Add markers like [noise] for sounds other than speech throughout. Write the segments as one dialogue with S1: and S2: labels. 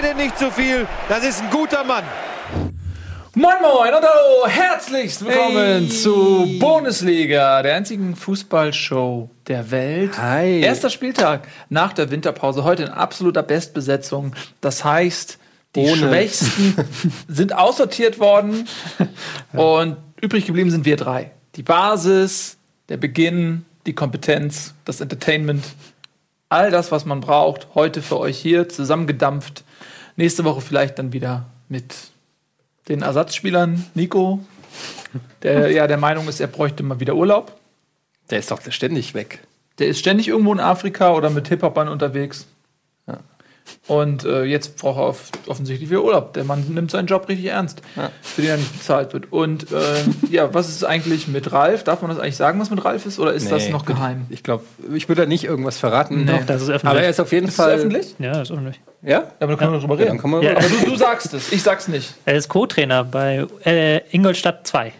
S1: bitte nicht zu viel. Das ist ein guter Mann.
S2: Moin Moin und hallo, herzlichst willkommen hey. zu Bundesliga, der einzigen Fußballshow der Welt.
S3: Hi.
S2: Erster Spieltag nach der Winterpause, heute in absoluter Bestbesetzung. Das heißt, die Ohne. Schwächsten [laughs] sind aussortiert worden und übrig geblieben sind wir drei. Die Basis, der Beginn, die Kompetenz, das Entertainment, all das, was man braucht, heute für euch hier zusammengedampft. Nächste Woche vielleicht dann wieder mit den Ersatzspielern Nico, der ja der Meinung ist, er bräuchte mal wieder Urlaub.
S3: Der ist doch ständig weg.
S2: Der ist ständig irgendwo in Afrika oder mit Hip-Hopern unterwegs. Und äh, jetzt braucht er off offensichtlich wieder Urlaub. Der Mann nimmt seinen Job richtig ernst, ja. für den er nicht bezahlt wird. Und äh, ja, was ist eigentlich mit Ralf? Darf man das eigentlich sagen, was mit Ralf ist? Oder ist nee, das noch geheim?
S3: Ich glaube, ich würde da nicht irgendwas verraten.
S2: Nee. Doch, das ist öffentlich.
S3: Aber er ist auf jeden ist Fall.
S2: öffentlich?
S3: Ja, das ist öffentlich.
S2: Ja? ja aber da können wir drüber reden.
S3: Ja,
S2: aber du, du, sagst es, ich sag's nicht.
S4: Er ist Co-Trainer bei äh, Ingolstadt 2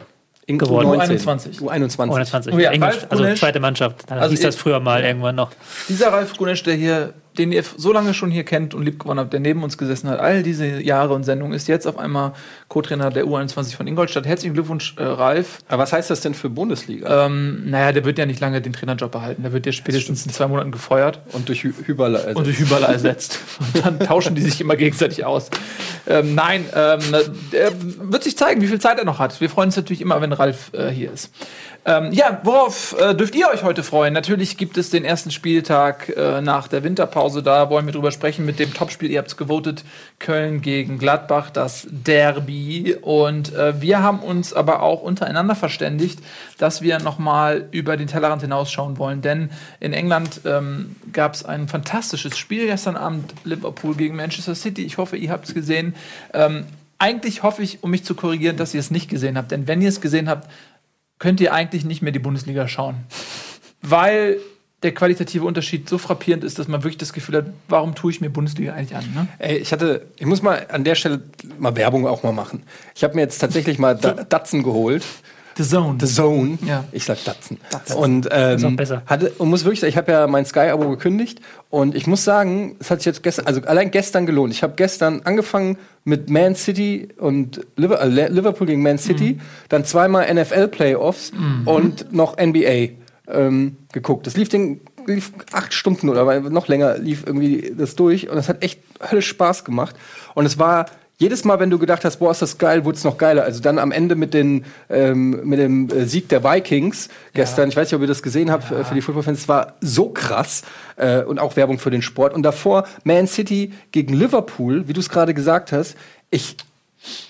S2: geworden. U21.
S3: U21.
S4: U21. Oh ja, also zweite Mannschaft. Da also hieß das früher mal irgendwann noch.
S2: Dieser Ralf Gunesch, der hier den ihr so lange schon hier kennt und lieb gewonnen habt, der neben uns gesessen hat, all diese Jahre und Sendungen, ist jetzt auf einmal Co-Trainer der U21 von Ingolstadt. Herzlichen Glückwunsch, äh, Ralf.
S3: Aber was heißt das denn für Bundesliga?
S2: Ähm, naja, der wird ja nicht lange den Trainerjob behalten. Der wird ja spätestens in zwei Monaten gefeuert.
S3: Und durch Hüberler
S2: ersetzt. Und durch Hüberler ersetzt. [laughs] und dann tauschen die sich immer gegenseitig aus. Ähm, nein, ähm, er wird sich zeigen, wie viel Zeit er noch hat. Wir freuen uns natürlich immer, wenn Ralf äh, hier ist. Ähm, ja, worauf äh, dürft ihr euch heute freuen? Natürlich gibt es den ersten Spieltag äh, nach der Winterpause. Da wollen wir drüber sprechen mit dem Topspiel. Ihr habt es gewotet. Köln gegen Gladbach, das Derby. Und äh, wir haben uns aber auch untereinander verständigt, dass wir nochmal über den Tellerrand hinausschauen wollen. Denn in England ähm, gab es ein fantastisches Spiel gestern Abend. Liverpool gegen Manchester City. Ich hoffe, ihr habt es gesehen. Ähm, eigentlich hoffe ich, um mich zu korrigieren, dass ihr es nicht gesehen habt. Denn wenn ihr es gesehen habt, könnt ihr eigentlich nicht mehr die Bundesliga schauen. Weil der qualitative Unterschied so frappierend ist, dass man wirklich das Gefühl hat, warum tue ich mir Bundesliga eigentlich an? Ne?
S3: Ey, ich hatte, ich muss mal an der Stelle mal Werbung auch mal machen. Ich habe mir jetzt tatsächlich mal Datsen geholt.
S2: The Zone.
S3: The Zone.
S2: Ja.
S3: Ich sag Datsen.
S2: Datsen.
S3: Und ähm,
S4: ist auch besser.
S3: Hatte, und muss wirklich sagen, ich habe ja mein Sky-Abo gekündigt und ich muss sagen, es hat sich jetzt gestern, also allein gestern gelohnt. Ich habe gestern angefangen mit Man City und äh, Liverpool gegen Man City, mhm. dann zweimal NFL-Playoffs mhm. und noch NBA ähm, geguckt. Das lief den lief acht Stunden oder noch länger lief irgendwie das durch und es hat echt höllisch Spaß gemacht. Und es war jedes Mal, wenn du gedacht hast, boah, ist das geil, wurde es noch geiler. Also dann am Ende mit, den, ähm, mit dem äh, Sieg der Vikings gestern, ja. ich weiß nicht, ob ihr das gesehen habt ja. äh, für die Footballfans, es war so krass äh, und auch Werbung für den Sport. Und davor Man City gegen Liverpool, wie du es gerade gesagt hast, ich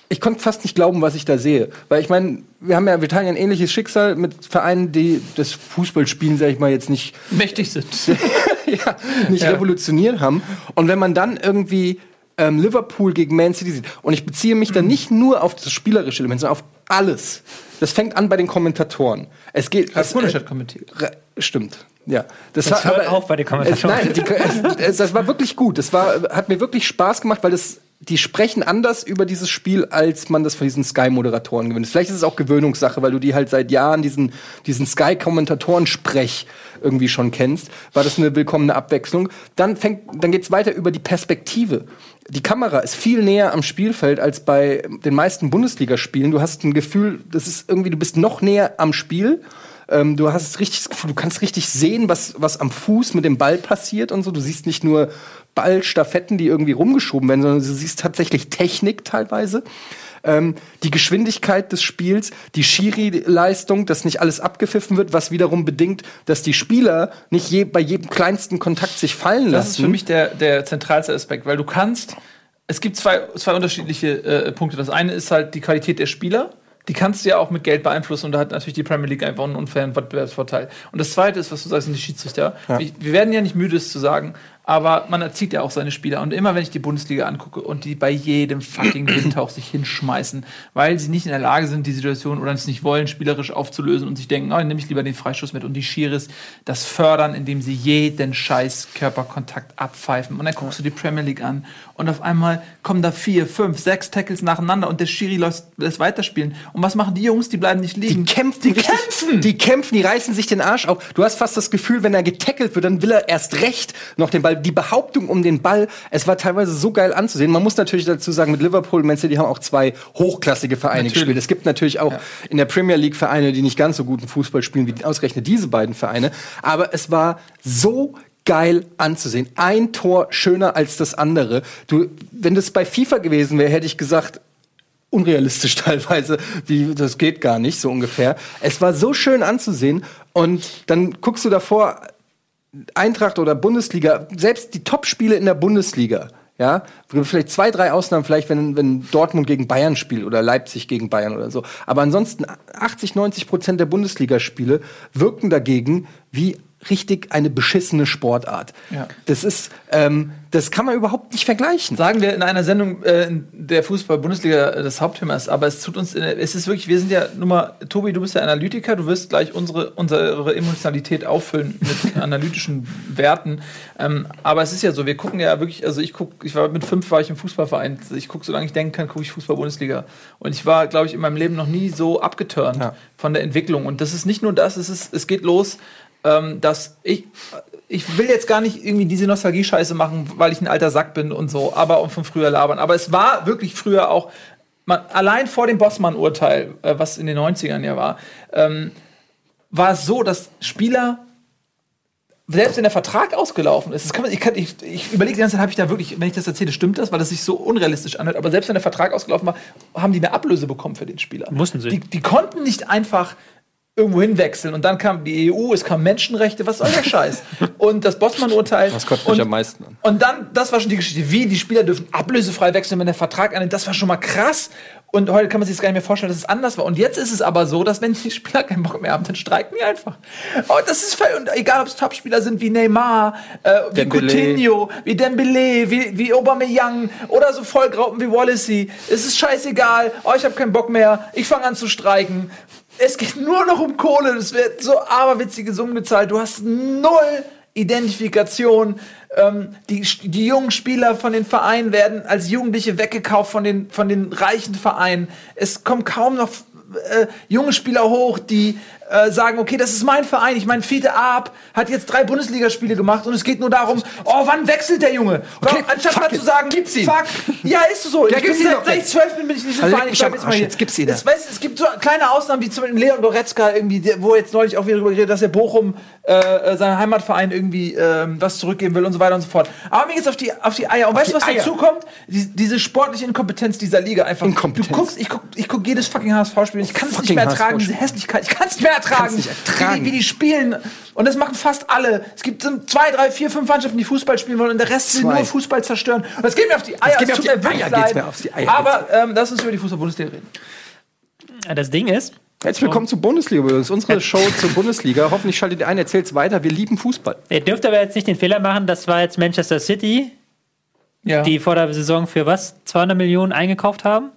S3: ich konnte fast nicht glauben, was ich da sehe. Weil ich meine, wir haben ja, wir teilen ja ein ähnliches Schicksal mit Vereinen, die das Fußballspielen, sag ich mal, jetzt nicht
S2: mächtig sind. [laughs]
S3: ja, nicht ja. revolutioniert haben. Und wenn man dann irgendwie ähm, Liverpool gegen Man City sieht. Und ich beziehe mich dann nicht nur auf das spielerische Element, sondern auf alles. Das fängt an bei den Kommentatoren. Es geht.
S2: Hast du äh, kommentiert?
S3: Stimmt. Ja,
S4: das, das
S3: war,
S4: hört auf bei den Kommentatoren.
S3: Äh, nein, die, es, das war wirklich gut. Das war, hat mir wirklich Spaß gemacht, weil das die sprechen anders über dieses Spiel, als man das von diesen Sky-Moderatoren gewöhnt. Vielleicht ist es auch Gewöhnungssache, weil du die halt seit Jahren diesen, diesen Sky-Kommentatoren-Sprech irgendwie schon kennst. War das eine willkommene Abwechslung. Dann fängt, dann geht's weiter über die Perspektive. Die Kamera ist viel näher am Spielfeld als bei den meisten Bundesligaspielen. Du hast ein Gefühl, das ist irgendwie, du bist noch näher am Spiel. Ähm, du hast richtig das Gefühl, du kannst richtig sehen, was, was am Fuß mit dem Ball passiert und so. Du siehst nicht nur Ballstaffetten, die irgendwie rumgeschoben werden, sondern du siehst tatsächlich Technik teilweise. Ähm, die Geschwindigkeit des Spiels, die Schiri-Leistung, dass nicht alles abgepfiffen wird, was wiederum bedingt, dass die Spieler nicht je, bei jedem kleinsten Kontakt sich fallen lassen. Das
S2: ist für mich der, der zentralste Aspekt, weil du kannst, es gibt zwei, zwei unterschiedliche äh, Punkte. Das eine ist halt die Qualität der Spieler die kannst du ja auch mit Geld beeinflussen und da hat natürlich die Premier League einfach einen unfairen Wettbewerbsvorteil. Und das zweite ist, was du sagst, sind die Schiedsrichter. Ja. Wir werden ja nicht müde, es zu sagen, aber man erzieht ja auch seine Spieler. Und immer wenn ich die Bundesliga angucke und die bei jedem fucking [clears throat] Windhauch sich hinschmeißen, weil sie nicht in der Lage sind, die Situation oder es nicht wollen, spielerisch aufzulösen und sich denken, oh, dann nehme ich lieber den Freischuss mit und die Schiris das fördern, indem sie jeden scheiß Körperkontakt abpfeifen. Und dann guckst du die Premier League an und auf einmal kommen da vier, fünf, sechs Tackles nacheinander und der Schiri lässt, lässt weiterspielen. Und was machen die Jungs? Die bleiben nicht liegen.
S3: Die kämpfen, die richtig, kämpfen! Die kämpfen, die reißen sich den Arsch auf. Du hast fast das Gefühl, wenn er getackelt wird, dann will er erst recht noch den Ball die Behauptung um den Ball, es war teilweise so geil anzusehen. Man muss natürlich dazu sagen, mit Liverpool und Man City haben auch zwei hochklassige Vereine
S2: Natürlich.
S3: gespielt. Es gibt natürlich auch in der Premier League Vereine, die nicht ganz so guten Fußball spielen wie ausgerechnet diese beiden Vereine. Aber es war so geil anzusehen. Ein Tor schöner als das andere. Du, wenn das bei FIFA gewesen wäre, hätte ich gesagt, unrealistisch [laughs] teilweise, wie das geht gar nicht so ungefähr. Es war so schön anzusehen und dann guckst du davor Eintracht oder Bundesliga, selbst die Top-Spiele in der Bundesliga, ja, vielleicht zwei, drei Ausnahmen, vielleicht wenn, wenn Dortmund gegen Bayern spielt oder Leipzig gegen Bayern oder so. Aber ansonsten 80, 90 Prozent der Bundesligaspiele wirken dagegen wie richtig eine beschissene Sportart.
S2: Ja.
S3: Das ist, ähm, das kann man überhaupt nicht vergleichen.
S2: Sagen wir in einer Sendung, äh, in der Fußball-Bundesliga das Hauptthema ist, aber es tut uns, es ist wirklich, wir sind ja, nur mal, Tobi, du bist ja Analytiker, du wirst gleich unsere, unsere Emotionalität auffüllen mit [laughs] analytischen Werten. Ähm, aber es ist ja so, wir gucken ja wirklich, also ich guck, ich war mit fünf war ich im Fußballverein, ich gucke, solange ich denken kann, gucke ich Fußball-Bundesliga. Und ich war, glaube ich, in meinem Leben noch nie so abgeturnt
S3: Ja.
S2: von der Entwicklung. Und das ist nicht nur das, es, ist, es geht los, ähm, dass ich, ich will jetzt gar nicht irgendwie diese Nostalgie-Scheiße machen, weil ich ein alter Sack bin und so, aber und von früher labern. Aber es war wirklich früher auch, man, allein vor dem Bossmann-Urteil, äh, was in den 90ern ja war, ähm, war es so, dass Spieler selbst wenn der Vertrag ausgelaufen ist, man, ich, ich, ich überlege die ganze Zeit, habe ich da wirklich, wenn ich das erzähle, stimmt das, weil das sich so unrealistisch anhört, aber selbst wenn der Vertrag ausgelaufen war, haben die eine Ablöse bekommen für den Spieler.
S4: Mussten sie.
S2: Die, die konnten nicht einfach irgendwo hinwechseln und dann kam die EU, es kamen Menschenrechte, was soll der Scheiß? [laughs] Und das Bossmann-Urteil.
S3: Das kotzt mich am meisten an.
S2: Und dann, das war schon die Geschichte, wie die Spieler dürfen ablösefrei wechseln, wenn der Vertrag annimmt, das war schon mal krass. Und heute kann man sich das gar nicht mehr vorstellen, dass es anders war. Und jetzt ist es aber so, dass wenn die Spieler keinen Bock mehr haben, dann streiken die einfach. Oh, das ist voll, und egal ob es Topspieler sind wie Neymar, äh, wie
S3: Dembele.
S2: Coutinho, wie Dembele, wie, wie Aubameyang oder so Vollgraupen wie Wallacey. Es ist scheißegal. Oh, ich habe keinen Bock mehr. Ich fange an zu streiken. Es geht nur noch um Kohle. Es wird so aberwitzige Summen gezahlt. Du hast null Identifikation. Ähm, die, die jungen Spieler von den Vereinen werden als Jugendliche weggekauft von den, von den reichen Vereinen. Es kommen kaum noch äh, junge Spieler hoch, die äh, sagen, okay, das ist mein Verein. Ich meine, Fiete Ab hat jetzt drei Bundesligaspiele gemacht und es geht nur darum, oh, wann wechselt der Junge?
S3: Okay,
S2: Anstatt
S3: fuck
S2: mal
S3: it.
S2: zu sagen,
S3: Gib's ihm.
S2: fuck, ja, ist so.
S3: Ja,
S2: ich bin seit, seit ich
S3: jetzt.
S2: zwölf bin, bin ich in diesem
S3: Also
S2: Verein. Ich sag jetzt mal hier,
S3: jetzt gib's ihm.
S2: es, weißt, es gibt so kleine Ausnahmen, wie zum Beispiel Leon Goretzka, irgendwie, der, wo jetzt neulich auch wieder darüber geredet, dass er Bochum, äh, äh, seinem Heimatverein, irgendwie ähm, was zurückgeben will und so weiter und so fort. Aber mir geht's auf die, auf die Eier. Und weißt
S3: die
S2: du, was
S3: Eier.
S2: dazu kommt? Die, diese sportliche Inkompetenz dieser Liga einfach.
S3: Inkompetenz.
S2: Du guckst, ich guck, ich guck jedes fucking HSV-Spiel. Ich kann es nicht mehr ertragen, diese Hässlichkeit. Ich kann es nicht mehr ertragen.
S3: nicht ertragen.
S2: Wie, die, wie die spielen. Und das machen fast alle. Es gibt zwei, drei, vier, fünf Mannschaften, die Fußball spielen wollen und der Rest will
S3: Zwei.
S2: nur Fußball zerstören. Und das geht mir auf die Eier.
S3: geht mir
S2: es
S3: auf die Eier, geht's mir auf die Eier,
S2: Aber ähm, lass uns über die Fußball-Bundesliga reden.
S4: Das Ding ist,
S3: Herzlich willkommen zur Bundesliga. Das ist unsere Show [laughs] zur Bundesliga. Hoffentlich schaltet ihr ein, erzählt's weiter. Wir lieben Fußball.
S4: ihr dürft aber jetzt nicht den Fehler machen, das war jetzt Manchester City,
S2: Ja.
S4: die vor der Saison für was? 200 Millionen eingekauft haben?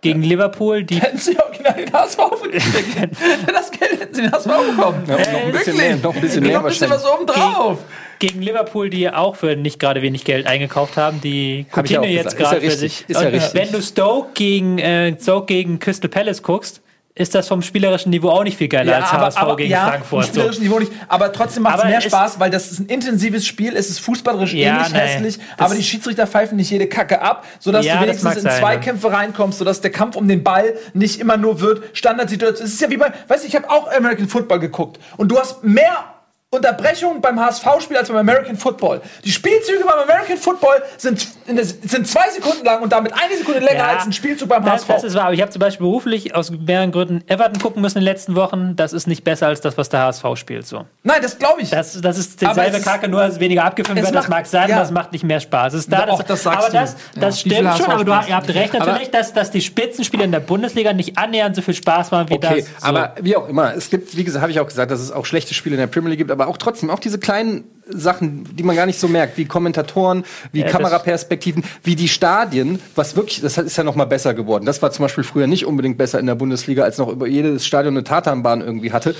S4: Gegen Liverpool, die [laughs]
S2: hätten sie original den HSV für Das Geld hätten sie den HSV bekommen.
S3: Ja, und noch ein bisschen mehr, noch ein bisschen mehr
S2: Noch ein bisschen was oben drauf.
S4: gegen Liverpool, die auch für nicht gerade wenig Geld eingekauft haben, die
S3: Hab ich
S4: Coutinho
S3: auch
S4: jetzt
S3: gesagt. Ist ja
S4: gerade für
S3: richtig.
S4: sich.
S3: Ist ja
S4: Und
S3: richtig.
S4: Wenn du Stoke gegen, äh, Stoke gegen Crystal Palace guckst, ist das vom spielerischen Niveau auch nicht viel geiler als HSV gegen
S2: ja,
S4: Frankfurt.
S2: Im spielerischen Niveau nicht. Aber trotzdem macht es
S4: Aber
S2: mehr Spaß, weil das ist ein intensives Spiel. Es ist fußballerisch
S4: Ja,
S2: ähnlich
S4: nee.
S2: hässlich. Aber die Schiedsrichter pfeifen nicht jede Kacke ab, sodass
S4: Ja,
S2: du wenigstens in
S4: sein,
S2: Zweikämpfe reinkommst, sodass der Kampf um den Ball nicht immer nur wird Standardsituation. Es ist ja wie bei, weißt du, ich habe auch American Football geguckt. Und du hast mehr Unterbrechungen beim HSV-Spiel als beim American Football. Die Spielzüge beim American Football sind, in der, sind zwei Sekunden lang und damit eine Sekunde länger
S4: Ja,
S2: als ein Spielzug beim
S4: das,
S2: HSV.
S4: das ist wahr, aber ich habe zum Beispiel beruflich aus mehreren Gründen Everton gucken müssen in den letzten Wochen. Das ist nicht besser als das, was der HSV spielt. So.
S2: Nein, das glaube ich.
S4: Das, das ist dieselbe Kacke, nur dass es weniger abgefilmt wird. Das mag sein,
S2: ja.
S4: aber es macht nicht mehr Spaß. Es ist da,
S2: das sagst
S4: aber das,
S2: Ja.
S4: das stimmt schon, aber du, ihr habt recht natürlich, dass, dass die Spitzenspiele in der Bundesliga nicht annähernd so viel Spaß machen wie
S3: Okay,
S4: das. So.
S3: aber wie auch immer, es gibt, wie gesagt, habe ich auch gesagt, dass es auch schlechte Spiele in der Premier League gibt, aber auch trotzdem, auch diese kleinen Sachen, die man gar nicht so merkt, wie Kommentatoren, wie
S4: das-
S3: Kameraperspektiven, wie die Stadien, was wirklich, das ist ja noch mal besser geworden. Das war zum Beispiel früher nicht unbedingt besser in der Bundesliga, als noch über jedes Stadion eine Tatanbahn irgendwie hatte.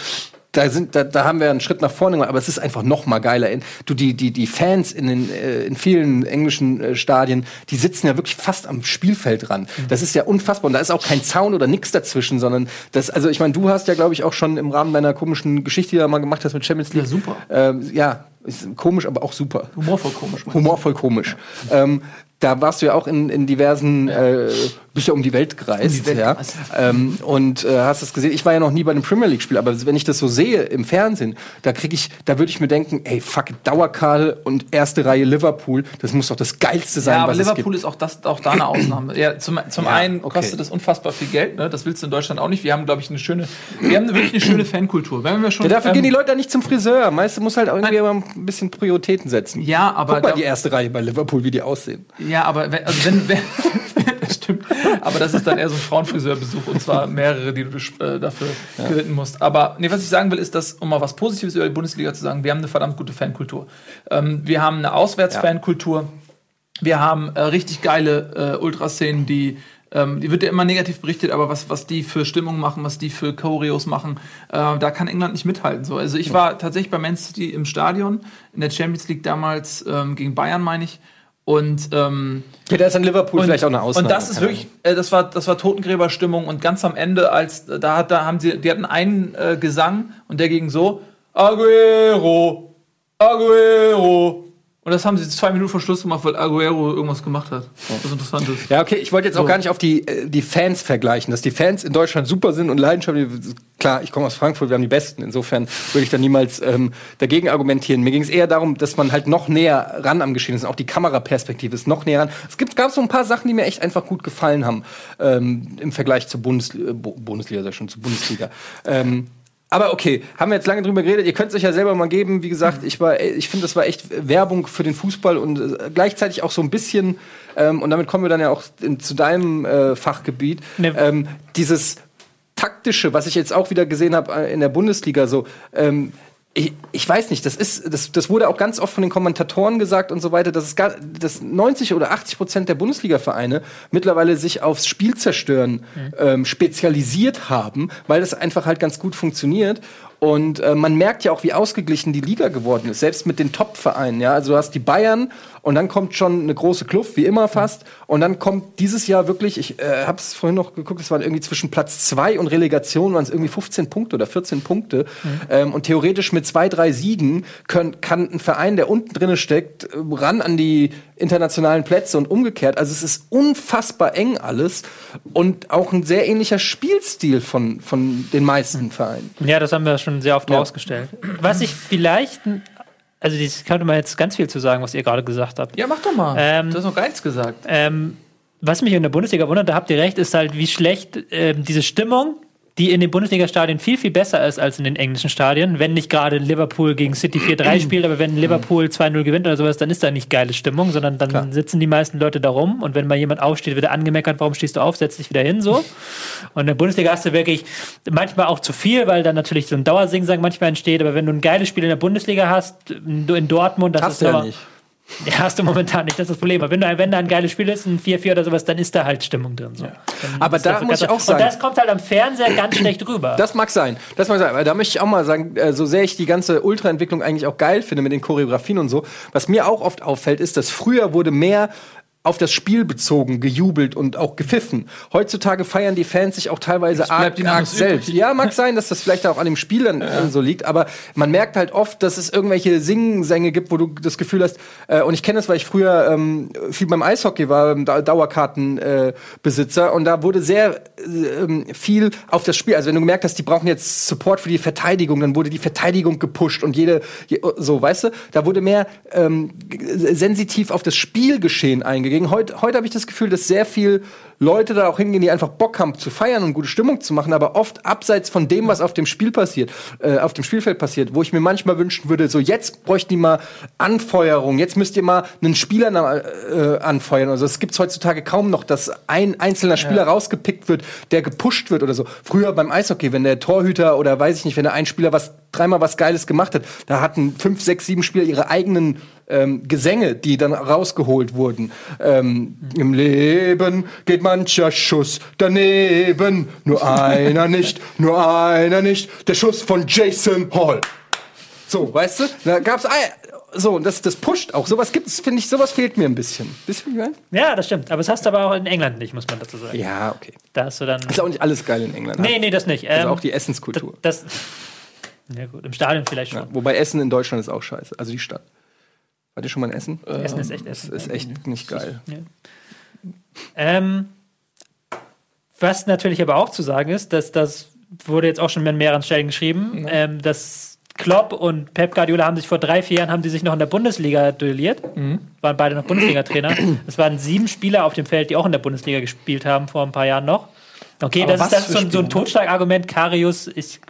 S3: da sind, da, da haben wir einen Schritt nach vorne gemacht, aber es ist einfach noch mal geiler. Du, die, die, die Fans in den, äh, in vielen englischen äh, Stadien, die sitzen ja wirklich fast am Spielfeld ran. Mhm. Das ist ja unfassbar. Und da ist auch kein Zaun oder nichts dazwischen, sondern das, also ich meine, du hast ja, glaube ich, auch schon im Rahmen deiner komischen Geschichte, die du mal gemacht hast mit Champions League.
S2: Ja, super.
S3: Ähm, ja, ist komisch, aber auch super.
S2: Humorvoll komisch.
S3: Humorvoll komisch. Ähm, da warst du ja auch in, in diversen, äh, bist ja um die Welt gereist, um die Welt ja. Ähm, und äh, hast es gesehen. Ich war ja noch nie bei einem Premier League Spiel, aber wenn ich das so sehe im Fernsehen, da krieg ich, da würde ich mir denken, ey, fuck, Dauerkarl und erste Reihe Liverpool, das muss doch das geilste sein,
S2: ja, aber was Liverpool es gibt. ist auch das, auch da eine Ausnahme. Ja, zum, zum ja, einen okay. kostet das unfassbar viel Geld, ne? Das willst du in Deutschland auch nicht. Wir haben, glaube ich, eine schöne, wir haben wirklich eine schöne Fankultur. Wenn wir schon,
S3: ja, dafür ähm, gehen die Leute nicht zum Friseur. Meist muss halt irgendwie nein, ein bisschen Prioritäten setzen.
S2: Ja, aber
S3: Guck mal die erste Reihe bei Liverpool, wie die aussehen.
S2: Ja, aber also wenn, wenn [laughs] das stimmt. Aber das ist dann eher so ein Frauenfriseurbesuch und zwar mehrere, die du äh, dafür ja. geritten musst. Aber nee, was ich sagen will, ist, dass, um mal was Positives über die Bundesliga zu sagen, wir haben eine verdammt gute Fankultur. Ähm, wir haben eine Auswärtsfankultur. Wir haben äh, richtig geile äh, Ultraszenen, die ähm, die wird ja immer negativ berichtet, aber was, was die für Stimmung machen, was die für Choreos machen, äh, da kann England nicht mithalten. So. Also ich war tatsächlich bei Man City im Stadion, in der Champions League damals ähm, gegen Bayern, meine ich. Und ähm,
S3: ja, da ist in Liverpool
S2: und,
S3: vielleicht auch eine Ausnahme.
S2: Und das ist wirklich, äh, das war, das war Totengräberstimmung und ganz am Ende, als äh, da hat, da haben sie, die hatten einen äh, Gesang und der ging so: Aguero, Aguero, und das haben sie zwei Minuten vor Schluss gemacht, weil Aguero irgendwas gemacht hat. Was interessant ist.
S3: Ja, okay, ich wollte jetzt so. auch gar nicht auf die, äh, die Fans vergleichen. Dass die Fans in Deutschland super sind und leidenschaftlich. Klar, ich komme aus Frankfurt, wir haben die Besten. Insofern würde ich da niemals ähm, dagegen argumentieren. Mir ging es eher darum, dass man halt noch näher ran am Geschehen ist. Auch die Kameraperspektive ist noch näher ran. Es gibt, gab so ein paar Sachen, die mir echt einfach gut gefallen haben ähm, im Vergleich zur Bundes äh, Bundesliga, ich schon, zur Bundesliga. Ähm, aber okay, haben wir jetzt lange drüber geredet. Ihr könnt es euch ja selber mal geben. Wie gesagt, ich war, ich finde, das war echt Werbung für den Fußball und äh, gleichzeitig auch so ein bisschen. Ähm, und damit kommen wir dann ja auch in, zu deinem äh, Fachgebiet. Ne. Ähm, dieses taktische, was ich jetzt auch wieder gesehen habe äh, in der Bundesliga, so. Ähm, ich, ich, weiß nicht, das ist, das, das wurde auch ganz oft von den Kommentatoren gesagt und so weiter, dass, es gar, dass 90 oder 80 Prozent der Bundesliga-Vereine mittlerweile sich aufs Spielzerstören mhm. ähm, spezialisiert haben, weil das einfach halt ganz gut funktioniert. Und äh, man merkt ja auch, wie ausgeglichen die Liga geworden ist, selbst mit den Top-Vereinen. Ja? Also du hast die Bayern und dann kommt schon eine große Kluft, wie immer fast. Und dann kommt dieses Jahr wirklich, ich äh, habe es vorhin noch geguckt, es waren irgendwie zwischen Platz 2 und Relegation waren es irgendwie 15 Punkte oder 14 Punkte. Mhm. Ähm, und theoretisch mit zwei, drei Siegen können, kann ein Verein, der unten drin steckt, ran an die internationalen Plätze und umgekehrt. Also es ist unfassbar eng alles und auch ein sehr ähnlicher Spielstil von, von den meisten Vereinen.
S4: Ja, das haben wir schon sehr oft ja. rausgestellt. Was ich vielleicht also das könnte man jetzt ganz viel zu sagen, was ihr gerade gesagt habt.
S2: Ja, mach doch mal. Ähm, du hast noch gar nichts gesagt.
S4: Ähm, was mich in der Bundesliga wundert, da habt ihr recht, ist halt, wie schlecht ähm, diese Stimmung die in den Bundesliga-Stadien viel, viel besser ist als in den englischen Stadien. Wenn nicht gerade Liverpool gegen City 4-3 [clears throat] spielt, aber wenn Liverpool 2-0 gewinnt oder sowas, dann ist da nicht geile Stimmung, sondern dann Klar. sitzen die meisten Leute da rum und wenn mal jemand aufsteht, wird er angemeckert, warum stehst du auf, setz dich wieder hin, so. Und in der Bundesliga hast du wirklich manchmal auch zu viel, weil dann natürlich so ein Dauersingsang manchmal entsteht, aber wenn du ein geiles Spiel in der Bundesliga hast, in Dortmund, das hast ist ja nicht. [laughs] Ja, hast du momentan nicht, das ist das Problem. Aber wenn, du, wenn da ein geiles Spiel ist, ein 4-4 oder sowas, dann ist da halt Stimmung drin. So. Ja.
S3: Aber da muss ich auch sagen.
S4: Und das kommt halt am Fernseher ganz [clears throat] schlecht rüber.
S3: Das mag sein. Das mag sein. Aber da möchte ich auch mal sagen, äh, so sehr ich die ganze Ultraentwicklung eigentlich auch geil finde mit den Choreografien und so, was mir auch oft auffällt, ist, dass früher wurde mehr auf das Spiel bezogen gejubelt und auch gepfiffen. Heutzutage feiern die Fans sich auch teilweise arg, arg selbst. Ja, mag sein, dass das vielleicht auch an dem Spiel dann ja. so liegt, aber man merkt halt oft, dass es irgendwelche Singsänge gibt, wo du das Gefühl hast, äh, und ich kenne das, weil ich früher ähm, viel beim Eishockey war, Dauerkartenbesitzer, äh, und da wurde sehr äh, viel auf das Spiel, also wenn du gemerkt hast, die brauchen jetzt Support für die Verteidigung, dann wurde die Verteidigung gepusht und jede, so, weißt du, da wurde mehr ähm, sensitiv auf das Spielgeschehen eingegangen. Heute, heute habe ich das Gefühl, dass sehr viel Leute da auch hingehen, die einfach Bock haben zu feiern und gute Stimmung zu machen, aber oft abseits von dem, was auf dem Spiel passiert, äh, auf dem Spielfeld passiert, wo ich mir manchmal wünschen würde, so jetzt bräuchten die mal Anfeuerung, jetzt müsst ihr mal einen Spieler äh, anfeuern. Also es gibt heutzutage kaum noch, dass ein einzelner Spieler ja. rausgepickt wird, der gepusht wird oder so. Früher beim Eishockey, wenn der Torhüter oder weiß ich nicht, wenn der ein Spieler was dreimal was Geiles gemacht hat, da hatten fünf, sechs, sieben Spieler ihre eigenen ähm, Gesänge, die dann rausgeholt wurden. Ähm, Im Leben geht mancher Schuss daneben, nur einer [laughs] nicht, nur einer nicht, der Schuss von Jason Hall. So, weißt du? Da gab's so, und das, das pusht auch. Sowas gibt es, finde ich, sowas fehlt mir ein bisschen. Meine?
S4: Ja, das stimmt. Aber das hast du aber auch in England nicht, muss man dazu sagen.
S3: Ja, okay.
S4: Da hast du dann.
S3: Ist auch nicht alles geil in England.
S4: Nee, nee, das nicht.
S3: Also
S4: Ähm,
S3: auch die Essenskultur.
S4: Das. [laughs] Ja, gut, im Stadion vielleicht schon.
S3: Ja, wobei Essen in Deutschland ist auch scheiße. Also die Stadt. Wart ihr schon mal in Essen?
S4: Essen ist echt
S3: Das
S4: Essen.
S3: ist echt nicht geil.
S4: Ähm, was natürlich aber auch zu sagen ist, dass das wurde jetzt auch schon an mehreren Stellen geschrieben, ähm, dass Klopp und Pep Guardiola haben sich vor drei, vier Jahren haben die sich noch in der Bundesliga duelliert, waren beide noch Bundesliga-Trainer. [clears throat] Es waren sieben Spieler auf dem Feld, die auch in der Bundesliga gespielt haben vor ein paar Jahren noch. Okay,
S2: Aber
S4: das ist, das ist so, ein- so ein? Totschlagargument. Karius ist,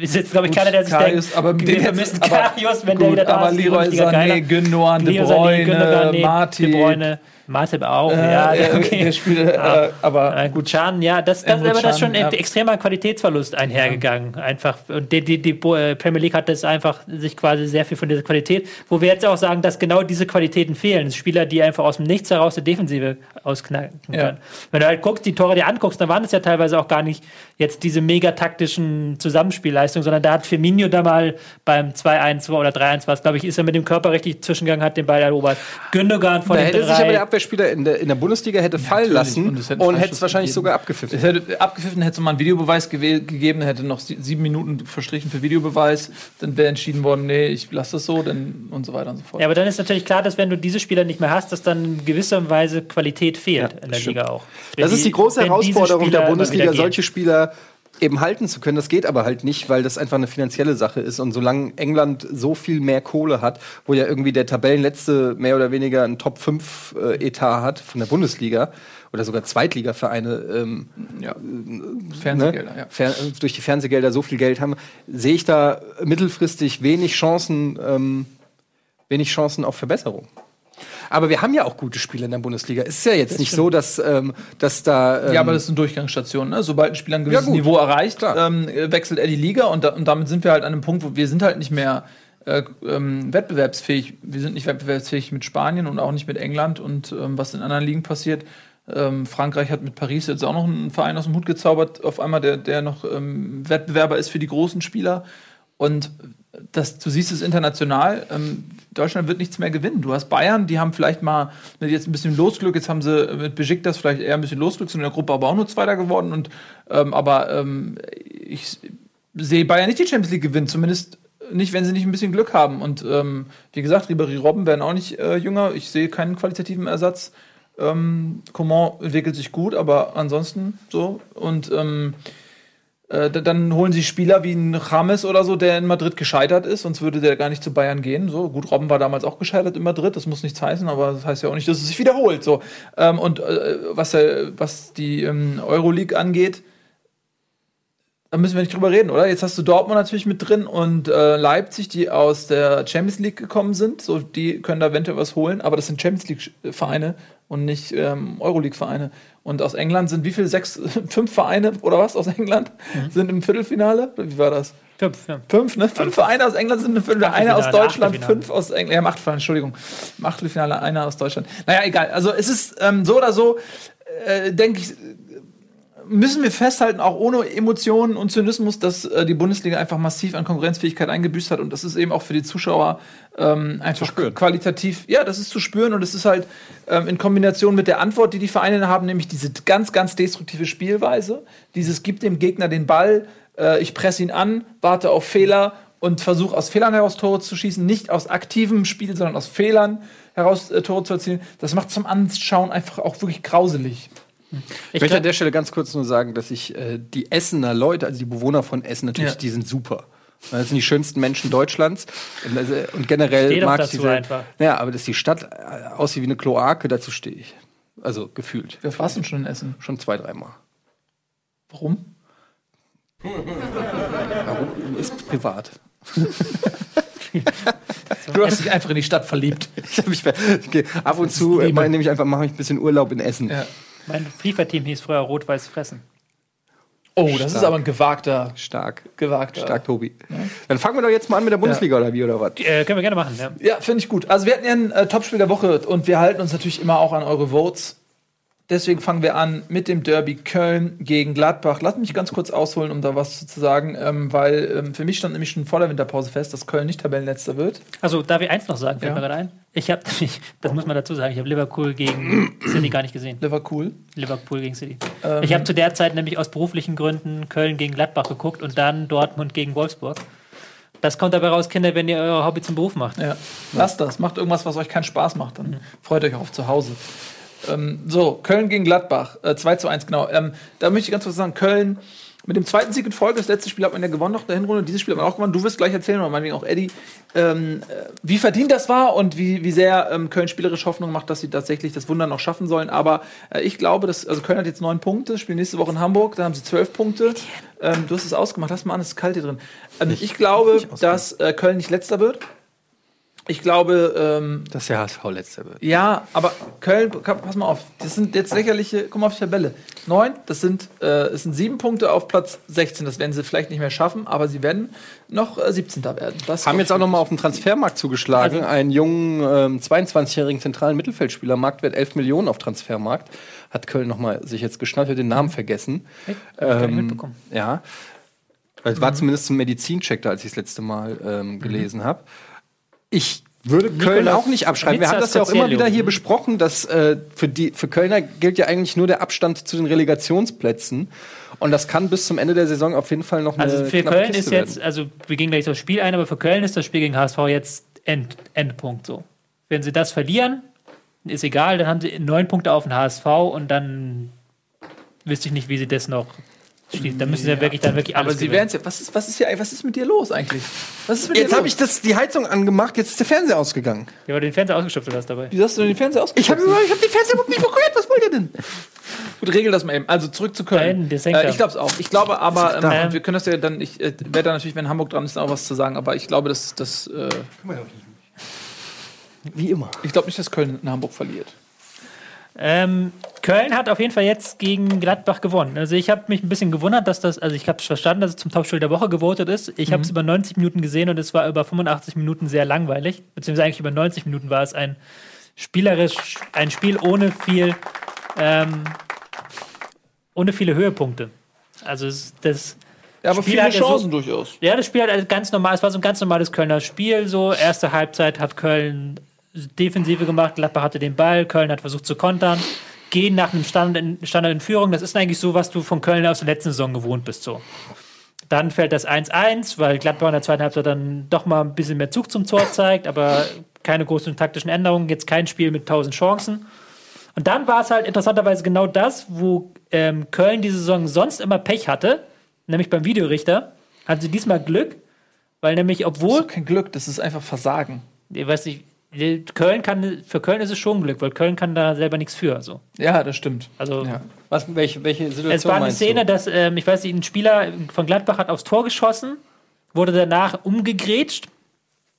S4: ist jetzt, glaube ich, keiner, der sich
S2: Karius,
S4: denkt,
S2: aber
S4: wir vermissen
S2: aber-
S4: Karius, wenn der
S2: gut,
S4: wieder da
S2: aber
S4: ist. die
S2: Leroy Sané,
S4: geiler.
S2: Gündogan, De Bruyne,
S4: Gündogan,
S2: Marti.
S4: De Bruyne, Matip auch,
S2: Äh,
S4: ja,
S2: der,
S4: okay.
S2: der spielt, äh, aber
S4: Äh, gut, Can, ja, das, das, aber das ist schon ein
S2: ja.
S4: extremer Qualitätsverlust einhergegangen. Einfach. Und die, die, die äh, Premier League hat das einfach sich quasi sehr viel von dieser Qualität, wo wir jetzt auch sagen, dass genau diese Qualitäten fehlen. Spieler, die einfach aus dem Nichts heraus die Defensive ausknacken
S2: Ja.
S4: können. Wenn du halt guckst, die Tore dir anguckst, dann waren es ja teilweise auch gar nicht jetzt diese mega taktischen Zusammenspielleistungen, sondern da hat Firmino da mal beim 2-1 oder 3-1 was, glaube ich, ist er mit dem Körper richtig zwischengegangen, hat den Ball erobert. Gündogan von
S3: Da
S4: den
S3: aber der
S4: drei.
S3: Abwehrspieler in der, in der Bundesliga hätte fallen
S2: natürlich.
S3: lassen
S2: Und es hätte
S3: und hätte es wahrscheinlich
S2: gegeben.
S3: sogar abgepfiffen.
S2: Es hätte abgepfiffen, hätte es mal einen Videobeweis gegeben, hätte noch sie- sieben Minuten verstrichen für Videobeweis, dann wäre entschieden worden, nee, ich lasse das so, dann und so weiter und so fort.
S4: Ja, aber dann ist natürlich klar, dass wenn du diese Spieler nicht mehr hast, dass dann in gewisser Weise Qualität fehlt
S3: Ja,
S4: in der
S3: stimmt.
S4: Liga auch.
S3: Das
S4: Wenn
S3: ist die große Herausforderung der Bundesliga, solche Spieler eben halten zu können. Das geht aber halt nicht, weil das einfach eine finanzielle Sache ist. Und solange England so viel mehr Kohle hat, wo ja irgendwie der Tabellenletzte mehr oder weniger einen Top 5 äh, Etat hat von der Bundesliga oder sogar Zweitligavereine ähm,
S2: ja. Fernsehgelder,
S3: ne,
S2: ja.
S3: durch die Fernsehgelder so viel Geld haben, sehe ich da mittelfristig wenig Chancen, ähm, wenig Chancen auf Verbesserung. Aber wir haben ja auch gute Spieler in der Bundesliga. Es ist ja jetzt nicht so, dass, ähm, dass da. Ähm,
S2: Ja, aber das ist eine Durchgangsstation. Ne? Sobald ein Spieler ein gewisses
S3: Ja.
S2: Niveau erreicht, ähm, wechselt er die Liga und, da, und damit sind wir halt an einem Punkt, wo wir sind halt nicht mehr äh, ähm, wettbewerbsfähig. Wir sind nicht wettbewerbsfähig mit Spanien und auch nicht mit England und ähm, was in anderen Ligen passiert. Ähm, Frankreich hat mit Paris jetzt auch noch einen Verein aus dem Hut gezaubert, auf einmal, der, der noch ähm, Wettbewerber ist für die großen Spieler. Und das, du siehst es international, ähm, Deutschland wird nichts mehr gewinnen. Du hast Bayern, die haben vielleicht mal mit jetzt ein bisschen Losglück, jetzt haben sie mit Besiktas vielleicht eher ein bisschen Losglück, sind in der Gruppe aber auch nur Zweiter geworden. Und, ähm, aber ähm, ich sehe Bayern nicht die Champions League gewinnen, zumindest nicht, wenn sie nicht ein bisschen Glück haben. Und ähm, wie gesagt, Ribéry Robben werden auch nicht äh, jünger. Ich sehe keinen qualitativen Ersatz. Ähm, Coman entwickelt sich gut, aber ansonsten so. Und ähm, äh, da- dann holen sie Spieler wie ein James oder so, der in Madrid gescheitert ist, sonst würde der gar nicht zu Bayern gehen. So gut, Robben war damals auch gescheitert in Madrid, das muss nichts heißen, aber das heißt ja auch nicht, dass es sich wiederholt. So ähm, und äh, was, äh, was die ähm, Euroleague angeht, da müssen wir nicht drüber reden, oder? Jetzt hast du Dortmund natürlich mit drin und äh, Leipzig, die aus der Champions League gekommen sind. So, die können da eventuell was holen, aber das sind Champions League-Vereine und nicht ähm, Euroleague-Vereine. Und aus England sind wie viele? Sechs, [laughs] fünf Vereine oder was aus England sind im Viertelfinale? Wie war das?
S4: Fünf, ja.
S2: Fünf, ne? Fünf Vereine aus England sind im Viertelfinale. Einer aus Deutschland, fünf aus England. Ja, im Achtelfinale, Entschuldigung. Im Achtelfinale einer aus Deutschland. Naja, egal. Also es ist ähm, so oder so, äh, denke ich, müssen wir festhalten, auch ohne Emotionen und Zynismus, dass äh, die Bundesliga einfach massiv an Konkurrenzfähigkeit eingebüßt hat. Und das ist eben auch für die Zuschauer ähm, einfach qualitativ, ja, das ist zu spüren. Und es ist halt ähm, in Kombination mit der Antwort, die die Vereine haben, nämlich diese ganz, ganz destruktive Spielweise, dieses gibt dem Gegner den Ball, äh, ich presse ihn an, warte auf Fehler und versuche aus Fehlern heraus Tore zu schießen, nicht aus aktivem Spiel, sondern aus Fehlern heraus äh, Tore zu erzielen. Das macht zum Anschauen einfach auch wirklich grauselig.
S3: Ich möchte an der Stelle ganz kurz nur sagen, dass ich äh, die Essener Leute, also die Bewohner von Essen, natürlich,
S2: Ja.
S3: die sind super. Das sind die schönsten Menschen Deutschlands. Und, also, und generell mag ich diese.
S4: einfach.
S3: Ja, aber dass die Stadt äh, aussieht wie eine Kloake, dazu stehe ich. Also gefühlt.
S2: Wir fassen schon in Essen.
S3: Schon zwei, dreimal.
S2: Warum?
S3: Warum? Ist privat. [laughs]
S2: Du hast dich einfach in die Stadt verliebt.
S3: Ich ab und zu äh, nehme ich einfach, mache ich ein bisschen Urlaub in Essen.
S2: Ja.
S4: Mein FIFA-Team hieß früher Rot-Weiß Fressen.
S2: Oh, das ist
S3: Stark.
S2: aber ein gewagter,
S3: Stark.
S2: gewagter.
S3: Stark, Tobi. Dann fangen wir doch jetzt mal an mit der Bundesliga oder wie oder was?
S4: Äh, können wir gerne machen, ja.
S2: Ja, finde ich gut. Also wir hatten ja ein äh, Topspiel der Woche und wir halten uns natürlich immer auch an eure Votes. Deswegen fangen wir an mit dem Derby Köln gegen Gladbach. Lass mich ganz kurz ausholen, um da was zu sagen, ähm, weil ähm, für mich stand nämlich schon vor der Winterpause fest, dass Köln nicht Tabellenletzter wird.
S4: Also, darf ich eins noch sagen? Fällt
S2: Ja.
S4: mir gerade ein. Ich habe, das muss man dazu sagen, ich habe Liverpool gegen City gar nicht gesehen.
S2: Liverpool.
S4: Liverpool gegen City.
S2: Ähm,
S4: ich habe zu der Zeit nämlich aus beruflichen Gründen Köln gegen Gladbach geguckt und dann Dortmund gegen Wolfsburg. Das kommt dabei raus, Kinder, wenn ihr euer Hobby zum Beruf macht.
S2: Ja, lasst das. Macht irgendwas, was euch keinen Spaß macht. Dann freut euch auch auf zu Hause. Ähm, so, Köln gegen Gladbach. Äh, 2 zu 1, genau. Ähm, da möchte ich ganz kurz sagen, Köln mit dem zweiten Sieg in Folge, das letzte Spiel hat man ja gewonnen noch in der Hinrunde, dieses Spiel hat man auch gewonnen. Du wirst gleich erzählen, oder meinetwegen auch Eddie, ähm, äh, wie verdient das war und wie, wie sehr ähm, Köln spielerisch Hoffnung macht, dass sie tatsächlich das Wunder noch schaffen sollen. Aber äh, ich glaube, dass, also Köln hat jetzt neun Punkte, spielen nächste Woche in Hamburg, dann haben sie zwölf Punkte. Ähm, du hast es ausgemacht, lass mal an, es ist kalt hier drin. Ähm, ich glaube, dass äh, Köln nicht letzter wird. Ich glaube, ähm,
S3: Dass der HSV letzter wird.
S2: ja, aber Köln, pass mal auf, das sind jetzt lächerliche, guck mal auf die Tabelle. Neun, das sind, äh, es sind sieben Punkte auf Platz 16, das werden sie vielleicht nicht mehr schaffen, aber sie werden noch äh, 17. werden. Das
S3: Haben jetzt auch noch mal auf dem Transfermarkt zugeschlagen.
S4: Also-
S3: einen jungen ähm, 22-jährigen zentralen Mittelfeldspieler, Marktwert 11 Millionen auf Transfermarkt. Hat Köln noch mal sich jetzt geschnappt, hat den Namen vergessen.
S4: Hey, hab ich
S3: Ähm,
S4: mitbekommen.
S3: Ja. Es war zumindest zum Medizincheck da, als ich das letzte Mal ähm, gelesen habe. Ich würde Köln
S4: Nicolas
S3: auch nicht abschreiben. Wir haben das ja auch immer wieder hier besprochen, dass äh, für, die, für Kölner gilt ja eigentlich nur der Abstand zu den Relegationsplätzen. Und das kann bis zum Ende der Saison auf jeden Fall noch eine
S4: Also für Köln
S3: Kiste
S4: ist jetzt,
S3: werden.
S4: also wir gehen gleich aufs Spiel ein, aber für Köln ist das Spiel gegen HSV jetzt End, Endpunkt so. Wenn sie das verlieren, ist egal, dann haben sie neun Punkte auf den HSV und dann wüsste ich nicht, wie sie das noch schließen. Da müssen sie ja wirklich dann wirklich
S2: aber
S4: alles
S2: sie
S4: gewinnen.
S2: werden es ja. Was ist, was ist hier, was ist mit dir los eigentlich? Was ist mit
S3: Jetzt habe ich das, die Heizung angemacht, jetzt ist der Fernseher ausgegangen.
S4: Ja, aber den Fernseher ausgestopft hast dabei.
S2: Wieso hast du denn den Fernseher
S3: Ich habe hab den Fernseher überhaupt nicht berührt. Was wollt ihr denn?
S2: Gut, regel das mal eben. Also zurück zu Köln.
S4: das hängt
S2: Äh, ich glaube es auch. Ich glaube aber, ähm,
S4: Da.
S2: wir können das ja dann, ich äh, werde da natürlich, wenn Hamburg dran ist, auch was zu sagen, aber ich glaube, dass, dass äh,
S3: Wie immer.
S2: ich glaube nicht, dass Köln in Hamburg verliert.
S4: Ähm, Köln hat auf jeden Fall jetzt gegen Gladbach gewonnen. Also ich habe mich ein bisschen gewundert, dass das, also ich habe verstanden, dass es zum Topspiel der Woche gewotet ist. Ich habe es über 90 Minuten gesehen und es war über 85 Minuten sehr langweilig. Beziehungsweise eigentlich über 90 Minuten war es ein spielerisch, ein Spiel ohne viel, ähm, ohne viele Höhepunkte. Also es, das
S2: Ja, aber
S4: Spiel
S2: viele
S4: hat ja so-
S2: Chancen durchaus.
S4: ja, das Spiel hat also ganz normal, es war so ein ganz normales Kölner Spiel. So, erste Halbzeit hat Köln Defensive gemacht, Gladbach hatte den Ball, Köln hat versucht zu kontern, gehen nach einem Standard in, Standard in Führung. Das ist eigentlich so, was du von Köln aus der letzten Saison gewohnt bist. So. Dann fällt das 1-1, weil Gladbach in der zweiten Halbzeit dann doch mal ein bisschen mehr Zug zum Tor zeigt, aber keine großen taktischen Änderungen, jetzt kein Spiel mit 1000 Chancen. Und dann war es halt interessanterweise genau das, wo ähm, Köln diese Saison sonst immer Pech hatte, nämlich beim Videorichter, hatten sie diesmal Glück, weil nämlich,
S2: Das
S4: obwohl,
S2: ist kein Glück, das ist einfach Versagen.
S4: ich weiß nicht, Köln kann, für Köln ist es schon Glück, weil Köln kann da selber nichts für. So.
S2: Ja, das stimmt.
S4: Also
S2: Ja.
S3: Was, welche, welche Situation
S4: es war eine Szene,
S3: du?
S4: dass, ähm, ich weiß nicht, ein Spieler von Gladbach hat aufs Tor geschossen, wurde danach umgegrätscht,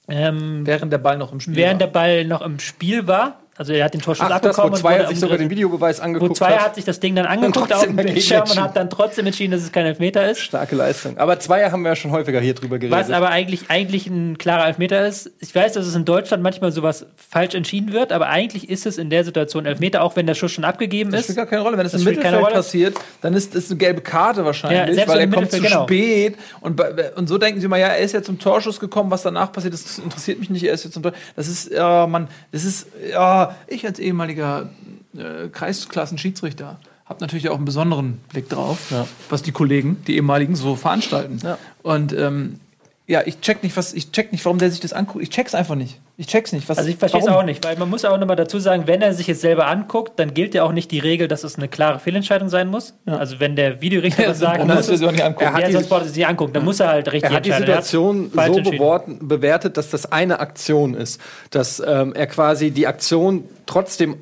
S4: ähm,
S2: Während der Ball noch im Spiel
S4: während
S2: war.
S4: der Ball noch im Spiel war. Also er hat den Torschuss
S3: Ach, das, wo
S4: abbekommen. und
S3: Zweier
S4: wurde
S3: sich sogar den
S4: umgedreht.
S3: Videobeweis
S4: Wo
S3: angeguckt
S4: Zweier
S3: hat.
S4: hat sich das Ding dann angeguckt auf dem Bildschirm und hat dann trotzdem entschieden, dass es kein Elfmeter ist.
S3: Starke Leistung. Aber Zweier haben wir ja schon häufiger hier drüber geredet.
S4: Was aber eigentlich, eigentlich ein klarer Elfmeter ist. Ich weiß, dass es in Deutschland manchmal sowas falsch entschieden wird, aber eigentlich ist es in der Situation Elfmeter, auch wenn der Schuss schon abgegeben
S2: Das
S4: ist.
S2: spielt gar keine Rolle. Wenn es
S4: Das
S2: im Mittelfeld passiert, dann ist es eine gelbe Karte wahrscheinlich,
S4: Ja,
S2: weil er kommt zu
S4: genau.
S2: spät. Und, bei- und so denken sie mal, ja, er ist ja zum Torschuss gekommen, was danach passiert, das interessiert mich nicht, er ist jetzt zum Tor. Das ist, ja, man, das ist, ja, ich als ehemaliger äh, Kreisklassen-Schiedsrichter habe natürlich auch einen besonderen Blick drauf, was die Kollegen, die ehemaligen, so veranstalten.
S3: Ja.
S2: Und ähm, ja, ich check nicht, was, ich check nicht, warum der sich das anguckt. Ich check's einfach nicht. Ich check's nicht. Was,
S4: Also ich verstehe es auch nicht, weil man muss auch nochmal dazu sagen, wenn er sich jetzt selber anguckt, dann gilt ja auch nicht die Regel, dass es eine klare Fehlentscheidung sein muss. Also wenn der Videorichter
S2: Ja, [laughs]
S4: sagt,
S2: warum
S4: muss
S2: er
S4: es,
S2: sich auch nicht angucken?
S3: Er hat
S4: ja, sonst er nicht angucken, dann muss er halt richtig
S3: Er hat die.
S4: Er hat
S3: Situation
S4: falsch
S3: so bewertet, dass das eine Aktion ist. Dass ähm, er quasi die Aktion trotzdem,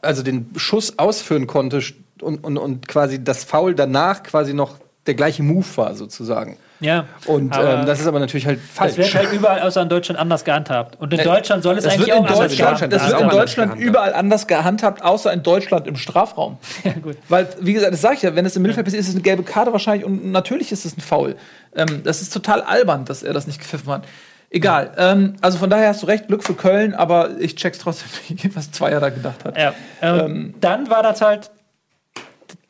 S3: also den Schuss ausführen konnte und, und, und quasi das Foul danach quasi noch der gleiche Move war, sozusagen.
S4: Ja.
S3: Und ähm, das ist aber natürlich halt falsch.
S4: Das wird halt überall außer in Deutschland anders gehandhabt. Und in Deutschland soll es eigentlich auch anders gehandhabt
S2: das wird in
S3: anders
S2: Deutschland
S3: gehandhabt.
S2: überall anders gehandhabt, außer in Deutschland im Strafraum. [laughs]
S4: Ja, gut.
S2: Weil, wie gesagt, das sage ich ja, wenn es im Mittelfeld passiert, ist es eine gelbe Karte wahrscheinlich und natürlich ist es ein Foul. Ähm, das ist total albern, dass er das nicht gepfiffen hat. Egal. Ähm, also von daher hast du recht, Glück für Köln, aber ich check's trotzdem nicht, [laughs] was Zweier da gedacht hat.
S4: Ja. Ähm, dann war das halt,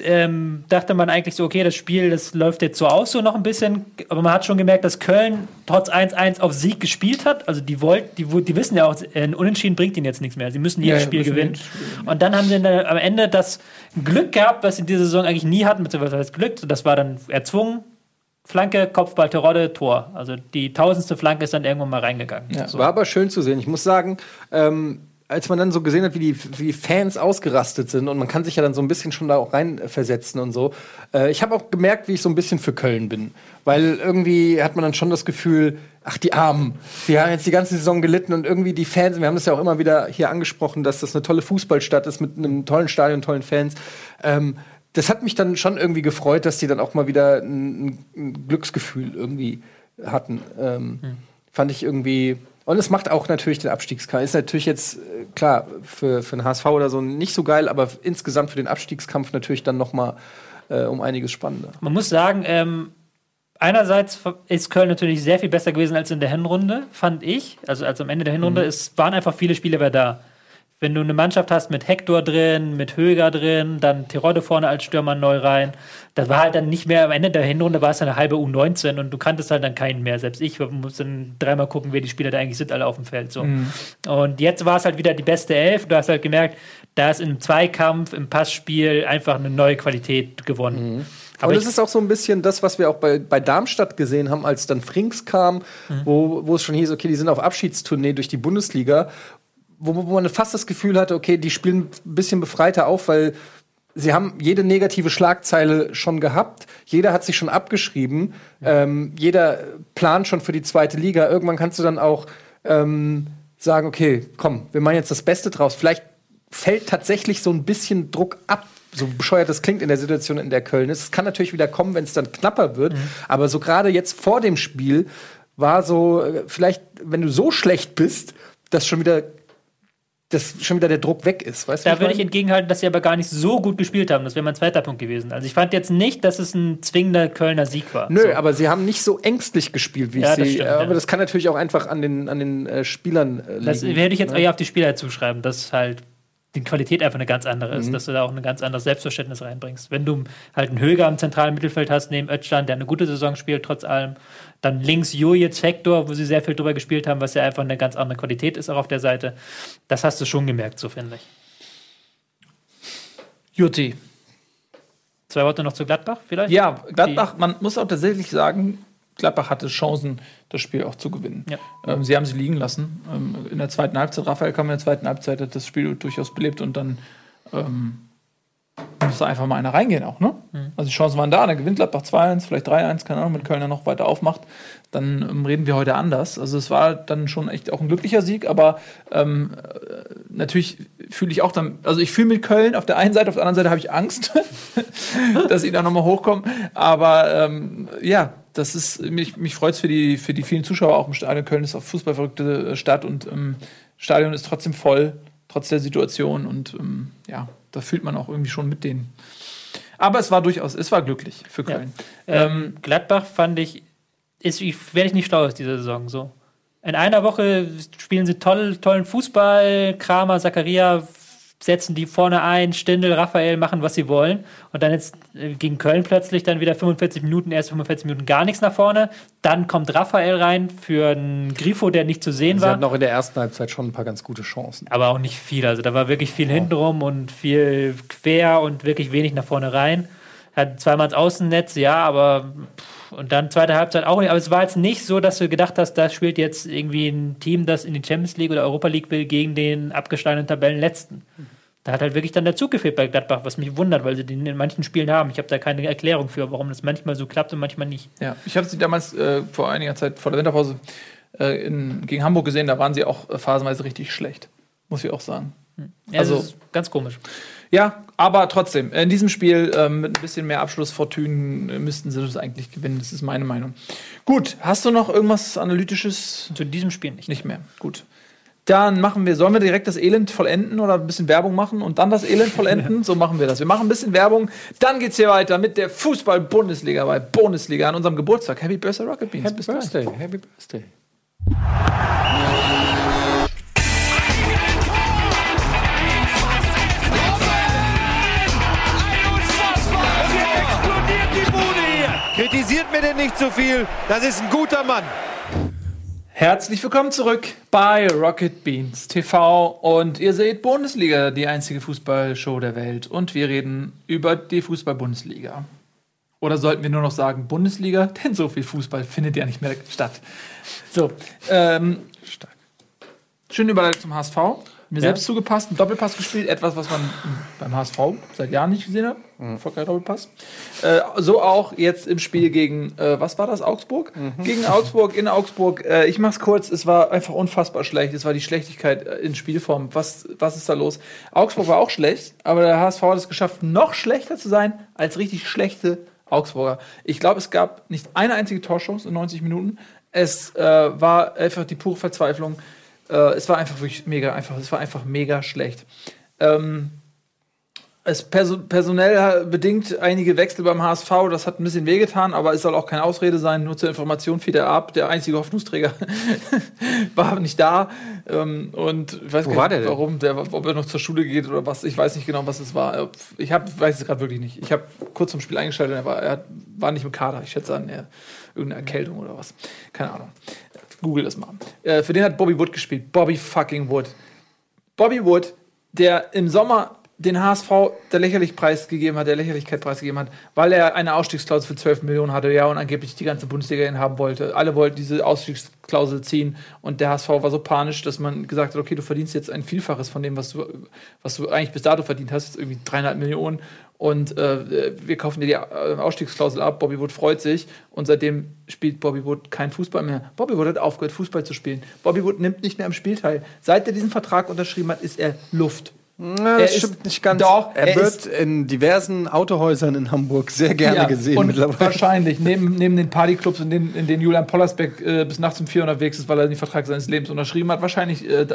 S4: ähm, dachte man eigentlich so, okay, das Spiel, das läuft jetzt so aus, so noch ein bisschen. Aber man hat schon gemerkt, dass Köln trotz 1-1 auf Sieg gespielt hat. Also die wollten, die, die wissen ja auch, ein Unentschieden bringt ihnen jetzt nichts mehr. Sie müssen jedes
S2: Ja,
S4: Spiel gewinnen. Und dann haben sie dann am Ende das Glück gehabt, was sie in dieser Saison eigentlich nie hatten, beziehungsweise das Glück, das war dann erzwungen. Flanke, Kopfball, Terodde, Tor. Also die tausendste Flanke ist dann irgendwann mal reingegangen.
S2: Ja.
S4: So.
S3: War aber schön zu sehen. Ich muss sagen, ähm, als man dann so gesehen hat, wie die, wie die Fans ausgerastet sind und man kann sich ja dann so ein bisschen schon da auch reinversetzen und so. Äh, ich habe auch gemerkt, wie ich so ein bisschen für Köln bin. Weil irgendwie hat man dann schon das Gefühl, ach, die Armen, die haben jetzt die ganze Saison gelitten und irgendwie die Fans, wir haben das ja auch immer wieder hier angesprochen, dass das eine tolle Fußballstadt ist mit einem tollen Stadion, tollen Fans. Ähm, das hat mich dann schon irgendwie gefreut, dass die dann auch mal wieder ein, ein Glücksgefühl irgendwie hatten. Ähm, Fand ich irgendwie. Und es macht auch natürlich den Abstiegskampf. Ist natürlich jetzt, äh, klar, für, für den HSV oder so nicht so geil, aber insgesamt für den Abstiegskampf natürlich dann noch mal äh, um einiges spannender.
S4: Man muss sagen, ähm, einerseits ist Köln natürlich sehr viel besser gewesen als in der Hinrunde, fand ich. Also als am Ende der Hinrunde. Es waren einfach viele Spieler da. Wenn du eine Mannschaft hast mit Hector drin, mit Höger drin, dann Terodde vorne als Stürmer neu rein, das war halt dann nicht mehr, am Ende der Hinrunde war es dann eine halbe U19 und du kanntest halt dann keinen mehr. Selbst ich musste dann dreimal gucken, wer die Spieler da eigentlich sind, alle auf dem Feld. So. Und jetzt war es halt wieder die beste Elf. Du hast halt gemerkt, da ist im Zweikampf, im Passspiel einfach eine neue Qualität gewonnen.
S3: Aber
S4: ich-
S3: das ist auch so ein bisschen das, was wir auch bei, bei Darmstadt gesehen haben, als dann Frings kam, wo, wo es schon hieß, okay, die sind auf Abschiedstournee durch die Bundesliga, wo, wo man fast das Gefühl hatte, okay, die spielen ein bisschen befreiter auf, weil sie haben jede negative Schlagzeile schon gehabt, jeder hat sich schon abgeschrieben, ähm, jeder plant schon für die zweite Liga. Irgendwann kannst du dann auch ähm, sagen, okay, komm, wir machen jetzt das Beste draus. Vielleicht fällt tatsächlich so ein bisschen Druck ab. So bescheuert das klingt in der Situation, in der Köln ist. Es kann natürlich wieder kommen, wenn es dann knapper wird. Aber so gerade jetzt vor dem Spiel war so, äh, vielleicht, wenn du so schlecht bist, dass schon wieder, dass schon wieder der Druck weg ist. Weißt du,
S4: Da würde ich
S3: meine?
S4: entgegenhalten, dass sie aber gar nicht so gut gespielt haben. Das wäre mein zweiter Punkt gewesen. Also ich fand jetzt nicht, dass es ein zwingender Kölner Sieg war.
S3: Nö,
S4: so.
S3: aber sie haben nicht so ängstlich gespielt, wie
S4: Ja,
S3: ich sie.
S4: stimmt,
S3: aber
S4: ja.
S3: das kann natürlich auch einfach an den, an den äh, Spielern äh, liegen.
S4: das werde ich jetzt
S3: ne?
S4: eher auf die Spieler zuschreiben, dass halt die Qualität einfach eine ganz andere
S3: Mhm.
S4: ist, dass du da auch ein ganz anderes Selbstverständnis reinbringst. Wenn du halt einen Höger im zentralen Mittelfeld hast, neben Ötschland, der eine gute Saison spielt, trotz allem, dann links Jujic, Hector, wo sie sehr viel drüber gespielt haben, was ja einfach eine ganz andere Qualität ist, auch auf der Seite. Das hast du schon gemerkt, so finde ich.
S2: Jutti.
S4: Zwei Worte noch zu Gladbach vielleicht?
S2: Ja, Gladbach, man muss auch tatsächlich sagen, Gladbach hatte Chancen, das Spiel auch zu gewinnen.
S4: Ja.
S2: Ähm, sie haben sie liegen lassen. Ähm, in der zweiten Halbzeit, Raphael kam in der zweiten Halbzeit, hat das Spiel durchaus belebt und dann ähm, muss da einfach mal einer reingehen auch, ne? Also die Chancen waren da, dann gewinnt Gladbach 2-1, vielleicht 3-1, keine Ahnung, wenn Kölner noch weiter aufmacht, dann ähm, reden wir heute anders. Also es war dann schon echt auch ein glücklicher Sieg, aber ähm, äh, natürlich fühle ich auch dann, also ich fühle mit Köln auf der einen Seite, auf der anderen Seite habe ich Angst, [laughs] dass sie da nochmal hochkommen. Aber ähm, ja, das ist, mich, mich freut es für die, für die vielen Zuschauer auch im Stadion. Köln ist auch fußballverrückte Stadt und ähm, Stadion ist trotzdem voll, trotz der Situation. Und ähm, ja, da fühlt man auch irgendwie schon mit denen. Aber es war durchaus, es war glücklich für Köln.
S4: Ähm, Gladbach fand ich, ist, ich, werde ich nicht schlau aus dieser Saison. So. In einer Woche spielen sie toll, tollen Fußball, Kramer, Zakaria setzen die vorne ein, Stindel, Raphael machen, was sie wollen. Und dann jetzt äh, gegen Köln plötzlich dann wieder 45 Minuten, erst 45 Minuten gar nichts nach vorne. Dann kommt Raphael rein für einen Grifo, der nicht zu sehen
S3: Sie
S4: war.
S3: hatten auch in der ersten Halbzeit schon ein paar ganz gute Chancen.
S4: aber auch nicht viel. Also da war wirklich viel hintenrum und viel quer und wirklich wenig nach vorne rein. Hat zweimal ins Außennetz, ja, aber pff, und dann zweite Halbzeit auch nicht. Aber es war jetzt nicht so, dass du gedacht hast, da spielt jetzt irgendwie ein Team, das in die Champions League oder Europa League will, gegen den abgesteigenden Tabellenletzten. Da hat halt wirklich dann der Zug gefehlt bei Gladbach, was mich wundert, weil sie den in manchen Spielen haben. Ich habe da keine Erklärung für, warum das manchmal so klappt und manchmal nicht.
S2: Ja, ich habe sie damals äh, vor einiger Zeit vor der Winterpause äh, in, gegen Hamburg gesehen, da waren sie auch äh, phasenweise richtig schlecht. Muss ich auch sagen.
S4: Ja,
S2: Also-
S4: ganz komisch.
S2: Ja, aber trotzdem, in diesem Spiel ähm, mit ein bisschen mehr Abschlussfortünen äh, müssten sie das eigentlich gewinnen. Das ist meine Meinung. Gut, hast du noch irgendwas Analytisches?
S4: Zu diesem Spiel nicht.
S2: Nicht mehr. Gut. Dann machen wir, sollen wir direkt das Elend vollenden oder ein bisschen Werbung machen und dann das Elend vollenden? [laughs] So machen wir das. Wir machen ein bisschen Werbung, dann geht's hier weiter mit der Fußball-Bundesliga bei Bundesliga an unserem Geburtstag. Happy Birthday, Rocket Beans. Bis gleich.
S3: Happy Birthday.
S1: Kritisiert mir denn nicht so viel. Das ist ein guter Mann.
S2: Herzlich willkommen zurück bei Rocket Beans TV und ihr seht Bundesliga, die einzige Fußballshow der Welt und wir reden über die Fußball-Bundesliga. Oder sollten wir nur noch sagen Bundesliga, [laughs] denn so viel Fußball findet ja nicht mehr statt. So, ähm, schöne Überleitung zum HSV. Mir selbst zugepasst, einen Doppelpass gespielt, etwas, was man beim HSV seit Jahren nicht gesehen hat. Erfolgreicher Doppelpass. Äh, so auch jetzt im Spiel gegen, äh, was war das, Augsburg? Gegen Augsburg, in Augsburg. Äh, ich mach's kurz, es war einfach unfassbar schlecht. Es war die Schlechtigkeit äh, in Spielform. Was, was ist da los? Augsburg war auch schlecht, aber der HSV hat es geschafft, noch schlechter zu sein als richtig schlechte Augsburger. Ich glaube, es gab nicht eine einzige Torchance in 90 Minuten. Es äh, war einfach die pure Verzweiflung. Äh, es war einfach wirklich mega einfach. Es war einfach mega schlecht. Ähm, es perso personell bedingt einige Wechsel beim HSV, das hat ein bisschen wehgetan, aber es soll auch keine Ausrede sein. Nur zur Information fiel der ab, der einzige Hoffnungsträger [laughs] war nicht da. Ähm, und ich weiß
S3: Wo
S2: gar nicht, warum, der, ob er noch zur Schule geht oder was. Ich weiß nicht genau, was es war. Ich hab, weiß es gerade wirklich nicht. Ich habe kurz zum Spiel eingeschaltet er war, er war nicht im Kader. Ich schätze an er, irgendeine Erkältung oder was. Keine Ahnung. Google das mal. Äh, für den hat Bobby Wood gespielt. Bobby fucking Wood. Bobby Wood, der im Sommer den HSV der lächerlich preisgegeben hat, der Lächerlichkeit preisgegeben hat, weil er eine Ausstiegsklausel für 12 Millionen hatte, ja, und angeblich die ganze Bundesliga ihn haben wollte. Alle wollten diese Ausstiegsklausel ziehen und der HSV war so panisch, dass man gesagt hat, okay, du verdienst jetzt ein Vielfaches von dem, was du, was du eigentlich bis dato verdient hast, irgendwie dreieinhalb Millionen und äh, wir kaufen dir die äh, Ausstiegsklausel ab. Bobby Wood freut sich und seitdem spielt Bobby Wood kein Fußball mehr. Bobby Wood hat aufgehört, Fußball zu spielen. Bobby Wood nimmt nicht mehr am Spiel teil. Seit er diesen Vertrag unterschrieben hat, ist er Luft.
S3: Na,
S2: Er
S3: das
S2: ist-
S3: stimmt nicht ganz.
S2: Doch,
S3: er,
S2: er
S3: wird
S2: ist-
S3: in diversen Autohäusern in Hamburg sehr gerne
S2: Ja,
S3: gesehen
S2: und
S3: mittlerweile.
S2: Wahrscheinlich, neben, neben den Partyclubs, in denen, in denen Julian Pollersbeck äh, bis nachts um vier unterwegs ist, weil er den Vertrag seines Lebens unterschrieben hat. Wahrscheinlich äh,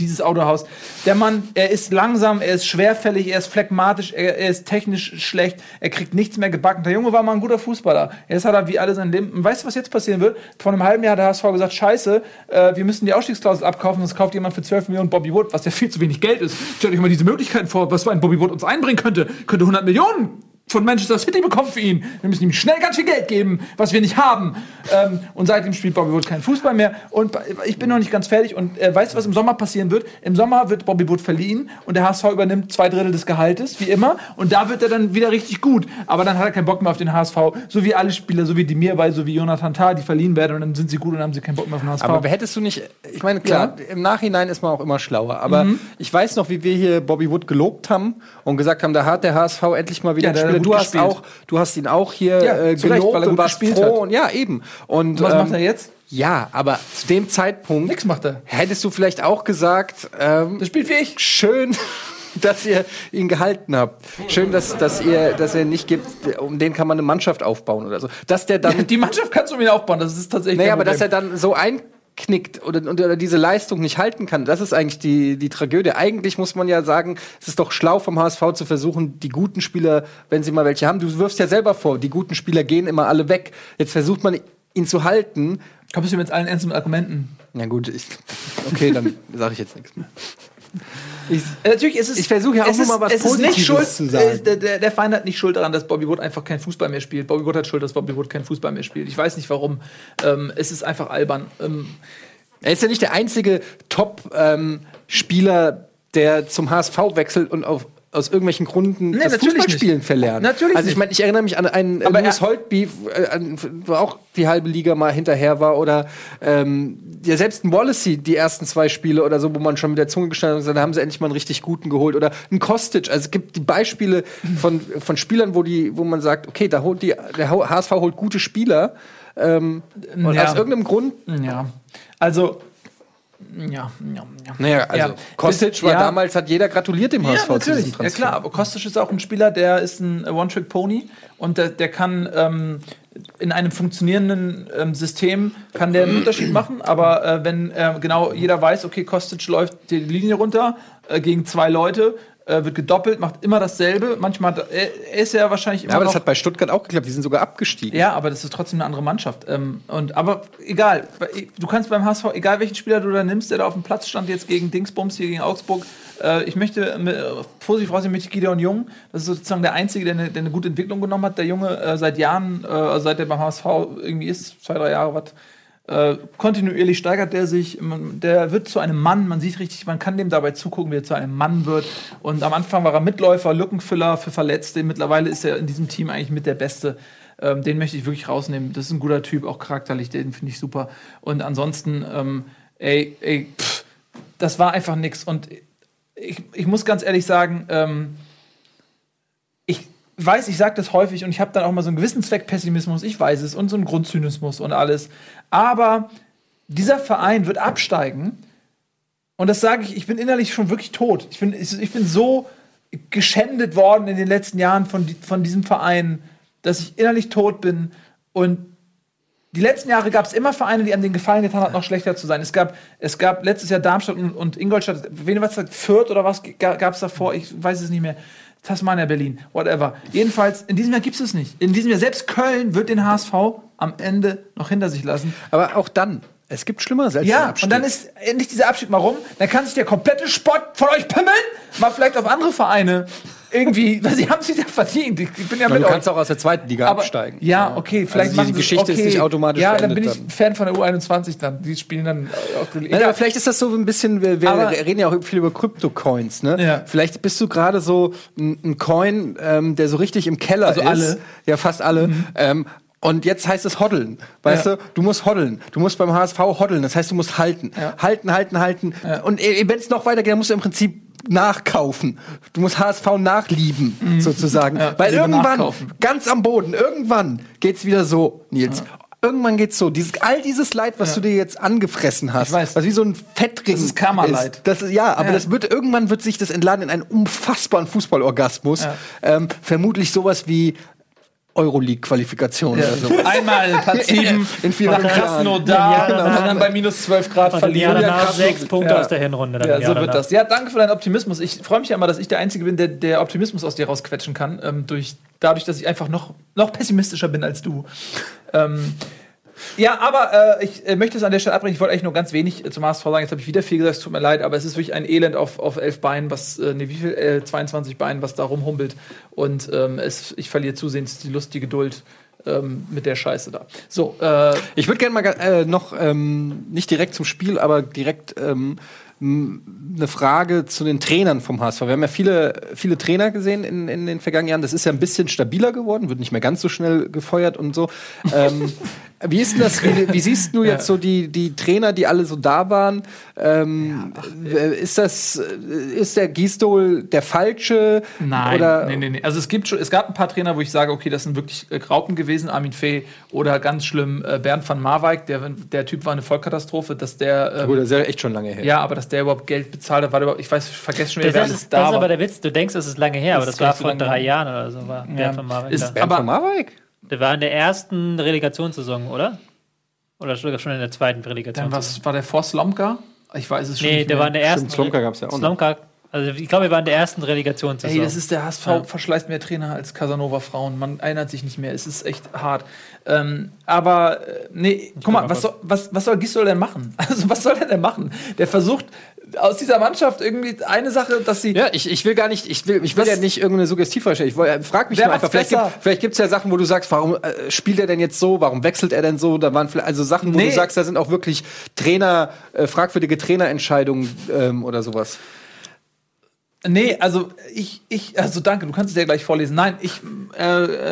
S2: dieses Autohaus. Der Mann, er ist langsam, er ist schwerfällig, er ist phlegmatisch, er, er ist technisch schlecht, er kriegt nichts mehr gebacken. Der Junge war mal ein guter Fußballer. Jetzt hat er wie alle sein Leben. Und weißt du, was jetzt passieren wird? Vor einem halben Jahr hat der HSV gesagt: Scheiße, äh, wir müssen die Ausstiegsklausel abkaufen, sonst kauft jemand für 12 Millionen Bobby Wood, was ja viel zu wenig Geld ist. Stellt euch mal diese Möglichkeiten vor, was für ein Bobby Wood uns einbringen könnte. Könnte 100 Millionen von Manchester City bekommen für ihn. Wir müssen ihm schnell ganz viel Geld geben, was wir nicht haben. Ähm, und seitdem spielt Bobby Wood keinen Fußball mehr. Und ich bin noch nicht ganz fertig. Und äh, weißt du, was im Sommer passieren wird? Im Sommer wird Bobby Wood verliehen und der HSV übernimmt zwei Drittel des Gehaltes, wie immer. Und da wird er dann wieder richtig gut. Aber dann hat er keinen Bock mehr auf den HSV. So wie alle Spieler, so wie die mir bei, so wie Jonathan Tah, die verliehen werden und dann sind sie gut und haben sie keinen Bock mehr auf den HSV.
S3: Aber hättest du nicht, ich meine, klar, im Nachhinein ist man auch immer schlauer, aber ich weiß noch, wie wir hier Bobby Wood gelobt haben und gesagt haben, da hat der HSV endlich mal wieder
S2: Ja, gut
S3: Du hast
S2: gespielt.
S3: auch, du hast ihn auch hier
S2: Ja,
S3: äh,
S2: zu Recht,
S3: gelobt
S2: weil er
S3: und warst froh. Und, ja, eben. Und
S2: was
S3: ähm,
S2: macht er jetzt?
S3: Ja, aber zu dem Zeitpunkt
S2: Nix macht er.
S3: hättest du vielleicht auch gesagt, ähm,
S2: Das spielt wie ich.
S3: schön, [laughs] dass ihr ihn gehalten habt. Schön, dass, dass ihr, dass er nicht gibt, um den kann man eine Mannschaft aufbauen oder so. Dass der dann [laughs]
S2: Die Mannschaft kannst du mir aufbauen, das ist tatsächlich.
S3: naja, aber dass er dann so einknickt oder, oder diese Leistung nicht halten kann, das ist eigentlich die, die Tragödie. Eigentlich muss man ja sagen, es ist doch schlau vom HSV zu versuchen, die guten Spieler, wenn sie mal welche haben, du wirfst ja selber vor, die guten Spieler gehen immer alle weg. Jetzt versucht man ihn zu halten.
S2: Kommst du mit allen ernsten Argumenten?
S3: Ja gut, ich, okay, dann sage ich jetzt nichts mehr. [laughs] Ich,
S2: Natürlich ist es.
S3: Ich versuche ja auch
S2: es
S3: nur
S2: ist-
S3: mal was
S2: es ist nicht
S3: Positives
S2: schuld,
S3: zu sagen.
S2: äh, Der, der, der Feind hat nicht Schuld daran, dass Bobby Wood einfach keinen Fußball mehr spielt. Bobby Wood hat Schuld, dass Bobby Wood keinen Fußball mehr spielt. Ich weiß nicht warum. Ähm, es ist einfach albern. Ähm,
S3: er ist ja nicht der einzige Top-Spieler, der zum HSV wechselt und auf, aus irgendwelchen Gründen das
S2: natürlich
S3: Fußballspielen
S2: nicht.
S3: verlernt.
S2: Natürlich
S3: Also ich meine, ich erinnere mich an einen äh,
S2: Aber
S3: Louis Holtby, äh, wo auch die halbe Liga mal hinterher war oder ähm, ja selbst ein Wallacey die ersten zwei Spiele oder so, wo man schon mit der Zunge gestanden hat da haben sie endlich mal einen richtig guten geholt oder ein Kostic. Also es gibt die Beispiele von, von Spielern, wo die, wo man sagt, okay, da holt die der HSV holt gute Spieler ähm, und
S2: Ja.
S3: aus irgendeinem Grund
S2: ja. Also, Ja, ja, ja.
S3: Naja, also
S2: Ja.
S3: Kostic war
S2: ja.
S3: damals, hat jeder gratuliert dem HSV
S2: Ja,
S3: zu diesem
S2: natürlich. Ja,
S3: Transfer.
S2: klar, aber Kostic ist auch ein Spieler, der ist ein One-Trick-Pony und der, der kann ähm, in einem funktionierenden ähm, System kann der einen Unterschied [clears throat] machen, aber äh, wenn äh, genau jeder weiß, okay, Kostic läuft die Linie runter äh, gegen zwei Leute, äh, wird gedoppelt, macht immer dasselbe. Manchmal hat, er, er ist ja wahrscheinlich immer
S3: Ja, aber das hat bei Stuttgart auch geklappt. Die sind sogar abgestiegen.
S2: ja, aber das ist trotzdem eine andere Mannschaft. Ähm, und, aber egal, du kannst beim HSV, egal welchen Spieler du da nimmst, der da auf dem Platz stand, jetzt gegen Dingsbums hier gegen Augsburg, äh, ich möchte äh, positiv rausnehmen mit Gideon Jung. Das ist sozusagen der Einzige, der eine, der eine gute Entwicklung genommen hat. Der Junge äh, seit Jahren, äh, also seit er beim HSV irgendwie ist, zwei, drei Jahre, was. Äh, kontinuierlich steigert der sich, der wird zu einem Mann, man sieht richtig, man kann dem dabei zugucken, wie er zu einem Mann wird. Und am Anfang war er Mitläufer, Lückenfüller für Verletzte. Mittlerweile ist er in diesem Team eigentlich mit der Beste. Ähm, den möchte ich wirklich rausnehmen. Das ist ein guter Typ, auch charakterlich, den finde ich super. Und ansonsten, ähm, ey, ey, pff, das war einfach nix. Und ich, ich muss ganz ehrlich sagen, ähm, weiß, ich sage das häufig und ich habe dann auch mal so einen gewissen Zweckpessimismus, ich weiß es, und so einen Grundzynismus und alles. Aber dieser Verein wird absteigen. Und das sage ich, ich bin innerlich schon wirklich tot. Ich bin, ich, ich bin so geschändet worden in den letzten Jahren von, von diesem Verein, dass ich innerlich tot bin. Und die letzten Jahre gab es immer Vereine, die einem den Gefallen getan hat, noch schlechter zu sein. Es gab, es gab letztes Jahr Darmstadt und, und Ingolstadt, wen was Fürth oder was gab es davor? Ich weiß es nicht mehr. Tasmania, Berlin, whatever. Jedenfalls, in diesem Jahr gibt es es nicht. In diesem Jahr, selbst Köln wird den HSV am Ende noch hinter sich lassen.
S3: Aber auch dann, es gibt Schlimmeres als den
S2: Ja,
S3: Abstieg.
S2: und dann ist endlich dieser Abschied mal rum. Dann kann sich der komplette Sport von euch pimmeln, mal vielleicht auf andere Vereine irgendwie, [laughs] weil sie haben sich ja verdient. Ich bin ja mit
S3: du
S2: euch.
S3: kannst auch aus der zweiten Liga
S2: Aber,
S3: absteigen.
S2: ja, okay, vielleicht
S3: Also die Geschichte ist
S2: okay.
S3: nicht automatisch
S2: Ja, dann bin ich. Fan von der U21 dann. Die spielen dann auch
S3: Nein, aber vielleicht ist das so ein bisschen, wir, wir reden ja auch viel über Krypto-Coins, ne?
S2: Ja.
S3: Vielleicht bist du gerade so ein, Coin, ähm, der so richtig im Keller
S2: Also
S3: ist.
S2: alle. Mhm.
S3: Ja, fast alle. Ähm, und jetzt heißt es hoddeln. Weißt
S2: Ja.
S3: du, du musst hoddeln. Du musst beim HSV hoddeln. Das heißt, du musst halten.
S2: Ja.
S3: Halten, halten, halten. Und wenn es noch weitergeht, dann musst du im Prinzip nachkaufen. Du musst HSV nachlieben, sozusagen.
S2: Mhm. Ja,
S3: Weil irgendwann,
S2: nachkaufen.
S3: ganz am Boden, irgendwann geht's wieder so, Nils. Irgendwann geht's so. Dieses, all dieses Leid, was du dir jetzt angefressen hast,
S2: Ich weiß.
S3: was wie so ein Fettring
S2: Das ist Karma-Leid.
S3: Das ist, ja, aber
S2: Ja.
S3: das wird irgendwann wird sich das entladen in einen unfassbaren Fußballorgasmus.
S2: Ja.
S3: Ähm, vermutlich sowas wie Euroleague-Qualifikation oder so. [laughs]
S2: Einmal Platz 7
S3: In vier,
S2: nach Krasnodar und
S4: Ja,
S2: dann bei minus 12 Grad verlieren.
S4: ja, sechs Punkte
S2: Ja.
S4: aus der Hinrunde. Dann
S2: Ja, so wird das. Ja, danke für deinen Optimismus. Ich freue mich ja immer, dass ich der Einzige bin, der, der Optimismus aus dir rausquetschen kann. Ähm, durch, dadurch, dass ich einfach noch, noch pessimistischer bin als du. ähm, ja, aber äh, ich äh, möchte es an der Stelle abbrechen. Ich wollte eigentlich nur ganz wenig äh, zum HSV sagen. Jetzt habe ich wieder viel gesagt, es tut mir leid, aber es ist wirklich ein Elend auf, auf elf Beinen, was, äh, nee, wie viel? Äh, 22 Beinen, was da rumhumpelt. Und ähm, es, ich verliere zusehends die Lust, die Geduld ähm, mit der Scheiße da. So, äh,
S3: Ich würde gerne mal äh, noch ähm, nicht direkt zum Spiel, aber direkt ähm, eine Frage zu den Trainern vom HSV. Wir haben ja viele, viele Trainer gesehen in, in den vergangenen Jahren. Das ist ja ein bisschen stabiler geworden, wird nicht mehr ganz so schnell gefeuert und so. ähm, [laughs] wie ist denn das? Wie, wie siehst du [laughs] jetzt so die, die Trainer, die alle so da waren? Ähm, äh, ist das, äh, ist der Gisdol der falsche?
S2: Nein,
S3: Oder
S2: nee, nee, nee. Also es gibt schon, es gab ein paar Trainer, wo ich sage, okay, das sind wirklich äh, Graupen gewesen, Armin Fee oder ganz schlimm äh, Bernd van Marwijk, der, der Typ war eine Vollkatastrophe, dass der ähm,
S3: Gut, das ist ja echt schon lange her.
S2: ja, aber dass der überhaupt Geld bezahlt hat, war der überhaupt, ich weiß, ich vergesse schon wieder,
S4: Das,
S2: wer
S4: ist, das ist aber der Witz. Du denkst, es ist lange her, aber
S2: Das
S4: das,
S2: ist
S4: war vor drei. Jahren oder so. War
S2: Ja.
S4: Bernd von Marwijk
S2: Ist-
S4: da.
S3: Bernd
S2: aber-
S3: von Marwijk?
S4: Der war in der ersten Relegationssaison, oder? Oder sogar schon in der zweiten
S2: Dann
S4: Relegationssaison?
S2: was war der vor Slomka? Ich weiß es schon
S4: Nee,
S2: nicht
S4: der
S2: mehr.
S4: war in der ersten.
S3: Stimmt, Slomka gab's ja auch.
S4: Slomka, also ich glaube, er war in der ersten Relegationssaison.
S2: Ey, das ist der HSV verschleißt mehr Trainer als Casanova Frauen. Man erinnert sich nicht mehr. Es ist echt hart. Ähm, aber äh, nee, guck mal,
S4: mal
S2: was soll, was, was soll Gisdol denn machen? [laughs] Also was soll der denn machen? Der versucht aus dieser Mannschaft irgendwie eine Sache, dass sie
S3: Ja, ich, ich will gar nicht, ich will, ich will ja nicht irgendeine Suggestivfrage stellen. Ich äh, frag mich einfach, vielleicht, gibt, vielleicht gibt's ja Sachen, wo du sagst, warum äh, spielt er denn jetzt so, warum wechselt er denn so? Da waren vielleicht, also Sachen, wo
S2: Nee.
S3: du sagst, da sind auch wirklich Trainer, äh, fragwürdige Trainerentscheidungen ähm, oder sowas.
S2: Nee, also ich, ich, also danke, du kannst es ja gleich vorlesen. Nein, ich äh,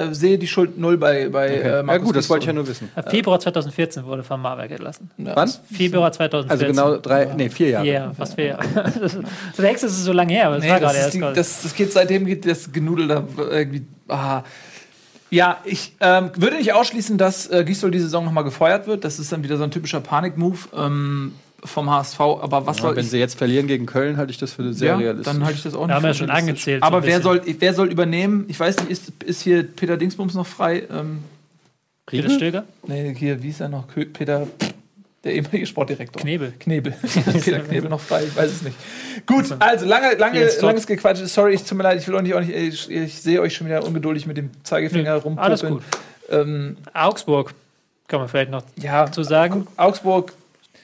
S2: äh, sehe die Schuld null bei, bei äh,
S3: ja
S2: Markus
S3: gut, das wollte ich ja nur wissen.
S4: Februar 2014 wurde von Marwijk entlassen.
S3: Wann?
S4: Februar 2014.
S3: Also genau drei, nee, vier Jahre.
S4: Ja, fast vier Jahre. Du denkst, es ist so lange her, aber es
S2: Nee,
S4: war
S2: das,
S4: gerade
S2: ist
S4: erst.
S2: die, das, das geht seitdem geht das Genudel da irgendwie. Ah. Ja, ich ähm, würde nicht ausschließen, dass äh, Gisdol die Saison nochmal gefeuert wird. Das ist dann wieder so ein typischer Panik-Move. Ähm, vom HSV, aber was soll
S3: wenn
S2: ich
S3: sie jetzt verlieren gegen Köln, halte ich das für sehr
S2: ja,
S3: realistisch.
S2: dann halte ich das auch nicht.
S4: Da haben wir schon angezählt,
S2: Aber wer soll, wer soll übernehmen? Ich weiß nicht, ist, ist hier Peter Dingsbums noch frei? Ähm,
S4: Peter Stöger?
S2: nee, hier, wie ist er noch? Peter, der ehemalige Sportdirektor.
S4: Knebel.
S2: Knebel. [laughs] [laughs] Peter Knebel noch frei, ich weiß es nicht. Gut, also lange, lange,
S4: Todt.
S2: langes Gequatsche. Sorry, ich tut mir leid, ich will auch nicht, auch nicht ich, ich sehe euch schon wieder ungeduldig mit dem Zeigefinger
S4: Nö,
S2: rumpopeln.
S4: alles gut.
S2: Ähm,
S4: Augsburg, kann man vielleicht noch
S2: ja,
S4: zu sagen.
S2: Augsburg,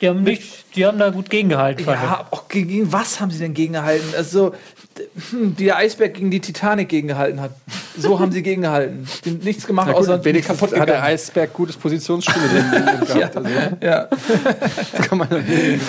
S4: Die haben, nicht, die haben da gut gegengehalten.
S2: Ja, auch gegen, gegen was haben sie denn gegengehalten? Also, hm, der Eisberg gegen die Titanic gegengehalten hat. So haben sie gegengehalten. Die haben nichts gemacht,
S3: gut,
S2: außer
S3: wenigstens
S2: kaputt
S3: hat der. Eisberg gutes Positionsspiel drin [laughs] gehabt. Also,
S2: Ja, [laughs]
S3: kann man.
S4: Ähm,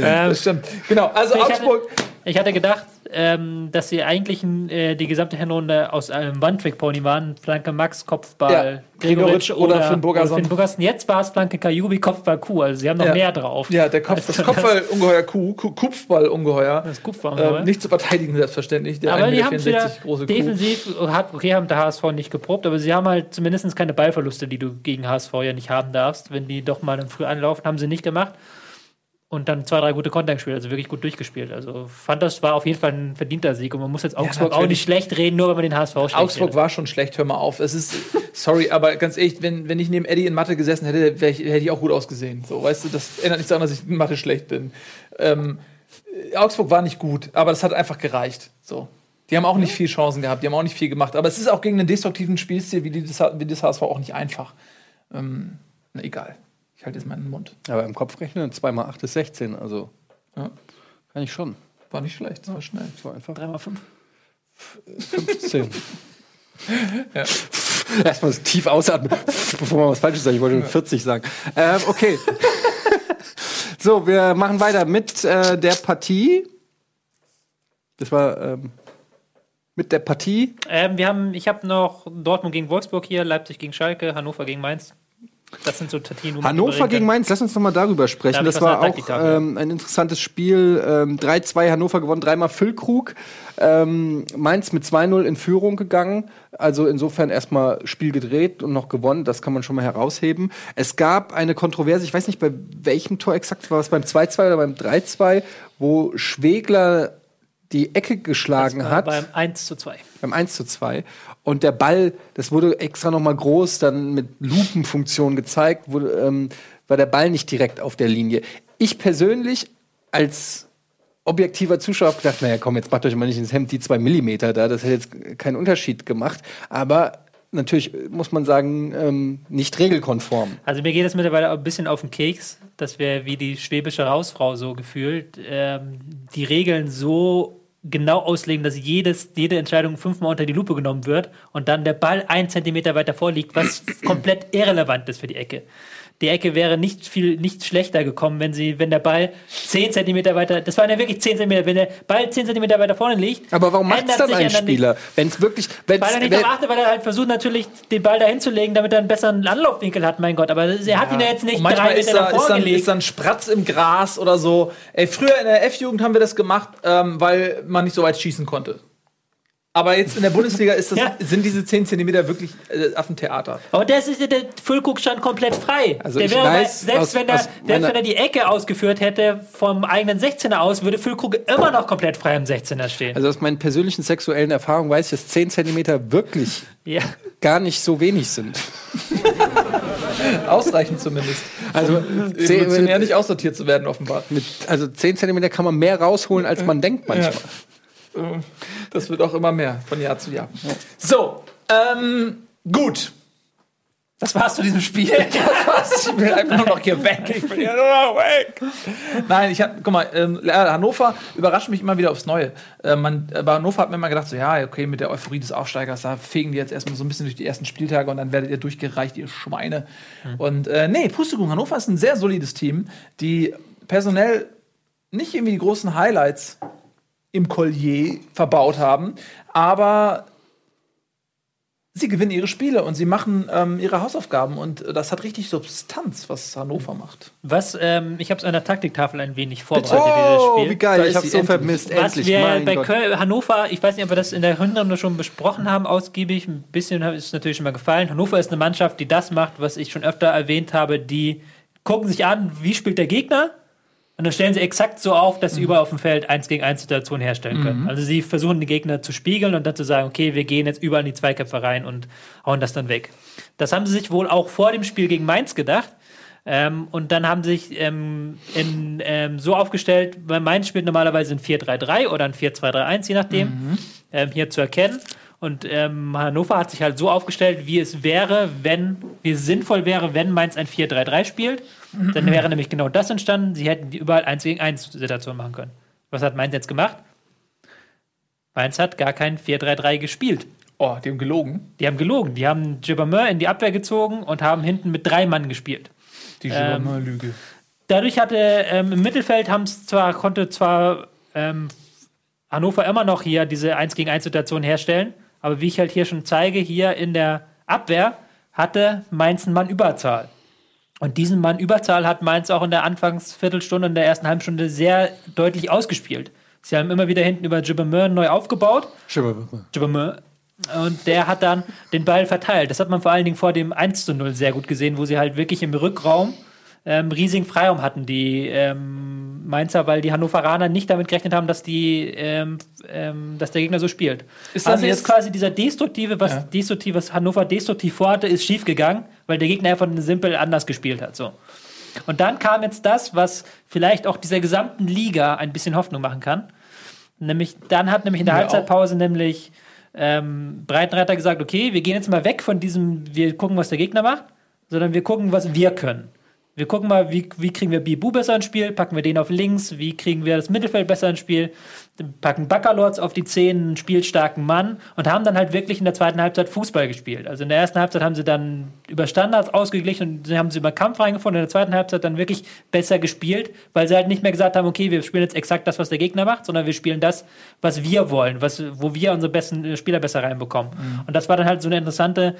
S2: das stimmt. Genau, also
S4: Ich hatte-
S2: Augsburg.
S4: Ich hatte gedacht, ähm, dass sie eigentlich äh, die gesamte Hinrunde aus einem One-Trick-Pony waren. Flanke Max, Kopfball,
S2: Ja, Gregoritsch oder Finn Burgerson.
S4: Finn Burgerson. Jetzt war es Flanke Kajubi, Kopfball Kuh. Also sie haben noch
S2: Ja.
S4: mehr drauf.
S2: Ja, der Kopf, das Kopfball-Ungeheuer Kuh, Kupfball-Ungeheuer.
S4: Das Kupfball.
S2: Ähm, nicht zu verteidigen, selbstverständlich. Der
S4: aber die
S2: 1,64
S4: haben wieder defensiv, hat, okay, haben der HSV nicht geprobt, aber sie haben halt zumindest keine Ballverluste, die du gegen HSV ja nicht haben darfst. Wenn die doch mal dann früh anlaufen, haben sie nicht gemacht. Und dann zwei, drei gute Konter gespielt, also wirklich gut durchgespielt. Also fand das war auf jeden Fall ein verdienter Sieg und man muss jetzt Augsburg auch
S2: natürlich.
S4: nicht schlecht reden, nur wenn man den HSV schlecht
S2: Augsburg
S4: redet.
S2: war schon schlecht, hör mal auf. Es ist, sorry, aber ganz ehrlich, wenn, wenn ich neben Eddie in Mathe gesessen hätte, ich, hätte ich auch gut ausgesehen. So, weißt du, das ändert nichts daran, dass ich in Mathe schlecht bin. Ähm, Augsburg war nicht gut, aber das hat einfach gereicht. So. Die haben auch nicht viel Chancen gehabt, die haben auch nicht viel gemacht. Aber es ist auch gegen einen destruktiven Spielstil wie, die, das, wie das HSV auch nicht einfach. Ähm, na, egal. Halte jetzt meinen Mund.
S3: Aber im Kopf rechnen, 2 mal 8 ist 16, also
S2: Ja.
S3: kann ich schon.
S2: War nicht schlecht, das war schnell.
S3: So einfach.
S4: 3x5.
S3: 15. [laughs] Erstmal so tief ausatmen, bevor man was Falsches sagt. Ich wollte 40 sagen. Ähm, okay. [laughs] so, wir machen weiter mit äh, der Partie. Das war ähm, mit der Partie.
S4: Ähm, wir haben, ich habe noch Dortmund gegen Wolfsburg hier, Leipzig gegen Schalke, Hannover gegen Mainz. Das sind so Partien,
S3: Hannover gegen. Mainz, lass uns noch mal darüber sprechen.
S4: Da
S3: Das war auch ähm, ein interessantes Spiel. Ähm, 3-2 Hannover gewonnen, dreimal Füllkrug. Ähm, Mainz mit 2-0 in Führung gegangen. Also insofern erstmal Spiel gedreht und noch gewonnen. Das kann man schon mal herausheben. Es gab eine Kontroverse, ich weiß nicht, bei welchem Tor exakt war es, beim 2-2 oder beim 3-2, wo Schwegler die Ecke geschlagen
S4: Das war
S3: hat
S4: Beim 1 zu 2.
S3: beim 1 zu 2. Und der Ball, das wurde extra noch mal groß, dann mit Lupenfunktion gezeigt, wurde, ähm, war der Ball nicht direkt auf der Linie. Ich persönlich als objektiver Zuschauer habe gedacht, naja, komm, jetzt macht euch mal nicht ins Hemd die zwei Millimeter da, das hätte jetzt keinen Unterschied gemacht. Aber natürlich muss man sagen, ähm, nicht regelkonform.
S4: Also mir geht es mittlerweile auch ein bisschen auf den Keks, dass wir wie die schwäbische Hausfrau so gefühlt ähm, die Regeln so genau auslegen, dass jedes, jede Entscheidung fünfmal unter die Lupe genommen wird und dann der Ball ein Zentimeter weiter vorliegt, was [clears throat] komplett irrelevant ist für die Ecke. Die Ecke wäre nicht viel, nicht schlechter gekommen, wenn sie, wenn der Ball 10 Zentimeter weiter, das waren ja wirklich 10 Zentimeter, wenn der Ball 10 Zentimeter weiter vorne liegt.
S3: Aber warum macht es dann ein
S4: ja
S3: Spieler? Wenn es wirklich, wenn's,
S4: Weil er nicht
S3: wenn-
S4: darauf achtet, weil er halt versucht natürlich den Ball dahin zu legen, damit er einen besseren Anlaufwinkel hat, mein Gott. Aber er hat ihn ja jetzt nicht
S2: Und manchmal
S4: drei
S2: ist
S4: Meter
S2: da,
S4: davor
S2: ist, dann,
S4: gelegt.
S2: ist dann Spratz im Gras oder so. Ey, früher in der F-Jugend haben wir das gemacht, ähm, weil man nicht so weit schießen konnte. Aber jetzt in der Bundesliga ist das,
S4: Ja.
S2: sind diese 10 Zentimeter wirklich äh, Affentheater.
S4: Aber das ist ja, der Füllkrug stand komplett frei.
S3: Also
S4: der
S3: ich
S4: wäre
S3: weiß
S4: selbst
S3: aus-
S4: wenn, er, selbst wenn er die Ecke ausgeführt hätte vom eigenen 16er aus, würde Füllkrug immer noch komplett frei am 16er stehen.
S3: also aus meinen persönlichen sexuellen Erfahrungen weiß ich, dass 10 Zentimeter wirklich
S4: ja.
S3: gar nicht so wenig sind.
S2: Ausreichend zumindest.
S3: Also,
S2: Evolutionär nicht aussortiert zu werden, offenbar.
S3: mit, also 10 Zentimeter kann man mehr rausholen, als man denkt manchmal.
S2: Äh, Das wird auch immer mehr von Jahr zu Jahr. So, ähm, gut. Das war's zu diesem Spiel. [laughs] Das war's. Ich will einfach nur noch hier weg. Ich will hier nur noch weg. Nein, ich hab, guck mal, ähm, Hannover überrascht mich immer wieder aufs Neue. Äh, man, äh, bei Hannover hat man immer gedacht, so, ja, okay, mit der Euphorie des Aufsteigers, da fegen die jetzt erstmal so ein bisschen durch die ersten Spieltage und dann werdet ihr durchgereicht, ihr Schweine. Und äh, nee, Pustekuchen, Hannover ist ein sehr solides Team, die personell nicht irgendwie die großen Highlights im Collier verbaut haben, aber sie gewinnen ihre Spiele und sie machen ähm, ihre Hausaufgaben und das hat richtig Substanz, was Hannover macht.
S4: Was, ähm, ich habe es an der Taktiktafel ein wenig vorbereitet,
S3: Oh,
S4: dieses Spiel.
S3: wie geil,
S2: Da
S3: ich
S2: sie
S3: so
S2: endlich.
S3: vermisst.
S4: Was
S3: endlich,
S4: wir
S3: mein
S4: bei
S3: Gott.
S4: Köln, Hannover, ich weiß nicht, ob wir das in der Hinrunde schon besprochen haben, ausgiebig. Ein bisschen ist es natürlich schon mal gefallen. Hannover ist eine Mannschaft, die das macht, was ich schon öfter erwähnt habe. Die gucken sich an, wie spielt der Gegner Und dann stellen sie exakt so auf, dass sie überall auf dem Feld 1 gegen 1 Situationen herstellen können. Also sie versuchen die Gegner zu spiegeln und dann zu sagen, okay, wir gehen jetzt überall in die Zweikämpfe rein und hauen das dann weg. Das haben sie sich wohl auch vor dem Spiel gegen Mainz gedacht. Ähm, und dann haben sie sich ähm, in, ähm, so aufgestellt, weil Mainz spielt normalerweise ein 4-3-3 oder ein 4-2-3-1, je nachdem, ähm, hier zu erkennen. Und ähm, Hannover hat sich halt so aufgestellt, wie es wäre, wenn, wie es sinnvoll wäre, wenn Mainz ein 4-3-3 spielt. Dann wäre nämlich genau das entstanden. Sie hätten die überall 1 gegen 1 Situationen machen können. Was hat Mainz jetzt gemacht? Mainz hat gar kein 4-3-3 gespielt.
S2: Oh, die haben gelogen.
S4: Die haben gelogen. Die haben Gibbermeur in die Abwehr gezogen und haben hinten mit drei Mann gespielt.
S2: Die
S4: Ähm,
S2: Lüge.
S4: Dadurch hatte ähm, im Mittelfeld haben's zwar, konnte zwar ähm, Hannover immer noch hier diese 1 gegen 1 Situation herstellen, aber wie ich halt hier schon zeige, hier in der Abwehr hatte Mainz einen Mann Überzahl. Und diesen Mann Überzahl hat Mainz auch in der Anfangsviertelstunde, in der ersten halben Stunde sehr deutlich ausgespielt. Sie haben immer wieder hinten über Gibbermeur neu aufgebaut. Gibbermeur. Und der hat dann den Ball verteilt. Das hat man vor allen Dingen vor dem 1 zu 0 sehr gut gesehen, wo sie halt wirklich im Rückraum ähm, riesigen Freiraum hatten, die ähm, Mainzer, weil die Hannoveraner nicht damit gerechnet haben, dass die, ähm, ähm, dass der Gegner so spielt.
S2: Ist das
S4: sie
S2: jetzt-
S4: quasi dieser destruktive, was
S2: Ja.
S4: destruktiv, was Hannover destruktiv vorhatte, ist schiefgegangen, weil der Gegner einfach simpel anders gespielt hat. So. Und dann kam jetzt das, was vielleicht auch dieser gesamten Liga ein bisschen Hoffnung machen kann. Nämlich, dann hat nämlich in der
S2: Ja,
S4: Halbzeitpause nämlich ähm, Breitenreiter gesagt, okay, wir gehen jetzt mal weg von diesem, wir gucken, was der Gegner macht, sondern wir gucken, was wir können. Wir gucken mal, wie, wie kriegen wir Bibu besser ins Spiel, packen wir den auf links, wie kriegen wir das Mittelfeld besser ins Spiel, packen Baccalords auf die Zehen, einen spielstarken Mann und haben dann halt wirklich in der zweiten Halbzeit Fußball gespielt. Also in der ersten Halbzeit haben sie dann über Standards ausgeglichen und sie haben sie über Kampf reingefunden, in der zweiten Halbzeit dann wirklich besser gespielt, weil sie halt nicht mehr gesagt haben, okay, wir spielen jetzt exakt das, was der Gegner macht, sondern wir spielen das, was wir wollen, was, wo wir unsere besten äh, Spieler besser reinbekommen. Und das war dann halt so eine interessante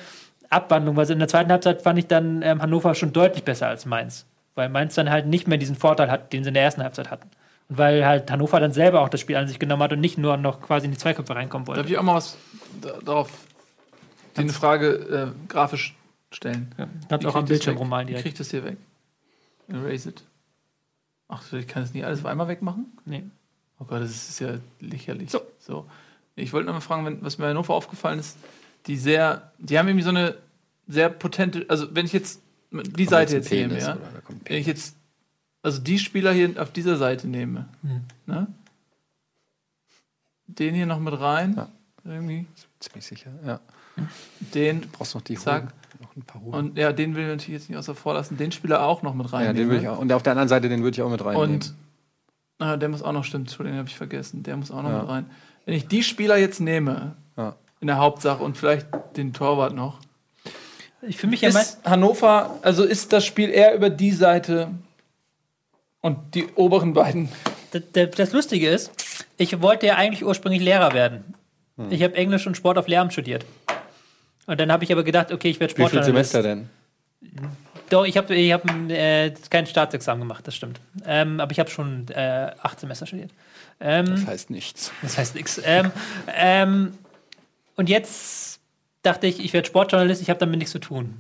S4: Abwandlung, weil in der zweiten Halbzeit fand ich dann ähm, Hannover schon deutlich besser als Mainz. Weil Mainz dann halt nicht mehr diesen Vorteil hat, den sie in der ersten Halbzeit hatten. Und weil halt Hannover dann selber auch das Spiel an sich genommen hat und nicht nur noch quasi in die Zweiköpfe reinkommen wollte.
S2: Darf ich auch mal was da, darauf, eine Frage äh, grafisch stellen?
S4: Ja, kannst auch
S2: krieg
S4: am Bildschirm rummalen direkt.
S2: krieg ich das hier weg? Erase it. Ach, so, ich kann das nicht alles auf einmal wegmachen?
S4: Nee.
S2: Oh Gott, das ist ja lächerlich.
S4: So.
S2: so. Ich wollte noch mal fragen, wenn, was mir Hannover aufgefallen ist, die sehr, die haben irgendwie so eine sehr potente, also wenn ich jetzt die Seite jetzt nehme, ja, wenn ich jetzt, also die Spieler hier auf dieser Seite nehme,
S3: Hm.
S2: ne? Den hier noch mit rein,
S3: Ja.
S2: irgendwie,
S3: Ziemlich sicher, ja.
S2: den
S3: Brauchst noch die
S2: Zack.
S3: Hohen. Noch ein paar Hohen.
S2: und ja, den will ich natürlich jetzt nicht außer vor lassen, den Spieler auch noch mit rein.
S3: ja, den würde ich auch. Und auf der anderen Seite, den würde ich auch mit reinnehmen.
S2: Und ah, der muss auch noch, stimmt, Entschuldigung, den habe ich vergessen. Der muss auch noch
S3: Ja.
S2: mit rein. Wenn ich die Spieler jetzt nehme,
S3: Ja.
S2: In der Hauptsache und vielleicht den Torwart noch,
S4: Ich fühle mich ja
S2: ist Hannover, also ist das Spiel eher über die Seite und die oberen beiden.
S4: das, das- Lustige ist, ich wollte ja eigentlich ursprünglich Lehrer werden.
S3: Hm.
S4: Ich habe Englisch und Sport auf Lehramt studiert. Und dann habe ich aber gedacht, okay, ich werde
S3: Wie viel. Semester denn?
S4: Doch, ich habe ich hab, äh, kein Staatsexamen gemacht, das stimmt. Ähm, aber ich habe schon äh, acht Semester studiert. Ähm,
S3: Das heißt nichts.
S4: Das heißt nichts. Ähm, ähm, und jetzt dachte ich, ich werde Sportjournalist, ich habe damit nichts zu tun.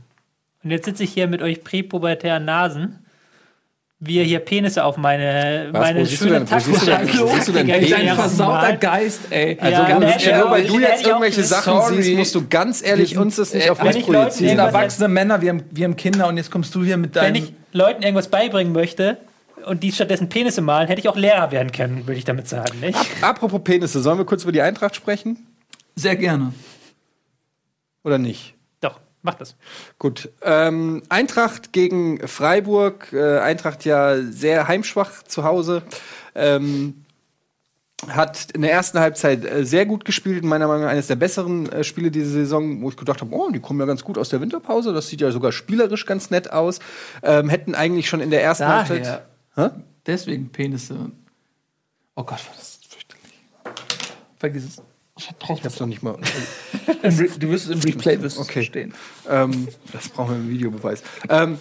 S4: Und jetzt sitze ich hier mit euch präpubertären Nasen, wie ihr hier Penisse auf meine,
S3: Was?
S4: meine schöne
S3: denn- wo siehst du denn- wo siehst du denn
S4: Taktik-
S3: Penisse?
S4: Ja,
S3: Ein
S4: mal.
S2: Geist, ey.
S3: Also,
S4: Ja,
S3: du,
S4: da
S3: ja, weil du jetzt irgendwelche Sachen
S2: sorry.
S3: siehst, musst du ganz ehrlich
S2: sind-
S3: uns das nicht
S2: äh,
S3: auf
S4: wenn
S3: uns projizieren.
S2: Wir sind erwachsene Männer, wir haben, wir haben Kinder und jetzt kommst du hier mit
S4: Wenn
S2: deinem.
S4: ich Leuten irgendwas beibringen möchte und die stattdessen Penisse malen, hätte ich auch Lehrer werden können, würde ich damit sagen. Nicht?
S3: Apropos Penisse, sollen wir kurz über die Eintracht sprechen?
S2: Sehr gerne.
S3: Oder nicht?
S4: Doch, mach das.
S3: Gut. Ähm, Eintracht gegen Freiburg. Äh, Eintracht ja sehr heimschwach zu Hause. Ähm, hat in der ersten Halbzeit äh, sehr gut gespielt, meiner Meinung nach eines der besseren äh, Spiele diese Saison, wo ich gedacht habe, oh, die kommen ja ganz gut aus der Winterpause, das sieht ja sogar spielerisch ganz nett aus. Ähm, hätten eigentlich schon in der ersten Halbzeit.
S2: Daher.
S3: Hä?
S2: Deswegen Penisse. Oh Gott, war das fürchterlich. Vergiss es.
S3: Ich hab's noch nicht mal.
S2: Du wirst es im Replay wirst
S3: Okay.
S2: verstehen.
S3: Ähm, das brauchen wir im Videobeweis. Ähm,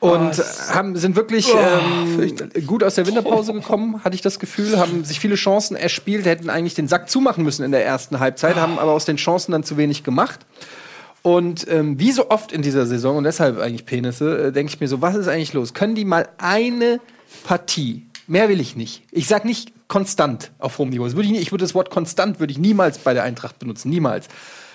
S3: und
S2: es-
S3: haben, sind wirklich
S2: Oh,
S3: ähm, gut aus der Winterpause gekommen, hatte ich das Gefühl, haben sich viele Chancen erspielt, hätten eigentlich den Sack zumachen müssen in der ersten Halbzeit, haben aber aus den Chancen dann zu wenig gemacht. Und ähm, wie so oft in dieser Saison, und deshalb eigentlich Penisse, äh, denke ich mir so, was ist eigentlich los? Können die mal eine Partie, mehr will ich nicht. Ich sag nicht konstant auf hohem Niveau. Das würde ich, ich würde das Wort konstant würde ich niemals bei der Eintracht benutzen, niemals.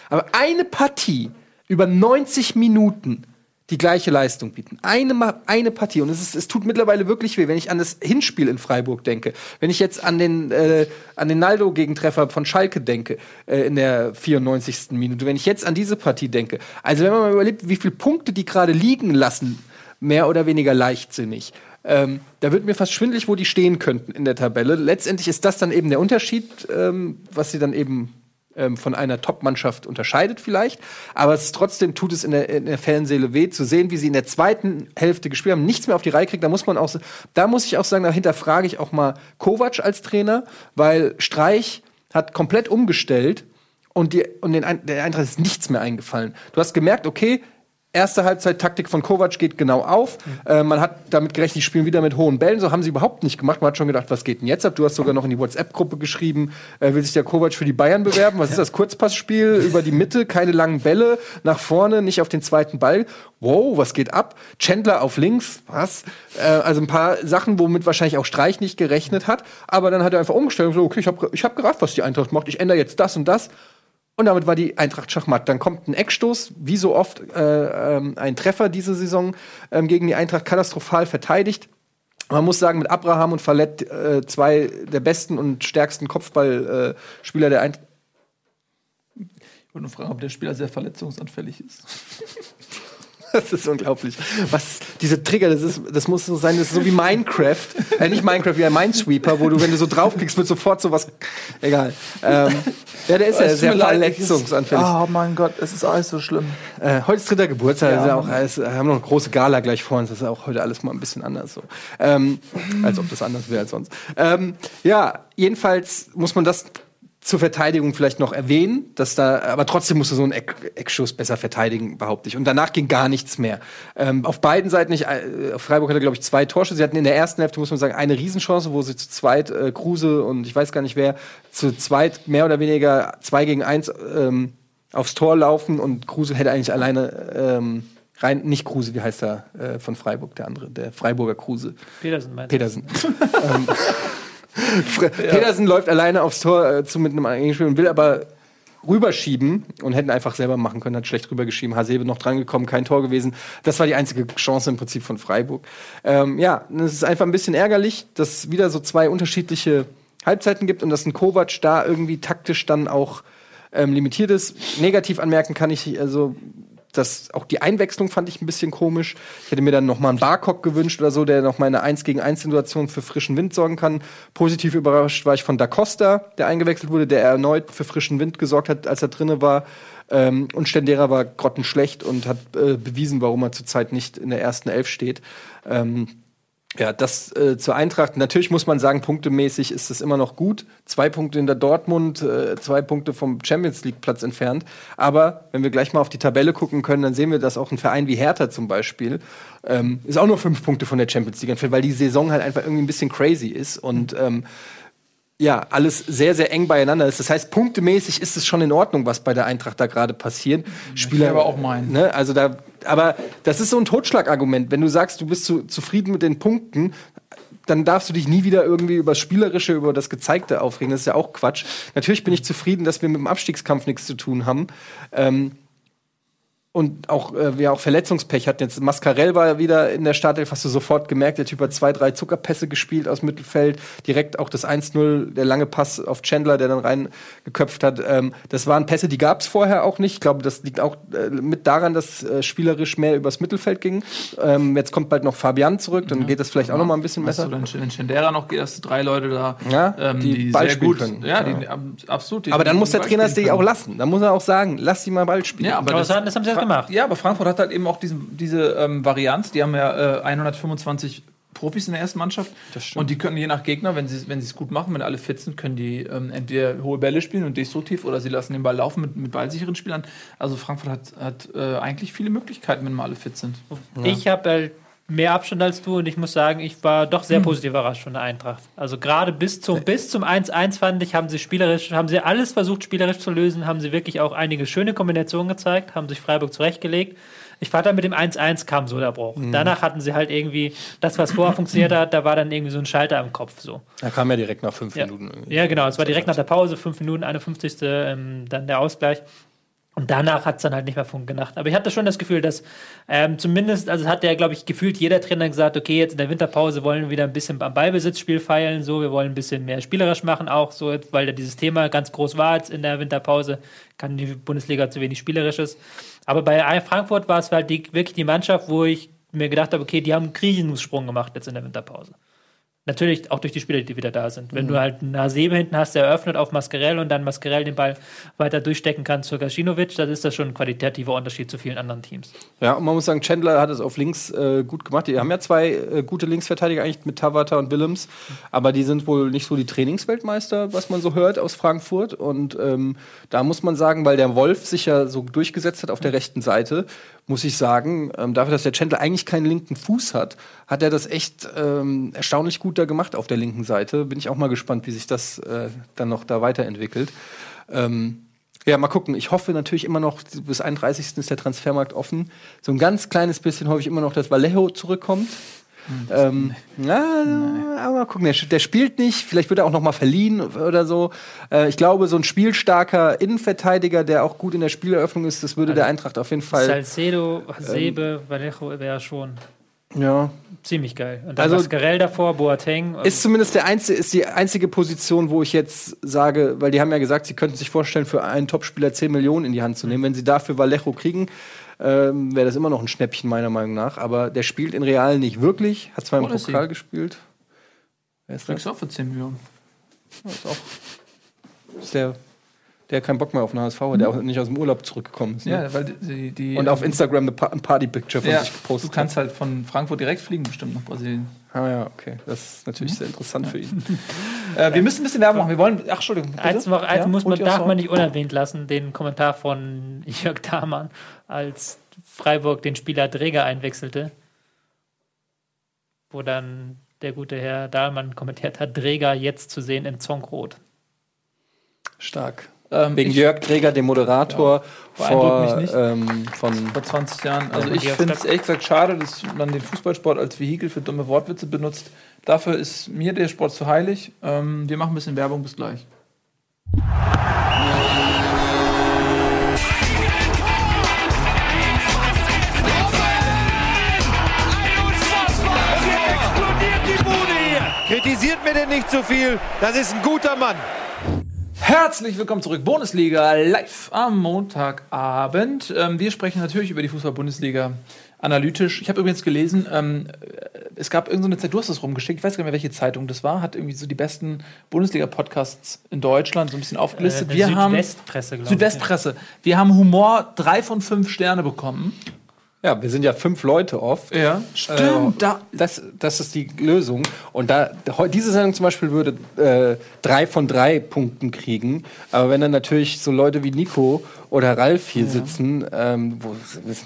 S3: Aber eine Partie über 90 Minuten die gleiche Leistung bieten. Eine, eine Partie. Und es, ist, es tut mittlerweile wirklich weh, wenn ich an das Hinspiel in Freiburg denke. Wenn ich jetzt an den, äh, an den Naldo-Gegentreffer von Schalke denke, äh, in der 94. Minute. Wenn ich jetzt an diese Partie denke. Also wenn man mal überlegt, wie viele Punkte die gerade liegen lassen, mehr oder weniger leichtsinnig. Ähm, da wird mir fast schwindelig, wo die stehen könnten in der Tabelle. Letztendlich ist das dann eben der Unterschied, ähm, was sie dann eben ähm, von einer Top-Mannschaft unterscheidet vielleicht. Aber es trotzdem tut es in der, in der Fanseele weh, zu sehen, wie sie in der zweiten Hälfte gespielt haben, nichts mehr auf die Reihe kriegt. Da muss man auch, da muss ich auch sagen, dahinter frage ich auch mal Kovac als Trainer, weil Streich hat komplett umgestellt und, die, und den der Eintracht ist nichts mehr eingefallen. Du hast gemerkt, okay, erste Halbzeit-Taktik von Kovac geht genau auf. Äh, man hat damit gerechnet, die spielen wieder mit hohen Bällen. So haben sie überhaupt nicht gemacht. Man hat schon gedacht, was geht denn jetzt ab? Du hast sogar noch in die WhatsApp-Gruppe geschrieben, äh, will sich der Kovac für die Bayern bewerben? Was [laughs] ist das? Kurzpassspiel über die Mitte, keine langen Bälle, nach vorne, nicht auf den zweiten Ball. Wow, was geht ab? Chandler auf links, was? Äh, also ein paar Sachen, womit wahrscheinlich auch Streich nicht gerechnet hat. Aber dann hat er einfach umgestellt und so, okay, ich habe ich hab gerafft, was die Eintracht macht. Ich ändere jetzt das und das. Und damit war die Eintracht Schachmatt. Dann kommt ein Eckstoß, wie so oft äh, ähm, ein Treffer diese Saison ähm, gegen die Eintracht katastrophal verteidigt. Man muss sagen, mit Abraham und Fallett äh, zwei der besten und stärksten Kopfballspieler äh, der Eintracht.
S2: Ich wollte nur fragen, ob der Spieler sehr verletzungsanfällig ist. [laughs] [laughs]
S3: Das ist unglaublich. Was diese Trigger, das ist, das muss so sein, das ist so wie Minecraft, äh, nicht Minecraft, wie ein Minesweeper, wo du, wenn du so draufklickst, wird sofort sowas. Egal. Ähm, ja, der ist ja sehr verletzungsanfällig.
S2: Oh mein Gott, es ist alles so schlimm.
S3: Äh, heute ist dritter Geburtstag,
S2: Ja,
S3: ist ja auch, alles, wir haben noch eine große Gala gleich vor uns, das ist auch heute alles mal ein bisschen anders so. Ähm, als ob das anders wäre als sonst. Ähm, ja, jedenfalls muss man das zur Verteidigung vielleicht noch erwähnen, dass da, aber trotzdem musst du so einen Eck, Eckschuss besser verteidigen, behaupte ich. Und danach ging gar nichts mehr. Ähm, auf beiden Seiten nicht. Äh, Freiburg hatte, glaube ich, zwei Torschüsse. Sie hatten in der ersten Hälfte, muss man sagen, eine Riesenchance, wo sie zu zweit, äh, Kruse und ich weiß gar nicht wer, zu zweit mehr oder weniger zwei gegen eins ähm, aufs Tor laufen und Kruse hätte eigentlich alleine ähm, rein, nicht Kruse, wie heißt er äh, von Freiburg, der andere, der Freiburger Kruse.
S4: Petersen meinst du?
S3: Petersen. [laughs] ähm, Fre- Petersen läuft alleine aufs Tor äh, zu mit einem eigenen Spiel und will aber rüberschieben und hätten einfach selber machen können, hat schlecht rübergeschieben, Hasebe noch drangekommen, kein Tor gewesen. Das war die einzige Chance im Prinzip von Freiburg. Ähm, ja, es ist einfach ein bisschen ärgerlich, dass es wieder so zwei unterschiedliche Halbzeiten gibt und dass ein Kovac da irgendwie taktisch dann auch ähm, limitiert ist. Negativ anmerken kann ich also das, auch die Einwechslung fand ich ein bisschen komisch. Ich hätte mir dann noch mal einen Barcock gewünscht oder so, der noch mal in einer 1 gegen 1 Situation für frischen Wind sorgen kann. Positiv überrascht war ich von Da Costa, der eingewechselt wurde, der erneut für frischen Wind gesorgt hat, als er drinne war. Ähm, und Stendera war grottenschlecht und hat äh, bewiesen, warum er zurzeit nicht in der ersten Elf steht. Ähm, ja, das äh, zur Eintracht. Natürlich muss man sagen, punktemäßig ist es immer noch gut. Zwei Punkte hinter Dortmund, äh, zwei Punkte vom Champions League Platz entfernt. Aber wenn wir gleich mal auf die Tabelle gucken können, dann sehen wir, dass auch ein Verein wie Hertha zum Beispiel ähm, ist auch nur fünf Punkte von der Champions League entfernt, weil die Saison halt einfach irgendwie ein bisschen crazy ist und ähm, ja, alles sehr, sehr eng beieinander ist. Das heißt, punktemäßig ist es schon in Ordnung, was bei der Eintracht da gerade passiert. Spieler,
S2: aber auch meinen.
S3: Ne? Also da, aber das ist so ein Totschlagargument. Wenn du sagst, du bist zu, zufrieden mit den Punkten, dann darfst du dich nie wieder irgendwie über das Spielerische, über das Gezeigte aufregen. Das ist ja auch Quatsch. Natürlich bin ich zufrieden, dass wir mit dem Abstiegskampf nichts zu tun haben. Ähm, und auch äh, wir auch Verletzungspech hatten. Jetzt Mascarell war ja wieder in der Startelf, hast du sofort gemerkt, der Typ hat zwei, drei Zuckerpässe gespielt aus Mittelfeld, direkt auch das 1-0, der lange Pass auf Chandler, der dann reingeköpft hat. Ähm, das waren Pässe, die gab es vorher auch nicht. Ich glaube, das liegt auch äh, mit daran, dass äh, spielerisch mehr übers Mittelfeld ging. Ähm, jetzt kommt bald noch Fabian zurück, dann geht das vielleicht auch noch mal ein bisschen besser.
S2: du, wenn in Schendera noch geht, dass du drei Leute da,
S3: Ja,
S2: ähm,
S3: die
S2: die,
S3: Ball
S2: sehr
S3: spielen
S2: gut,
S3: können.
S2: ja,
S3: Ja.
S2: die, ab- absolut. die-
S3: Aber dann muss der Trainer es dir auch lassen. Dann muss er auch sagen, lass sie mal Ball spielen.
S2: Ja, aber,
S4: Aber
S2: das,
S4: das haben- das haben sie jetzt Gemacht.
S2: Ja, aber Frankfurt hat halt eben auch diesen, diese ähm, Varianz. Die haben ja äh, 125 Profis in der ersten Mannschaft.
S3: Das stimmt.
S2: Und die können je nach Gegner, wenn sie wenn sie es gut machen, wenn alle fit sind, können die ähm, entweder hohe Bälle spielen und destruktiv oder sie lassen den Ball laufen mit, mit ballsicheren Spielern. Also Frankfurt hat, hat äh, eigentlich viele Möglichkeiten, wenn mal alle fit sind.
S4: Ich habe halt mehr Abstand als du und ich muss sagen, ich war doch
S2: Hm.
S4: sehr positiv überrascht von der Eintracht. Also gerade bis zum, bis zum 1-1 fand ich, haben sie spielerisch, haben sie alles versucht, spielerisch zu lösen, haben sie wirklich auch einige schöne Kombinationen gezeigt, haben sich Freiburg zurechtgelegt. Ich fand dann mit dem 1-1 kam so der Bruch.
S3: Mhm.
S4: Danach hatten sie halt irgendwie, das, was vorher funktioniert hat, da war dann irgendwie so ein Schalter im Kopf so.
S3: Da kam ja direkt nach fünf
S4: Ja.
S3: Minuten. irgendwie.
S4: ja, genau. Es war direkt nach der Pause, 5 Minuten, 51. Ähm, dann der Ausgleich. Und danach hat es dann halt nicht mehr funktioniert. Aber ich hatte schon das Gefühl, dass ähm, zumindest, also hat ja, glaube ich, gefühlt jeder Trainer gesagt, okay, jetzt in der Winterpause wollen wir wieder ein bisschen am Ballbesitzspiel feilen, so, wir wollen ein bisschen mehr spielerisch machen, auch so, weil da dieses Thema ganz groß war jetzt in der Winterpause, kann die Bundesliga zu wenig spielerisch ist. Aber bei Frankfurt war es halt die, wirklich die Mannschaft, wo ich mir gedacht habe, okay, die haben einen Kriegensprung gemacht jetzt in der Winterpause. Natürlich auch durch die Spieler, die wieder da sind. Wenn du halt einen Hasebe hinten hast, der eröffnet auf Mascarell und dann Mascarell den Ball weiter durchstecken kann zu Gacinovic, dann ist das schon ein qualitativer Unterschied zu vielen anderen Teams.
S3: Ja, und man muss sagen, Chandler hat es auf links äh, gut gemacht. Die haben ja zwei äh, gute Linksverteidiger eigentlich mit Tavata und Willems, aber die sind wohl nicht so die Trainingsweltmeister, was man so hört aus Frankfurt. Und ähm, da muss man sagen, weil der Wolf sich ja so durchgesetzt hat auf der rechten Seite, muss ich sagen, ähm, dafür, dass der Chandler eigentlich keinen linken Fuß hat, hat er das echt ähm, erstaunlich gut da gemacht auf der linken Seite. Bin ich auch mal gespannt, wie sich das äh, dann noch da weiterentwickelt. Ähm, ja, mal gucken. Ich hoffe natürlich immer noch, bis 31. ist der Transfermarkt offen. So ein ganz kleines bisschen hoffe ich immer noch, dass Vallejo zurückkommt. Ähm, ja, aber mal gucken. Der, der spielt nicht. Vielleicht wird er auch noch mal verliehen oder so. Äh, ich glaube, so ein spielstarker Innenverteidiger, der auch gut in der Spieleröffnung ist, das würde der Eintracht auf jeden Fall.
S4: Salcedo, Hasebe, Vallejo wäre schon
S3: Ja,
S4: ziemlich geil. Und dann
S3: Also-
S4: Mascarell davor, Boateng.
S3: Ist zumindest der einzige, ist die einzige Position, wo ich jetzt sage, weil die haben ja gesagt, sie könnten sich vorstellen, für einen Topspieler 10 Millionen in die Hand zu nehmen. Wenn sie dafür Vallejo kriegen, ähm, wäre das immer noch ein Schnäppchen, meiner Meinung nach. Aber der spielt in Real nicht wirklich, hat zwar im
S2: Wo ist
S3: Pokal gespielt. Wer ist das?
S2: Kriegst du auch für 10 Millionen.
S3: ist auch ist der, der keinen Bock mehr auf den HSV hat, der auch nicht aus dem Urlaub zurückgekommen ist. Ne?
S2: Ja, weil die. die
S3: Und auf Instagram eine Pa- ein Party-Picture von
S2: ja,
S3: sich
S2: du
S3: gepostet
S2: kannst halt von Frankfurt direkt fliegen, bestimmt nach Brasilien.
S3: hat. Ah ja, okay. Das ist natürlich sehr interessant für ihn. [laughs]
S2: Äh, wir müssen ein bisschen Werbung machen. Wir wollen. Ach, Entschuldigung. bitte?
S4: Eins, noch, eins
S2: Ja,
S4: muss man, darf man nicht unerwähnt lassen, den Kommentar von [laughs] Jörg Dahmann, als Freiburg den Spieler Dräger einwechselte. Wo dann der gute Herr Dahlmann kommentiert hat, Dräger jetzt zu sehen in Zonkrot.
S3: Stark.
S2: Ähm,
S3: Wegen
S2: ich-
S3: Jörg Träger, dem Moderator
S2: Beeindruckt
S3: vor,
S2: mich nicht.
S3: ähm, von
S2: vor 20 Jahren. Also
S4: Ja,
S2: ich finde es ehrlich gesagt schade, dass man den Fußballsport als Vehikel für dumme Wortwitze benutzt. Dafür ist mir der Sport zu heilig. Ähm, wir machen ein bisschen Werbung, bis gleich.
S1: Kritisiert mir denn nicht zu viel. Das ist ein guter Mann.
S2: Herzlich willkommen zurück, Bundesliga live am Montagabend. Ähm, wir sprechen natürlich über die Fußball-Bundesliga analytisch. Ich habe übrigens gelesen, ähm, es gab irgendeine Zeit, du hast das rumgeschickt, ich weiß gar nicht mehr, welche Zeitung das war, hat irgendwie so die besten Bundesliga-Podcasts in Deutschland so ein bisschen aufgelistet.
S4: Äh,
S2: wir haben
S4: Südwestpresse, glaube ich.
S2: Südwestpresse. Wir haben Humor drei von fünf Sterne bekommen.
S3: Ja, wir sind ja fünf Leute oft.
S2: Ja, stimmt. da,
S3: Das, das ist die Lösung. Und da diese Sendung zum Beispiel würde äh, drei von drei Punkten kriegen. Aber wenn dann natürlich so Leute wie Nico oder Ralf hier sitzen, ähm, wo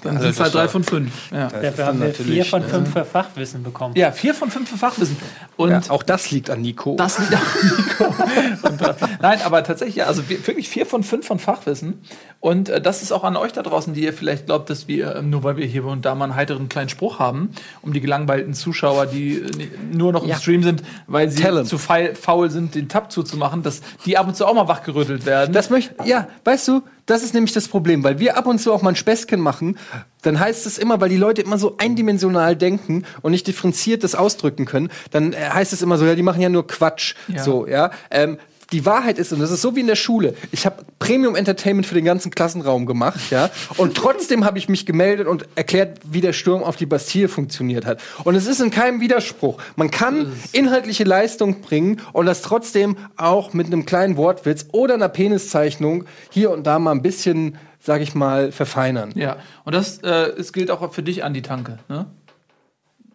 S2: dann sind es halt drei von fünf. Ja.
S4: Dafür haben wir vier von fünf für Fachwissen bekommen.
S2: ja, vier von fünf für Fachwissen. Und
S3: ja, auch das liegt an Nico.
S2: Das liegt auch Nico. [laughs] Und, äh, Nein, aber tatsächlich, ja, also wir- wirklich vier von fünf von Fachwissen. Und äh, das ist auch an euch da draußen, die ihr vielleicht glaubt, dass wir, ähm, nur weil wir hier und da mal einen heiteren kleinen Spruch haben, um die gelangweilten Zuschauer, die äh, nur noch im
S3: Ja.
S2: Stream sind, weil sie
S3: Talent.
S2: zu faul sind, den Tab zuzumachen, dass die ab und zu auch mal wachgerüttelt werden.
S3: Das möchte, ja, weißt du, das ist nämlich das Problem, weil wir ab und zu auch mal ein Späßchen machen, dann heißt es immer, weil die Leute immer so eindimensional denken und nicht differenziert das ausdrücken können, dann äh, heißt es immer so, ja, die machen ja nur Quatsch,
S2: Ja.
S3: so, ja. Ähm, die Wahrheit ist, und das ist so wie in der Schule, ich habe Premium Entertainment für den ganzen Klassenraum gemacht, ja, und trotzdem habe ich mich gemeldet und erklärt, wie der Sturm auf die Bastille funktioniert hat. Und es ist in keinem Widerspruch. Man kann inhaltliche Leistung bringen und das trotzdem auch mit einem kleinen Wortwitz oder einer Peniszeichnung hier und da mal ein bisschen, sag ich mal, verfeinern.
S2: Ja, und das äh, es gilt auch für dich, Andi Tanke, ne?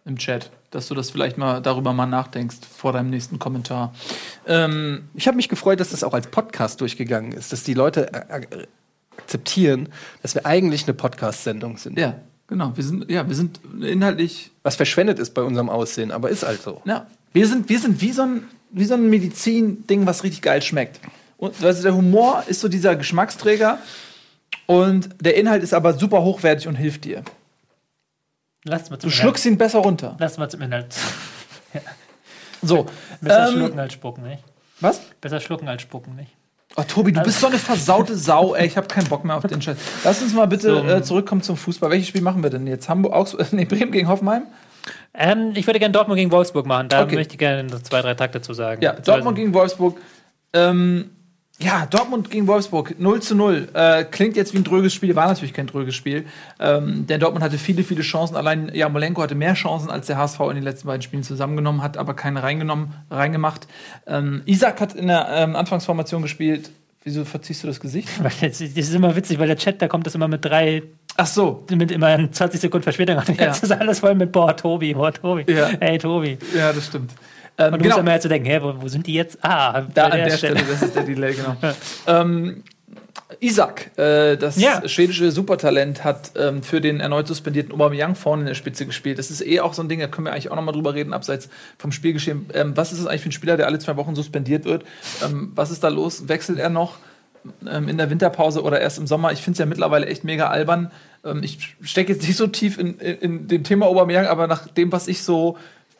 S2: Im Chat, dass du das vielleicht mal darüber mal nachdenkst vor deinem nächsten Kommentar. Ähm,
S3: Ich habe mich gefreut, dass das auch als Podcast durchgegangen ist, dass die Leute äh, äh, akzeptieren, dass wir eigentlich eine Podcast-Sendung sind.
S2: ja, genau. Wir sind, ja, wir sind inhaltlich
S3: Was verschwendet ist bei unserem Aussehen, aber ist halt so.
S2: Ja, wir sind, wir sind wie so ein, wie so ein Medizin-Ding, was richtig geil schmeckt. Und also der Humor ist so dieser Geschmacksträger und der Inhalt ist aber super hochwertig und hilft dir.
S4: Lass mal
S2: Du
S4: zum
S2: schluckst ihn besser runter.
S4: Lass mal zum Inhalt. [laughs]
S2: So.
S4: Besser
S2: Ähm,
S4: schlucken als spucken, nicht?
S2: Was?
S4: Besser schlucken als spucken, nicht?
S2: Oh, Tobi, du bist so eine versaute Sau, ey. Ich habe keinen Bock mehr auf den Scheiß. Lass uns mal bitte
S4: So.
S2: äh, zurückkommen zum Fußball. Welches Spiel machen wir denn jetzt? Hamburg, Augsburg, [laughs] nee, Bremen gegen Hoffenheim?
S4: Ähm, ich würde gerne Dortmund gegen Wolfsburg machen. Da
S2: Okay.
S4: möchte ich gerne zwei, drei Takte zu sagen.
S2: Ja, Dortmund gegen Wolfsburg. Ähm, ja, Dortmund gegen Wolfsburg, 0 zu 0. Äh, klingt jetzt wie ein dröges Spiel, war natürlich kein dröges Spiel. Ähm, denn Dortmund hatte viele, viele Chancen. Allein Jamolenko hatte mehr Chancen, als der HSV in den letzten beiden Spielen zusammengenommen hat, aber keine reingenommen, reingemacht. Ähm, Isaac hat in der ähm, Anfangsformation gespielt. Wieso verziehst du das Gesicht? [laughs]
S4: Das, ist immer witzig, weil der Chat, da kommt das immer mit drei,
S2: Ach so.
S4: mit immer 20 Sekunden Verspätung. Jetzt
S2: Ja.
S4: ist alles voll mit Boah, Tobi, boah, Tobi.
S2: Ja.
S4: Hey, Tobi.
S2: Ja, das stimmt. Ähm,
S4: Und du musst immer jetzt so denken, hä, wo, wo sind die jetzt? Ah,
S2: Da an der Stelle, das ist der Delay, genau. [laughs] ähm, Isaac, äh, das
S4: Ja.
S2: schwedische Supertalent, hat ähm, für den erneut suspendierten Aubameyang vorne in der Spitze gespielt. Das ist eh auch so ein Ding, da können wir eigentlich auch noch mal drüber reden, abseits vom Spielgeschehen. Ähm, was ist das eigentlich für ein Spieler, der alle zwei Wochen suspendiert wird? Ähm, was ist da los? Wechselt er noch ähm, in der Winterpause oder erst im Sommer? Ich finde es ja mittlerweile echt mega albern. Ähm, ich stecke jetzt nicht so tief in, in, in dem Thema Aubameyang, aber nach dem, was ich so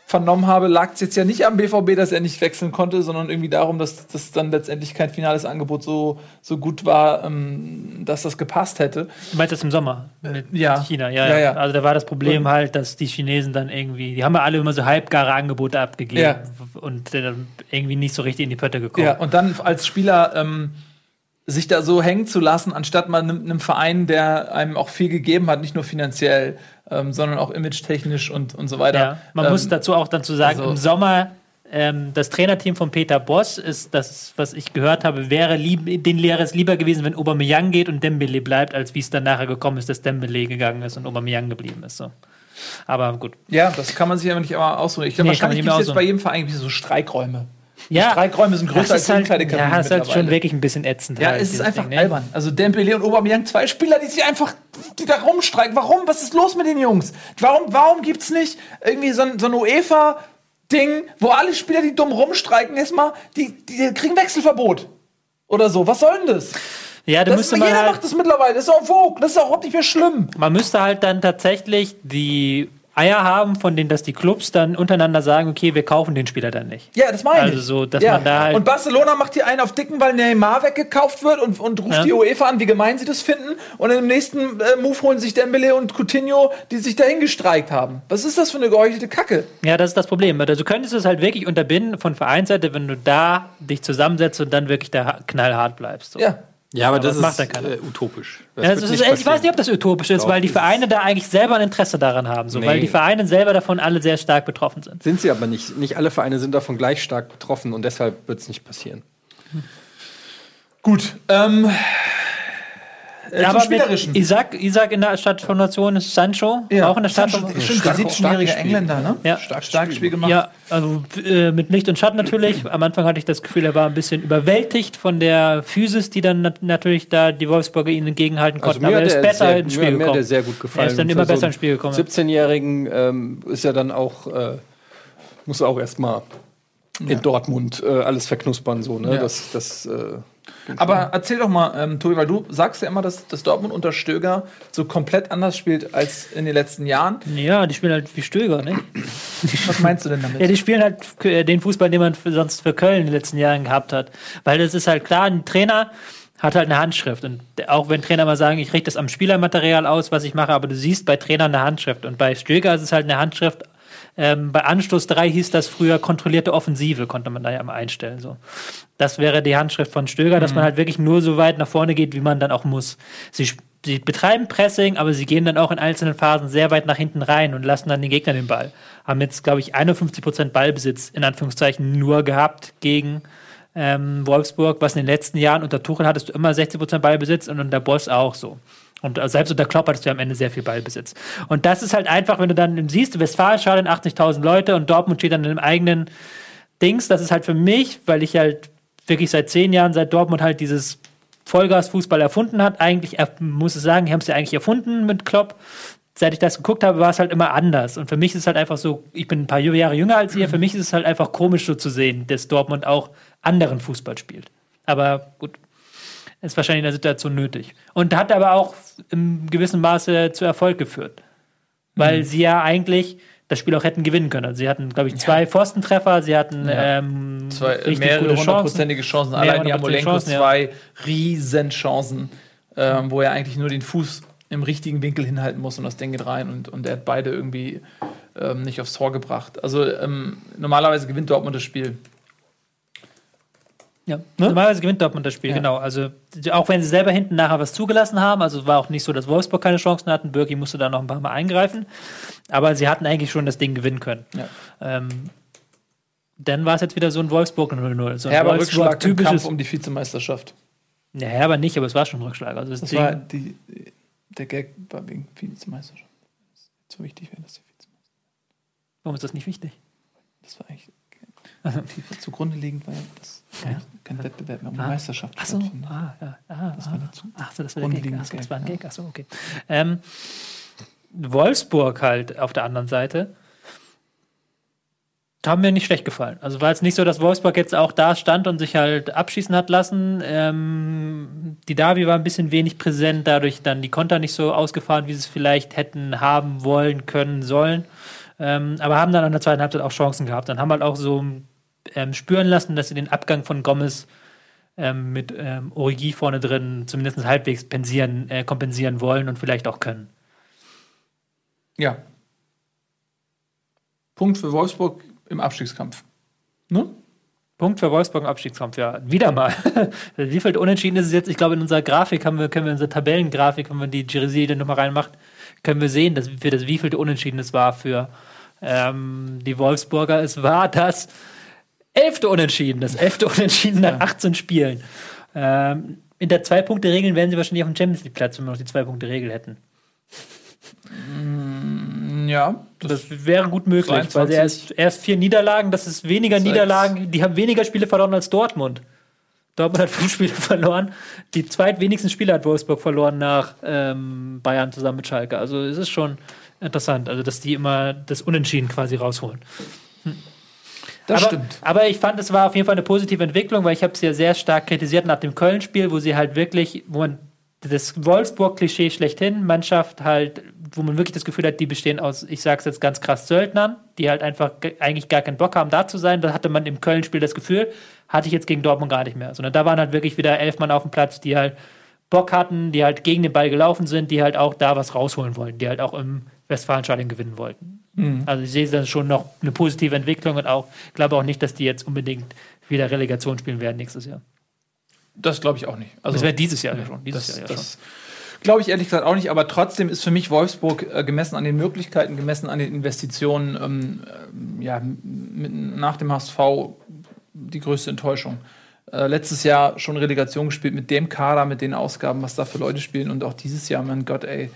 S2: vernommen habe, lag es jetzt ja nicht am BVB, dass er nicht wechseln konnte, sondern irgendwie darum, dass das dann letztendlich kein finales Angebot so, so gut war, ähm, dass das gepasst hätte.
S4: Du meinst das im Sommer mit
S2: ja.
S4: China, ja,
S2: Ja,
S4: ja,
S2: ja.
S4: Also da war das Problem halt, dass die Chinesen dann irgendwie, die haben ja alle immer so halbgare Angebote abgegeben
S2: Ja.
S4: und äh, dann irgendwie nicht so richtig in die Pötte gekommen.
S2: Ja, und dann als Spieler ähm, sich da so hängen zu lassen, anstatt mal einem, einem Verein, der einem auch viel gegeben hat, nicht nur finanziell, ähm, sondern auch image-technisch und, und so weiter.
S4: Ja, man
S2: ähm,
S4: muss dazu auch dazu sagen,
S2: also-
S4: im Sommer ähm, das Trainerteam von Peter Boss ist das, was ich gehört habe, wäre lieb, den wäre es lieber gewesen, wenn Aubameyang geht und Dembele bleibt, als wie es dann nachher gekommen ist, dass Dembele gegangen ist und Aubameyang geblieben ist. So. Aber gut.
S2: Ja, das kann man sich aber nicht immer aussuchen. Ich glaube,
S4: Nee,
S2: wahrscheinlich gibt es jetzt bei jedem Verein so Streikräume.
S4: Ja,
S2: Streikräume sind größer als
S4: halt,
S2: Umkleidekabinen
S4: ja, das ist halt schon wirklich ein bisschen ätzend.
S2: Ja,
S4: halt,
S2: es ist einfach
S4: Ding, ne?
S2: albern. Also Dembele und Aubameyang, zwei Spieler, die sich einfach, die da rumstreiken. Warum? Was ist los mit den Jungs? Warum, warum gibt's nicht irgendwie so ein, so ein UEFA-Ding, wo alle Spieler, die dumm rumstreiken, erstmal, die, die kriegen Wechselverbot? Oder so. Was soll denn das?
S4: Ja, da
S2: das
S4: müsste
S2: ist,
S4: man
S2: jeder
S4: halt,
S2: macht das mittlerweile. Das ist auch Vogue. Das ist auch überhaupt nicht mehr schlimm.
S4: man müsste halt dann tatsächlich die Eier haben, von denen, dass die Clubs dann untereinander sagen, okay, wir kaufen den Spieler dann nicht.
S2: Ja, das meine ich.
S4: Also so, dass
S2: ja.
S4: man da halt-
S2: Und Barcelona macht hier einen auf Dicken, weil Neymar weggekauft wird und, und ruft
S4: Ja.
S2: die UEFA an, wie gemein sie das finden. Und im nächsten äh, Move holen sich Dembele und Coutinho, die sich dahin gestreikt haben. Was ist das für eine geheuchelte Kacke?
S4: Ja, das ist das Problem. Also, du könntest es halt wirklich unterbinden von Vereinsseite, wenn du da dich zusammensetzt und dann wirklich da knallhart bleibst. So.
S2: Ja.
S3: Ja, aber,
S4: Aber
S3: das
S4: das macht
S3: ist
S4: dann
S3: äh, utopisch.
S4: Ja, ist, ich weiß nicht, ob das utopisch ist,
S3: Doch,
S4: weil die Vereine da eigentlich selber ein Interesse daran haben, so, weil
S3: Nee.
S4: die Vereine selber davon alle sehr stark betroffen sind.
S3: Sind sie aber nicht. Nicht alle Vereine sind davon gleich stark betroffen und deshalb wird es nicht passieren.
S2: Gut. Ähm, äh,
S4: aber
S2: zum Spielerischen.
S4: mit Isaac, Isaac in der Stadtformation ist Sancho auch in der Stadtformation.
S2: Stimmt, der 17-jährige Engländer, ne?
S4: Ja.
S2: Stark, starkes Spiel gemacht.
S4: Ja, also äh, mit Licht und Schatten natürlich. Am Anfang hatte ich das Gefühl, er war ein bisschen überwältigt von der Physis, die dann nat natürlich da die Wolfsburger ihnen entgegenhalten konnten. Aber er ist besser
S3: sehr,
S4: ins Spiel
S3: mir, mir hat
S4: gekommen.
S3: er sehr gut gefallen.
S4: Er ist dann immer
S3: für so
S4: besser
S3: einen
S4: ins Spiel gekommen.
S3: 17-Jährigen ähm, ist ja dann auch, äh, muss auch erstmal in Dortmund äh, alles verknuspern, so, ne?
S2: Ja.
S3: Das, das, äh,
S2: Aber erzähl doch mal, ähm, Tobi, weil du sagst ja immer, dass, dass Dortmund unter Stöger so komplett anders spielt als in den letzten Jahren.
S4: Ja, die spielen halt wie Stöger, ne?
S2: Was meinst du denn damit?
S4: Ja, die spielen halt k- den Fußball, den man für, sonst für Köln in den letzten Jahren gehabt hat. Weil das ist halt klar, ein Trainer hat halt eine Handschrift. Und auch wenn Trainer mal sagen, ich richte das am Spielermaterial aus, was ich mache, aber du siehst bei Trainern eine Handschrift. Und bei Stöger ist es halt eine Handschrift. Ähm, bei Anstoß 3 hieß das früher kontrollierte Offensive, konnte man da ja mal einstellen. So. Das wäre die Handschrift von Stöger, dass man halt wirklich nur so weit nach vorne geht, wie man dann auch muss. Sie, sie betreiben Pressing, aber sie gehen dann auch in einzelnen Phasen sehr weit nach hinten rein und lassen dann den Gegner den Ball. Haben jetzt, glaube ich, 51% Ballbesitz in Anführungszeichen nur gehabt gegen ähm, Wolfsburg, was in den letzten Jahren unter Tuchel hattest du immer 60% Ballbesitz und unter Boss auch so. Und äh, selbst unter Klopp hattest du am Ende sehr viel Ballbesitz. Und das ist halt einfach, wenn du dann siehst, Westfalenstadion 80.000 Leute und Dortmund steht dann in einem eigenen Dings, das ist halt für mich, weil ich halt wirklich seit zehn Jahren, seit Dortmund halt dieses Vollgas-Fußball erfunden hat, eigentlich, er- muss ich sagen, die haben es ja eigentlich erfunden mit Klopp. Seit ich das geguckt habe, war es halt immer anders. Und für mich ist es halt einfach so, ich bin ein paar Jahre jünger als ihr, für mich ist es halt einfach komisch so zu sehen, dass Dortmund auch anderen Fußball spielt. Aber gut, ist wahrscheinlich in der Situation nötig. Und hat aber auch im gewissen Maße zu Erfolg geführt. weil sie ja eigentlich das Spiel auch hätten gewinnen können. Also sie hatten, glaube ich, zwei Pfostentreffer, sie hatten
S2: Ja.
S4: ähm,
S2: Zwei, mehrere hundertprozentige Chancen. Allein Jamolenko
S4: Chancen, ja.
S2: zwei Riesenchancen, ähm, wo er eigentlich nur den Fuß im richtigen Winkel hinhalten muss und das Ding geht rein und, und er hat beide irgendwie ähm, nicht aufs Tor gebracht. Also ähm, normalerweise gewinnt Dortmund das Spiel.
S4: Ja. Normalerweise gewinnt Dortmund das Spiel,
S2: Ja.
S4: genau. Also auch wenn sie selber hinten nachher was zugelassen haben, also es war auch nicht so, dass Wolfsburg keine Chancen hatten, Birki musste da noch ein paar Mal eingreifen, aber sie hatten eigentlich schon das Ding gewinnen können.
S2: Ja.
S4: Ähm, dann war es jetzt wieder so ein Wolfsburg 0-0. So ein
S2: Herber Rückschlag im Kampf
S4: typisches.
S2: um die Vizemeisterschaft.
S4: Ja, Herber nicht, aber es war schon ein Rückschlag. Also das,
S2: Das
S4: Ding,
S2: war die, der Gag war wegen Vizemeisterschaft. Das ist so wichtig wäre, dass die Vizemeisterschaft.
S4: warum ist das nicht wichtig?
S2: Das war eigentlich tiefer zugrunde liegend, weil das
S4: Ja.
S2: kein Wettbewerb mehr um die
S4: Ah.
S2: Meisterschaft
S4: Ach so,
S2: stattfindet.
S4: ah, ja, ah,
S2: Das war
S4: ah.
S2: der Zug.
S4: Ach so, das war der Gag. Ach so, das war ein. Gag. Ach so, okay. Ähm, Wolfsburg halt auf der anderen Seite haben mir nicht schlecht gefallen. Also war jetzt nicht so, dass Wolfsburg jetzt auch da stand und sich halt abschießen hat lassen. Ähm, die Davi war ein bisschen wenig präsent, dadurch dann die Konter nicht so ausgefahren, wie sie es vielleicht hätten haben wollen, können, sollen. Ähm, aber haben dann in der zweiten Halbzeit auch Chancen gehabt. Dann haben halt auch so ähm, spüren lassen, dass sie den Abgang von Gomez ähm, mit ähm, Origi vorne drin zumindest halbwegs pensieren, äh, kompensieren wollen und vielleicht auch können.
S2: Ja. Punkt für Wolfsburg im Abstiegskampf. Ne?
S4: Punkt für Wolfsburg im Abstiegskampf, ja. Wieder mal. [laughs] Wie viel Unentschieden ist es jetzt? Ich glaube, in unserer Grafik haben wir, können wir in unserer Tabellengrafik, wenn man die Jersey nochmal reinmacht, können wir sehen, dass für das wievielte Unentschieden es war für ähm, die Wolfsburger. Es war das elfte Unentschieden, das elfte [laughs] Unentschieden nach 18 Spielen. Ähm, in der Zwei-Punkte-Regel wären sie wahrscheinlich auf dem Champions League-Platz, wenn wir noch die Zwei-Punkte-Regel hätten.
S2: Ja.
S4: Das wäre gut möglich,
S2: 23.
S4: weil sie erst, erst vier Niederlagen, das ist weniger. Niederlagen, die haben weniger Spiele verloren als Dortmund. Dortmund hat fünf Spiele [laughs] verloren. Die zweitwenigsten Spiele hat Wolfsburg verloren nach ähm, Bayern zusammen mit Schalke. Also es ist schon interessant, also dass die immer das Unentschieden quasi rausholen.
S2: Das
S4: aber,
S2: stimmt.
S4: aber ich fand, es war auf jeden Fall eine positive Entwicklung, weil ich habe es ja sehr stark kritisiert nach dem Köln-Spiel, wo sie halt wirklich, wo man das Wolfsburg-Klischee schlechthin, Mannschaft halt, wo man wirklich das Gefühl hat, die bestehen aus, ich sag's jetzt ganz krass, Söldnern, die halt einfach ge- eigentlich gar keinen Bock haben, da zu sein. Da hatte man im Köln-Spiel das Gefühl, hatte ich jetzt gegen Dortmund gar nicht mehr. Sondern da waren halt wirklich wieder elf Mann auf dem Platz, die halt Bock hatten, die halt gegen den Ball gelaufen sind, die halt auch da was rausholen wollten, die halt auch im Westfalenstadion gewinnen wollten. Also ich sehe da schon noch eine positive Entwicklung und auch glaube auch nicht, dass die jetzt unbedingt wieder Relegation spielen werden nächstes Jahr.
S2: Das glaube ich auch nicht. Also,
S4: Das wäre dieses Jahr ja schon. Dieses
S2: das,
S4: Jahr ja schon.
S2: das glaube ich ehrlich gesagt auch nicht, aber trotzdem ist für mich Wolfsburg äh, gemessen an den Möglichkeiten, gemessen an den Investitionen, ähm, ähm, ja, mit, nach dem HSV die größte Enttäuschung. Äh, letztes Jahr schon Relegation gespielt mit dem Kader, mit den Ausgaben, was da für Leute spielen und auch dieses Jahr, mein Gott, ey,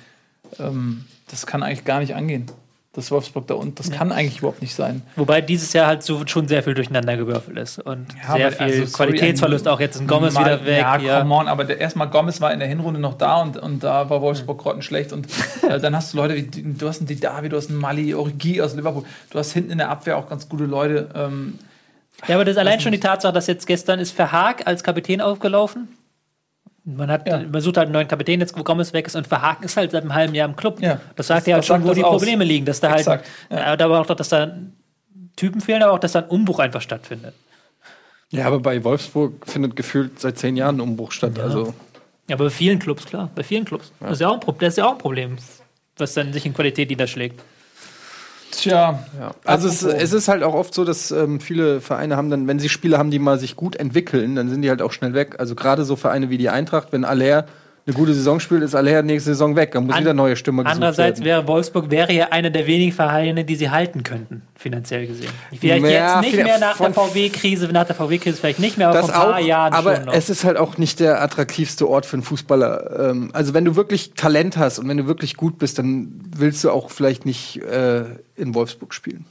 S2: ähm, das kann eigentlich gar nicht angehen. Das Wolfsburg da unten, das kann eigentlich überhaupt nicht sein.
S4: Wobei dieses Jahr halt so schon sehr viel durcheinander gewürfelt ist und
S2: Ja,
S4: sehr viel
S2: also, sorry,
S4: Qualitätsverlust. Auch jetzt ist Gomez
S2: Mal-
S4: wieder weg.
S2: Ja,
S4: Ja,
S2: come on, aber der, erstmal Gomez war in der Hinrunde noch da und, und da war Wolfsburg grottenschlecht. Und äh, dann hast du Leute wie, du hast einen Didavi, du hast einen Mali, Origi aus Liverpool. Du hast hinten in der Abwehr auch ganz gute Leute. Ähm,
S4: ja, aber das ist allein schon die Tatsache, dass jetzt gestern ist Verhaag als Kapitän aufgelaufen. Man hat,
S2: Ja.
S4: man sucht halt einen neuen Kapitän, jetzt wo Gomez weg ist und Verhaag ist halt seit einem halben Jahr im Club.
S2: Ja.
S4: Das sagt
S2: Das-
S4: ja halt schon, wo die
S2: aus.
S4: Probleme liegen, dass da halt,
S2: Exakt, ja.
S4: ja. aber auch, dass da Typen fehlen, aber auch, dass da ein Umbruch einfach stattfindet.
S3: Ja, aber bei Wolfsburg findet gefühlt seit zehn Jahren ein Umbruch statt. Also
S4: Ja, aber bei vielen Clubs, klar, bei vielen Clubs. Das, ist ja auch ein Pro- das ist ja auch ein Problem, was dann sich in Qualität niederschlägt.
S2: Tja,
S3: Ja. Also es, es ist halt auch oft so, dass ähm, viele Vereine haben dann, wenn sie Spieler haben, die mal sich gut entwickeln, dann sind die halt auch schnell weg. Also gerade so Vereine wie die Eintracht, wenn Aller eine gute Saison spielt, ist Aller nächste Saison weg. Dann muss
S4: An-
S3: wieder neue Stimme gesucht
S4: Andererseits
S3: werden.
S4: wäre Wolfsburg wäre ja einer der wenigen Vereine, die sie halten könnten, finanziell gesehen. Vielleicht
S3: Ja,
S4: jetzt nicht mehr nach der VW-Krise, nach der VW-Krise vielleicht nicht mehr, aber
S3: das
S4: vor ein paar
S3: auch,
S4: Jahren
S3: aber
S4: schon noch.
S3: es ist halt auch nicht der attraktivste Ort für einen Fußballer. Ähm, also wenn du wirklich Talent hast und wenn du wirklich gut bist, dann willst du auch vielleicht nicht äh, in Wolfsburg spielen.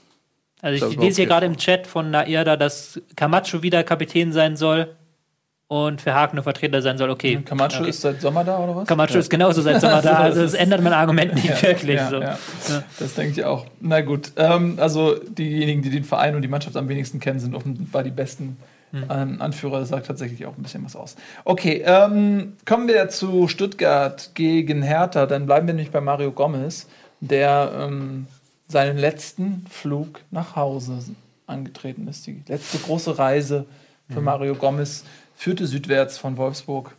S4: Also ich lese hier gerade im Chat von Nairda, dass Camacho wieder Kapitän sein soll und Verhagen nur Vertreter sein soll. Okay.
S2: Camacho
S4: okay.
S2: ist seit Sommer da oder was?
S4: Camacho ist genauso seit Sommer da, [laughs]
S2: So,
S4: also
S2: das
S4: ändert mein Argument nicht
S2: Ja,
S4: wirklich.
S2: ja,
S4: so.
S2: ja. Das denke ich auch. Na gut. Ähm, also diejenigen, die den Verein und die Mannschaft am wenigsten kennen, sind offenbar die besten
S4: Hm.
S2: ähm, Anführer. Das sagt tatsächlich auch ein bisschen was aus. Okay, ähm, kommen wir zu Stuttgart gegen Hertha. Dann bleiben wir nämlich bei Mario Gomez. der ähm, seinen letzten Flug nach Hause angetreten ist. Die letzte große Reise für Mario Gomez führte südwärts von Wolfsburg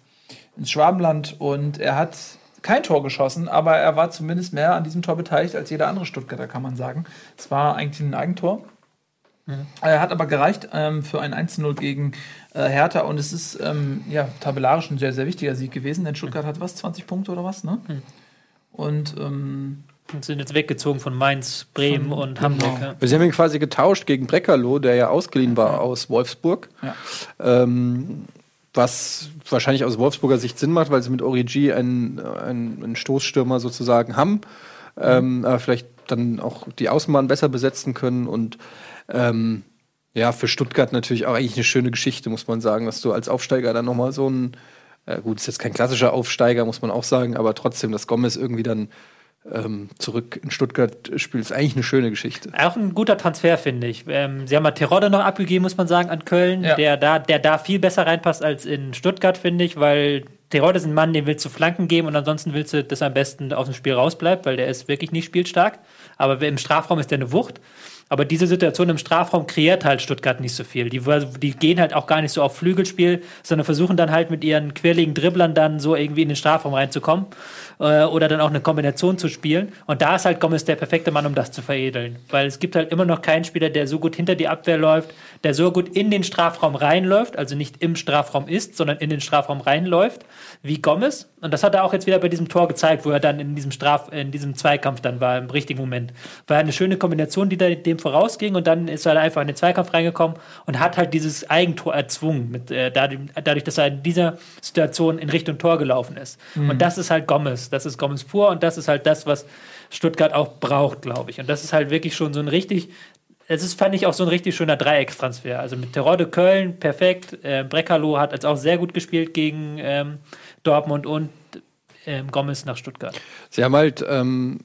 S2: ins Schwabenland und er hat kein Tor geschossen, aber er war zumindest mehr an diesem Tor beteiligt als jeder andere Stuttgarter, kann man sagen. Es war eigentlich ein Eigentor. Er hat aber gereicht ähm, für ein 1-0 gegen äh, Hertha und es ist ähm, ja, tabellarisch ein sehr, sehr wichtiger Sieg gewesen, denn Stuttgart hat was, 20 Punkte oder was, ne? Und ähm,
S4: Und sind jetzt weggezogen von Mainz, Bremen
S2: Von-
S4: und Hamburg.
S2: genau.
S4: Ja.
S3: Sie haben ihn quasi getauscht gegen Breckerloh, der ja ausgeliehen war aus Wolfsburg.
S2: Ja.
S3: Ähm, was wahrscheinlich aus Wolfsburger Sicht Sinn macht, weil sie mit Origi einen, einen, einen Stoßstürmer sozusagen haben. Ähm, aber vielleicht dann auch die Außenbahn besser besetzen können und ähm, ja, für Stuttgart natürlich auch eigentlich eine schöne Geschichte, muss man sagen, dass du als Aufsteiger dann nochmal so ein, äh, gut, ist jetzt kein klassischer Aufsteiger, muss man auch sagen, aber trotzdem, dass Gomez irgendwie dann ähm, zurück in Stuttgart spielt, ist eigentlich eine schöne Geschichte.
S4: Auch ein guter Transfer, finde ich. Ähm, sie haben mal Terodde noch abgegeben, muss man sagen, an Köln,
S2: Ja.
S4: der, da, der da viel besser reinpasst als in Stuttgart, finde ich, weil Terodde ist ein Mann, den willst du Flanken geben und ansonsten willst du, dass er am besten aus dem Spiel rausbleibt, weil der ist wirklich nicht spielstark. Aber im Strafraum ist der eine Wucht. Aber diese Situation im Strafraum kreiert halt Stuttgart nicht so viel. Die, die gehen halt auch gar nicht so auf Flügelspiel, sondern versuchen dann halt mit ihren quirligen Dribblern dann so irgendwie in den Strafraum reinzukommen äh, oder dann auch eine Kombination zu spielen. Und da ist halt Gomez der perfekte Mann, um das zu veredeln. Weil es gibt halt immer noch keinen Spieler, der so gut hinter die Abwehr läuft, der so gut in den Strafraum reinläuft, also nicht im Strafraum ist, sondern in den Strafraum reinläuft, wie Gomez. Und das hat er auch jetzt wieder bei diesem Tor gezeigt, wo er dann in diesem Straf, in diesem Zweikampf dann war, im richtigen Moment. War eine schöne Kombination, die da dem vorausging und dann ist er einfach in den Zweikampf reingekommen und hat halt dieses Eigentor erzwungen, mit, äh, dadurch, dadurch, dass er in dieser Situation in Richtung Tor gelaufen ist. Und das ist halt Gomez. Das ist Gomez pur und das ist halt das, was Stuttgart auch braucht, glaube ich. Und das ist halt wirklich schon so ein richtig, es ist, fand ich auch so ein richtig schöner Dreieckstransfer. Also mit Terodde Köln perfekt, äh, Breckerloh hat als auch sehr gut gespielt gegen ähm, Dortmund und ähm, Gomez nach Stuttgart.
S3: Sie haben halt ähm,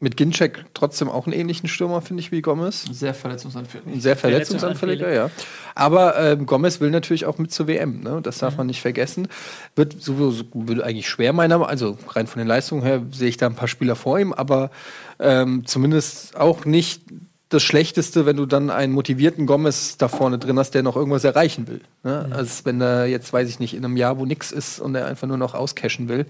S3: mit Ginczek trotzdem auch einen ähnlichen Stürmer, finde ich, wie Gomez.
S2: sehr verletzungsanfällig.
S3: Sehr verletzungsanfälliger, ja. Aber ähm, Gomez will natürlich auch mit zur WM, ne? Das darf man nicht vergessen. Wird sowieso will eigentlich schwer meiner, also rein von den Leistungen her sehe ich da ein paar Spieler vor ihm, aber ähm, zumindest auch nicht das Schlechteste, wenn du dann einen motivierten Gomez da vorne drin hast, der noch irgendwas erreichen will. Ne? Also wenn er jetzt, weiß ich nicht, in einem Jahr, wo nix ist und er einfach nur noch auscashen will.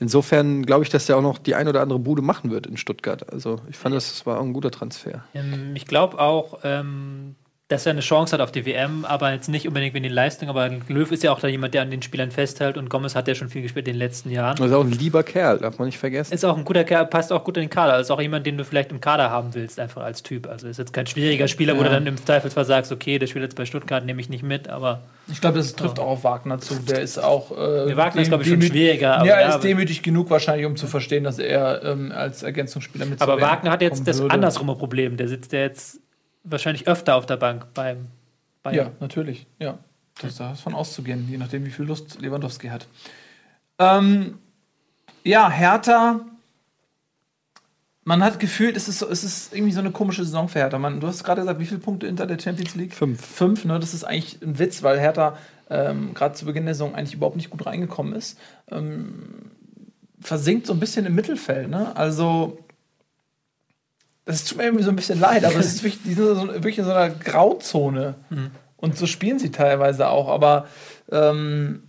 S3: Insofern glaube ich, dass der auch noch die ein oder andere Bude machen wird in Stuttgart. Also ich fand, das, das war auch ein guter Transfer.
S4: Ähm, ich glaube auch, ähm, dass er eine Chance hat auf die WM, aber jetzt nicht unbedingt wegen den Leistungen. Aber Löw ist ja auch da jemand, der an den Spielern festhält und Gomez hat ja schon viel gespielt in den letzten Jahren.
S3: Das ist auch ein lieber Kerl, darf man nicht vergessen.
S4: Ist auch ein guter Kerl, passt auch gut in den Kader. Ist auch jemand, den du vielleicht im Kader haben willst, einfach als Typ. Also ist jetzt kein schwieriger Spieler, wo du dann im Zweifelsfall sagst, okay, der spielt jetzt bei Stuttgart, nehme ich nicht mit, aber
S2: Ich glaube, das trifft auch auf Wagner zu. Der ist auch. Äh,
S4: Wagner ist, glaub ich, schon schwieriger, aber
S2: Ja, er
S4: ja,
S2: ist demütig genug wahrscheinlich, um zu verstehen, dass er ähm, als Ergänzungsspieler mit
S4: Aber Wagner hat jetzt das andersrumme Problem. Der sitzt ja jetzt wahrscheinlich öfter auf der Bank beim Bayern.
S2: Ja, natürlich. Ja, das ist davon auszugehen, je nachdem, wie viel Lust Lewandowski hat. Ähm, ja, Hertha. Man hat gefühlt, es ist, so, es ist irgendwie so eine komische Saison für Hertha. Man, du hast gerade gesagt, wie viele Punkte hinter der Champions League?
S3: Fünf.
S2: Fünf, ne? Das ist eigentlich ein Witz, weil Hertha ähm, gerade zu Beginn der Saison eigentlich überhaupt nicht gut reingekommen ist. Ähm, versinkt so ein bisschen im Mittelfeld, ne? Also. Das tut mir irgendwie so ein bisschen leid, aber es ist wirklich, die sind so, wirklich in so einer Grauzone. Und so spielen sie teilweise auch. Aber ähm,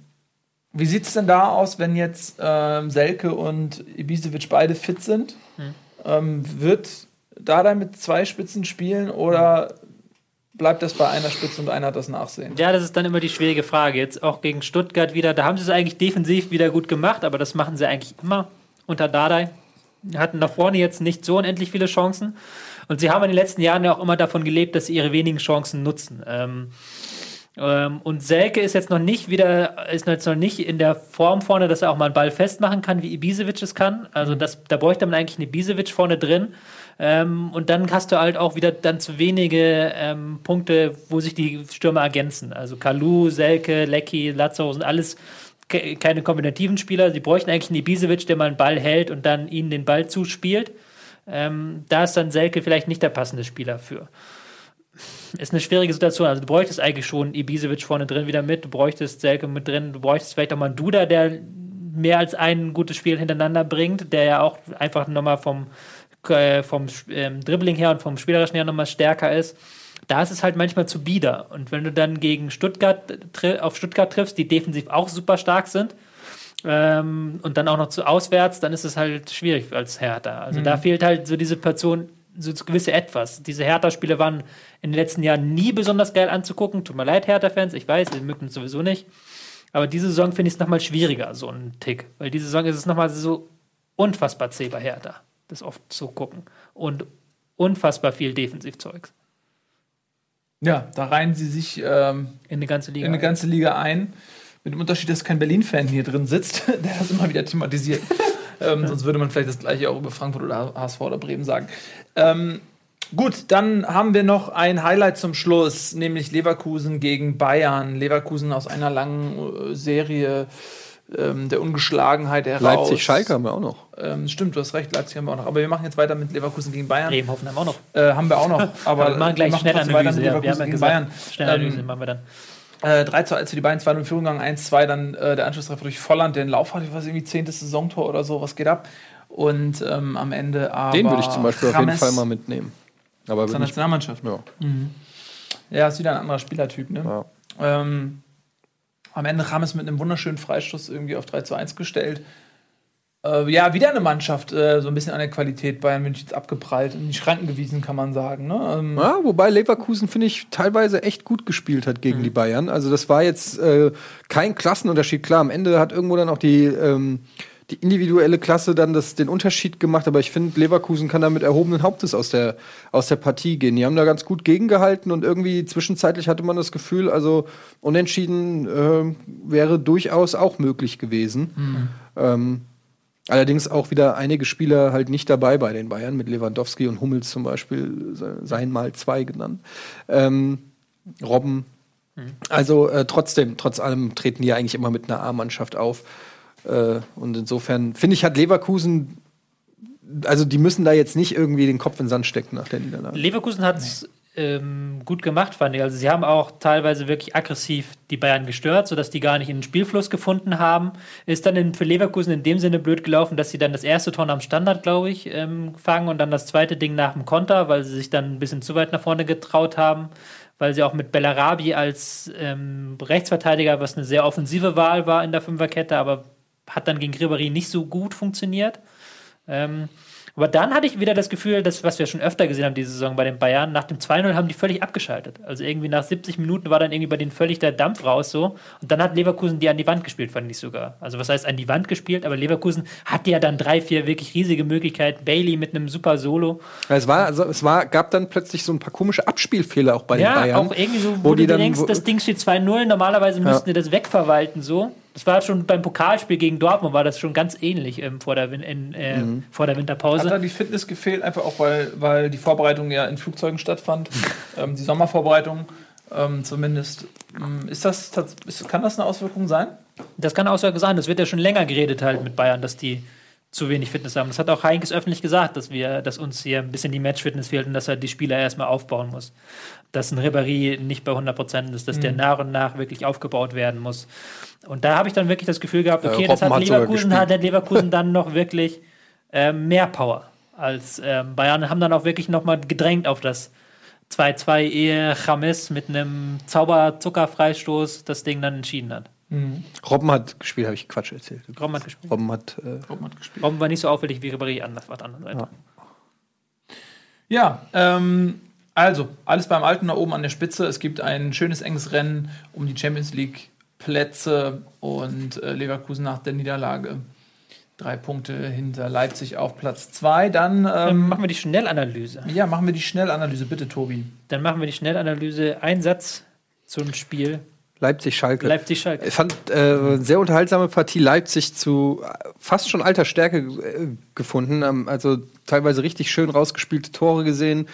S2: wie sieht es denn da aus, wenn jetzt ähm, Selke und Ibisevic beide fit sind? Ähm, wird Dada mit zwei Spitzen spielen oder bleibt das bei einer Spitze und einer hat das Nachsehen?
S4: Ja, das ist dann immer die schwierige Frage. Jetzt auch gegen Stuttgart wieder. Da haben sie es eigentlich defensiv wieder gut gemacht, aber das machen sie eigentlich immer unter Dardai. Hatten nach vorne jetzt nicht so unendlich viele Chancen. Und sie haben in den letzten Jahren ja auch immer davon gelebt, dass sie ihre wenigen Chancen nutzen. Ähm, ähm, und Selke ist jetzt noch nicht wieder, ist jetzt noch nicht in der Form vorne, dass er auch mal einen Ball festmachen kann, wie Ibisevic es kann. Also das, da bräuchte man eigentlich eine Ibisevic vorne drin. Ähm, und dann hast du halt auch wieder dann zu wenige ähm, Punkte, wo sich die Stürmer ergänzen. Also Kalu, Selke, Lecky, Lazaro sind alles ke keine kombinativen Spieler. Sie bräuchten eigentlich einen Ibisevic, der mal einen Ball hält und dann ihnen den Ball zuspielt. Ähm, da ist dann Selke vielleicht nicht der passende Spieler für. Ist eine schwierige Situation. Also du bräuchtest eigentlich schon Ibisevic vorne drin wieder mit, du bräuchtest Selke mit drin, du bräuchtest vielleicht auch mal einen Duda, der mehr als ein gutes Spiel hintereinander bringt, der ja auch einfach nochmal vom äh, vom ähm, Dribbling her und vom Spielerischen her nochmal stärker ist. Da ist es halt manchmal zu bieder. Und wenn du dann gegen Stuttgart auf Stuttgart triffst, die defensiv auch super stark sind, ähm, und dann auch noch zu auswärts, dann ist es halt schwierig als Hertha. Also mhm. da fehlt halt so diese Person, so gewisse Etwas. Diese Hertha-Spiele waren in den letzten Jahren nie besonders geil anzugucken. Tut mir leid, Hertha-Fans, ich weiß, ihr mögt uns sowieso nicht. Aber diese Saison finde ich es nochmal schwieriger, so ein Tick. Weil diese Saison ist es nochmal so unfassbar zäh bei Hertha, das oft zu gucken. Und unfassbar viel Defensivzeugs.
S2: Ja, da reihen sie sich ähm,
S4: in eine ganze Liga
S2: in eine ganze Liga ein. Mit dem Unterschied, dass kein Berlin-Fan hier drin sitzt, [laughs] der das immer wieder thematisiert. [laughs] ähm, sonst würde man vielleicht das gleiche auch über Frankfurt oder HSV oder Bremen sagen. Ähm, gut, dann haben wir noch ein Highlight zum Schluss, nämlich Leverkusen gegen Bayern. Leverkusen aus einer langen äh, Serie ähm, der Ungeschlagenheit heraus.
S3: Leipzig-Schalke haben wir auch noch.
S2: Ähm, stimmt, du hast recht, Leipzig haben wir auch noch. Aber wir machen jetzt weiter mit Leverkusen gegen Bayern.
S4: Bremen, Hoffenheim auch noch.
S2: Äh, haben wir auch noch. [laughs] Aber
S4: wir machen gleich
S2: wir
S4: Schnellanalyse. Weiter mit
S2: Leverkusen
S4: ja, wir haben ja
S2: gegen
S4: gesagt,
S2: Bayern.
S4: Schnellanalyse
S2: Ähm,
S4: machen wir dann.
S2: Äh, 3 zu 1 für die Bayern, 2 in Führung gegangen, 1-2, dann äh, der Anschlusstreffer durch Volland, der den Lauf hatte, ich weiß irgendwie 10. Saisontor oder so, was geht ab? Und ähm, am Ende aber.
S3: Den würde ich zum Beispiel auf jeden
S2: Rames
S3: Fall mal mitnehmen. Aber ich,
S2: Nationalmannschaft.
S3: ja.
S2: Ja, ist wieder ein anderer Spielertyp, ne?
S3: Ja.
S2: Ähm, am Ende Rames mit einem wunderschönen Freistoß irgendwie auf 3 zu 1 gestellt. Äh, ja, wieder eine Mannschaft, äh, so ein bisschen an der Qualität Bayern Münchens abgeprallt, in die Schranken gewiesen, kann man sagen. Ne? Ähm,
S3: Ja, wobei Leverkusen, finde ich, teilweise echt gut gespielt hat gegen die Bayern. Also das war jetzt äh, kein Klassenunterschied. Klar, am Ende hat irgendwo dann auch die, ähm, die individuelle Klasse dann das, den Unterschied gemacht. Aber ich finde, Leverkusen kann da mit erhobenen Hauptes aus der, aus der Partie gehen. Die haben da ganz gut gegengehalten und irgendwie zwischenzeitlich hatte man das Gefühl, also unentschieden äh, wäre durchaus auch möglich gewesen. Ähm, Allerdings auch wieder einige Spieler halt nicht dabei bei den Bayern, mit Lewandowski und Hummels zum Beispiel, se- seien mal zwei genannt. Ähm, Robben. Also äh, trotzdem, trotz allem treten die ja eigentlich immer mit einer A-Mannschaft auf. Äh, und insofern finde ich, hat Leverkusen, also die müssen da jetzt nicht irgendwie den Kopf in den Sand stecken nach der Niederlage.
S4: Leverkusen hat es ähm, gut gemacht, fand ich. Also sie haben auch teilweise wirklich aggressiv die Bayern gestört, sodass die gar nicht in den Spielfluss gefunden haben. Ist dann in, für Leverkusen in dem Sinne blöd gelaufen, dass sie dann das erste Tor am Standard, glaube ich, ähm, fangen und dann das zweite Ding nach dem Konter, weil sie sich dann ein bisschen zu weit nach vorne getraut haben. Weil sie auch mit Bellarabi als ähm, Rechtsverteidiger, was eine sehr offensive Wahl war in der Fünferkette, aber hat dann gegen Ribéry nicht so gut funktioniert. Ähm, aber dann hatte ich wieder das Gefühl, dass, was wir schon öfter gesehen haben diese Saison bei den Bayern, nach dem 2-0 haben die völlig abgeschaltet. Also irgendwie nach 70 Minuten war dann irgendwie bei denen völlig der Dampf raus so. Und dann hat Leverkusen die an die Wand gespielt, fand ich sogar. Also was heißt an die Wand gespielt, aber Leverkusen hatte ja dann drei, vier wirklich riesige Möglichkeiten. Bailey mit einem super Solo.
S3: Es, war, also, es war, gab dann plötzlich so ein paar komische Abspielfehler auch bei den
S4: Ja,
S3: Bayern.
S4: auch irgendwie so, wo,
S3: wo
S4: du
S3: die
S4: dir denkst, das Ding steht 2-0, normalerweise müssten die das wegverwalten so. Das war schon beim Pokalspiel gegen Dortmund, war das schon ganz ähnlich ähm, vor, der, Win in, äh,
S3: Mhm.
S4: vor der Winterpause.
S2: Hat da die Fitness gefehlt, einfach auch, weil, weil die Vorbereitung ja in Flugzeugen stattfand. [laughs] ähm, die Sommervorbereitung ähm, zumindest. Ähm, Ist das, kann das eine Auswirkung sein?
S4: Das kann auch so sein. Das wird ja schon länger geredet halt mit Bayern, dass die zu wenig Fitness haben. Das hat auch Heinkes öffentlich gesagt, dass wir, dass uns hier ein bisschen die Matchfitness fehlt und dass er die Spieler erstmal aufbauen muss. Dass ein Ribéry nicht bei 100% ist, dass der nach und nach wirklich aufgebaut werden muss. Und da habe ich dann wirklich das Gefühl gehabt,
S3: Äh,
S4: okay, das hat Leverkusen, hat der Leverkusen dann noch wirklich ähm, mehr Power als ähm, Bayern. Haben dann auch wirklich noch mal gedrängt auf das 2-2 ehe James mit einem Zauber-Zucker-Freistoß das Ding dann entschieden hat.
S3: Robben hat gespielt, habe ich Quatsch erzählt.
S4: Robben hat gespielt.
S3: Robben hat äh,
S2: Robben hat gespielt.
S4: Robben war nicht so auffällig wie Ribéry an der anderen Seite.
S2: Ja, ähm, also, alles beim Alten da oben an der Spitze. Es gibt ein schönes, enges Rennen um die Champions League-Plätze und äh, Leverkusen nach der Niederlage. Drei Punkte hinter Leipzig auf Platz zwei. Dann
S4: Ähm,
S2: ähm,
S4: machen wir die Schnellanalyse.
S2: ja, machen wir die Schnellanalyse, bitte, Tobi.
S4: Dann machen wir die Schnellanalyse. Ein Satz zum Spiel
S3: Leipzig-Schalke.
S4: Leipzig-Schalke.
S3: Ich fand äh, eine sehr unterhaltsame Partie Leipzig zu äh, fast schon alter Stärke äh, gefunden. Ähm, also teilweise richtig schön rausgespielte Tore gesehen.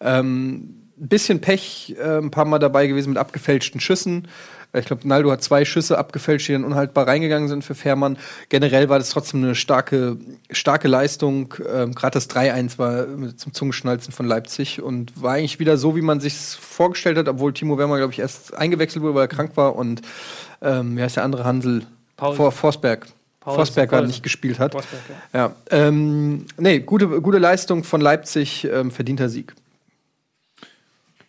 S3: Ähm, ein bisschen Pech, äh, ein paar Mal dabei gewesen mit abgefälschten Schüssen. Ich glaube, Naldo hat zwei Schüsse abgefälscht, die dann unhaltbar reingegangen sind für Fährmann. Generell war das trotzdem eine starke, starke Leistung. Ähm, Gerade das 3-1 war zum Zungenschnalzen von Leipzig und war eigentlich wieder so, wie man sich vorgestellt hat, obwohl Timo Werner, glaube ich, erst eingewechselt wurde, weil er krank war und ähm, wie heißt der andere Hansel?
S4: Paul.
S3: Vor, Forsberg.
S4: Pause.
S3: Forsberger
S4: Pause.
S3: nicht gespielt hat.
S4: Forsberg,
S3: Ja, ähm, nee, gute, gute Leistung von Leipzig, ähm, verdienter Sieg.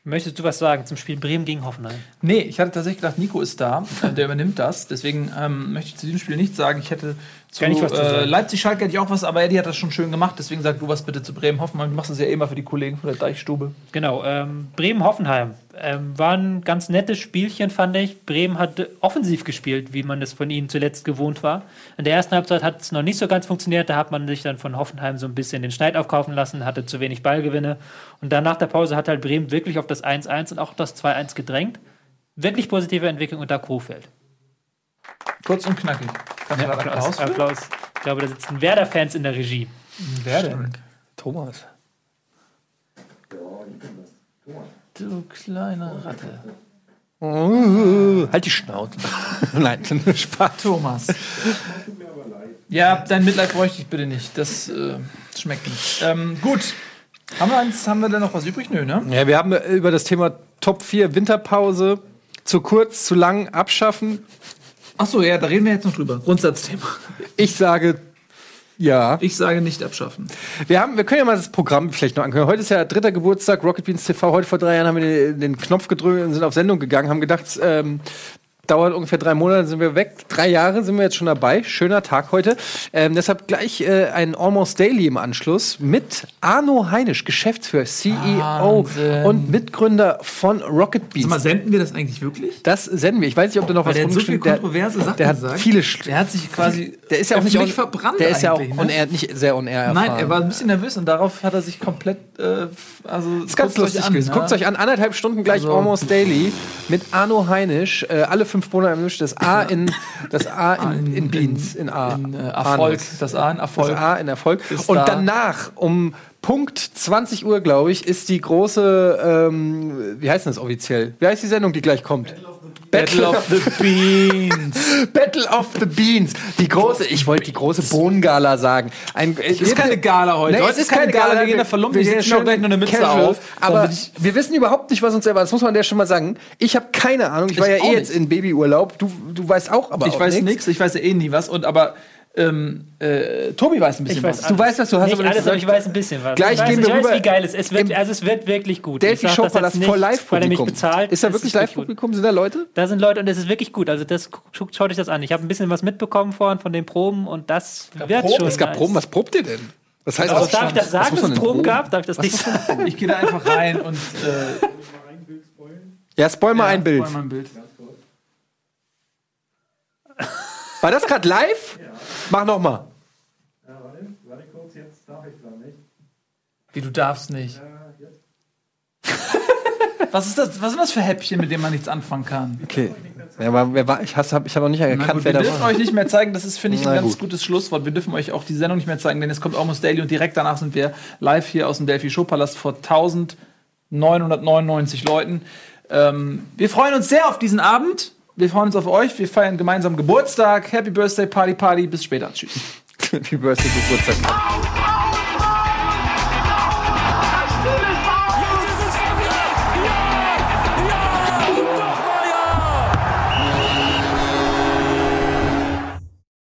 S4: Möchtest du was sagen zum Spiel Bremen gegen Hoffenheim?
S2: Nee, ich hatte tatsächlich gedacht, Nico ist da, äh, der übernimmt das. Deswegen ähm, möchte ich zu diesem Spiel nichts sagen. Ich hätte zu
S4: Kann ich was zu
S2: äh,
S4: sagen?
S2: Leipzig-Schalke hätte ich auch was, aber Eddie hat das schon schön gemacht. Deswegen sag du was bitte zu Bremen Hoffenheim. Du machst das ja immer für die Kollegen von der Deichstube.
S4: Genau, ähm, Bremen-Hoffenheim. Ähm, war ein ganz nettes Spielchen, fand ich. Bremen hat offensiv gespielt, wie man es von ihnen zuletzt gewohnt war. In der ersten Halbzeit hat es noch nicht so ganz funktioniert. Da hat man sich dann von Hoffenheim so ein bisschen den Schneid aufkaufen lassen, hatte zu wenig Ballgewinne. Und dann nach der Pause hat halt Bremen wirklich auf das 1-1 und auch das 2-1 gedrängt. Wirklich positive Entwicklung unter Krofeld.
S2: Kurz und knackig. Kannst du da Applaus
S4: Applaus. Applaus. Ich glaube, da sitzen Werder-Fans in der Regie.
S2: Wer denn?
S3: Thomas.
S2: Du kleine Ratte.
S3: Uh, halt die Schnauze. [laughs] Nein, [laughs] Spaß.
S2: Thomas. Ja, dein Mitleid bräuchte ich bitte nicht. Das äh, schmeckt nicht. Ähm, gut. Haben wir, eins, haben wir denn noch was übrig? Nö, ne?
S3: Ja, wir haben über das Thema Top 4 Winterpause zu kurz, zu lang abschaffen.
S2: Achso, ja, da reden wir jetzt noch drüber. Grundsatzthema.
S3: Ich sage ja.
S2: Ich sage nicht abschaffen.
S3: Wir, haben, wir können ja mal das Programm vielleicht noch ankündigen. Heute ist ja dritter Geburtstag, Rocket Beans TV. Heute vor drei Jahren haben wir den, den Knopf gedrückt und sind auf Sendung gegangen, haben gedacht, ähm, dauert ungefähr drei Monate, sind wir weg. Drei Jahre sind wir jetzt schon dabei. Schöner Tag heute. Ähm, deshalb gleich äh, ein Almost Daily im Anschluss mit Arno Heinisch, Geschäftsführer, CEO
S2: Wahnsinn.
S3: und Mitgründer von Rocket Beans.
S2: Sag mal, senden wir das eigentlich wirklich?
S3: Das senden wir. Ich weiß nicht, ob da noch was
S2: der hat so viel
S3: der-
S2: kontroverse Sachen
S3: Der hat
S2: gesagt.
S3: viele. Sch-
S2: Der hat sich quasi.
S3: Der ist ja auch nicht on-
S2: verbrannt.
S3: Der ist ja auch on
S2: ne?
S3: air, nicht sehr on air
S2: Nein, er war ein bisschen nervös und darauf hat er sich komplett. Äh, also,
S3: Das ist ganz lustig gewesen.
S2: ne?
S3: Guckt euch an, anderthalb Stunden gleich
S2: Also-
S3: Almost Daily mit Arno Heinisch. Äh, alle fünf Monate im Misch. Das A in, das A [laughs] in, in Beans. In A.
S2: In, äh, Erfolg. Das A in Erfolg.
S3: Das A in Erfolg. Und
S2: da.
S3: danach, um Punkt 20 Uhr, glaube ich, ist die große, ähm, wie heißt denn das offiziell? Wie heißt die Sendung, die gleich kommt?
S2: Battle of the [laughs] Beans.
S3: Battle of the Beans. Die große, ich wollte die große Bohnengala sagen. Ein,
S2: Es ist keine Gala heute.
S3: Nee,
S2: heute
S3: es ist keine Gala.
S2: Wir gehen da verlumpt. Wir setzen auch
S3: schön
S2: gleich noch eine Mütze
S3: casual.
S2: auf.
S3: Aber wir wissen überhaupt nicht, was uns erwartet. Das muss man der schon mal sagen. Ich habe keine Ahnung. Ich war
S2: Ich
S3: ja
S2: auch
S3: eh jetzt
S2: nicht.
S3: in Babyurlaub. Du, du weißt auch, aber
S2: Ich
S3: auch
S2: weiß nichts. Ich weiß ja eh nie was. Und aber ähm, äh, Tobi weiß ein bisschen
S4: Ich weiß
S2: was.
S3: Du weißt, was du hast,
S4: Nicht
S3: aber
S4: alles, aber ich
S3: gesagt.
S4: weiß ein bisschen was.
S3: Gleich
S4: ich weiß,
S3: gehen
S4: ich
S3: wir
S4: weiß,
S3: rüber
S4: wie geil es ist. Es wird, also es wird wirklich gut.
S3: Delphi
S4: Ich
S3: Show
S4: das
S3: Palast
S4: er mich
S3: Live-Publikum.
S4: bezahlt.
S3: Ist da wirklich. Live-Publikum? Sind da Leute?
S4: Da sind Leute und es ist wirklich gut. Also das schaut euch das an. Ich habe ein bisschen was mitbekommen vorhin von den Proben und das wird
S2: Proben?
S4: schon.
S3: Es gab
S4: nice.
S3: Proben. Was probt ihr denn? Das heißt,
S4: Also, darf ich das sagen, dass es Proben gab? Darf ich das nicht sagen?
S2: Ich gehe da einfach rein und [laughs] äh,
S3: Ja, spoil mal ein Bild.
S2: spoil mal ein Bild.
S3: War das gerade live? Mach noch mal.
S2: Wie du darfst nicht. [laughs] Was ist das? Was sind das für Häppchen, mit denen man nichts anfangen kann?
S3: Okay. Ja, aber wer war, ich habe ich hab noch nicht erkannt,
S2: gut,
S3: wer
S2: wir
S3: da
S2: dürfen
S3: war.
S2: euch nicht mehr zeigen, das ist, finde ich, ein
S3: Na
S2: ganz
S3: gut.
S2: gutes Schlusswort. Wir dürfen euch auch die Sendung nicht mehr zeigen, denn es kommt Almost Daily und direkt danach sind wir live hier aus dem Delphi Showpalast vor 1999 Leuten. Ähm, wir freuen uns sehr auf diesen Abend. Wir freuen uns auf euch. Wir feiern gemeinsam Geburtstag. Happy Birthday, Party, Party. Bis später. Tschüss. [laughs]
S3: Happy Birthday Geburtstag.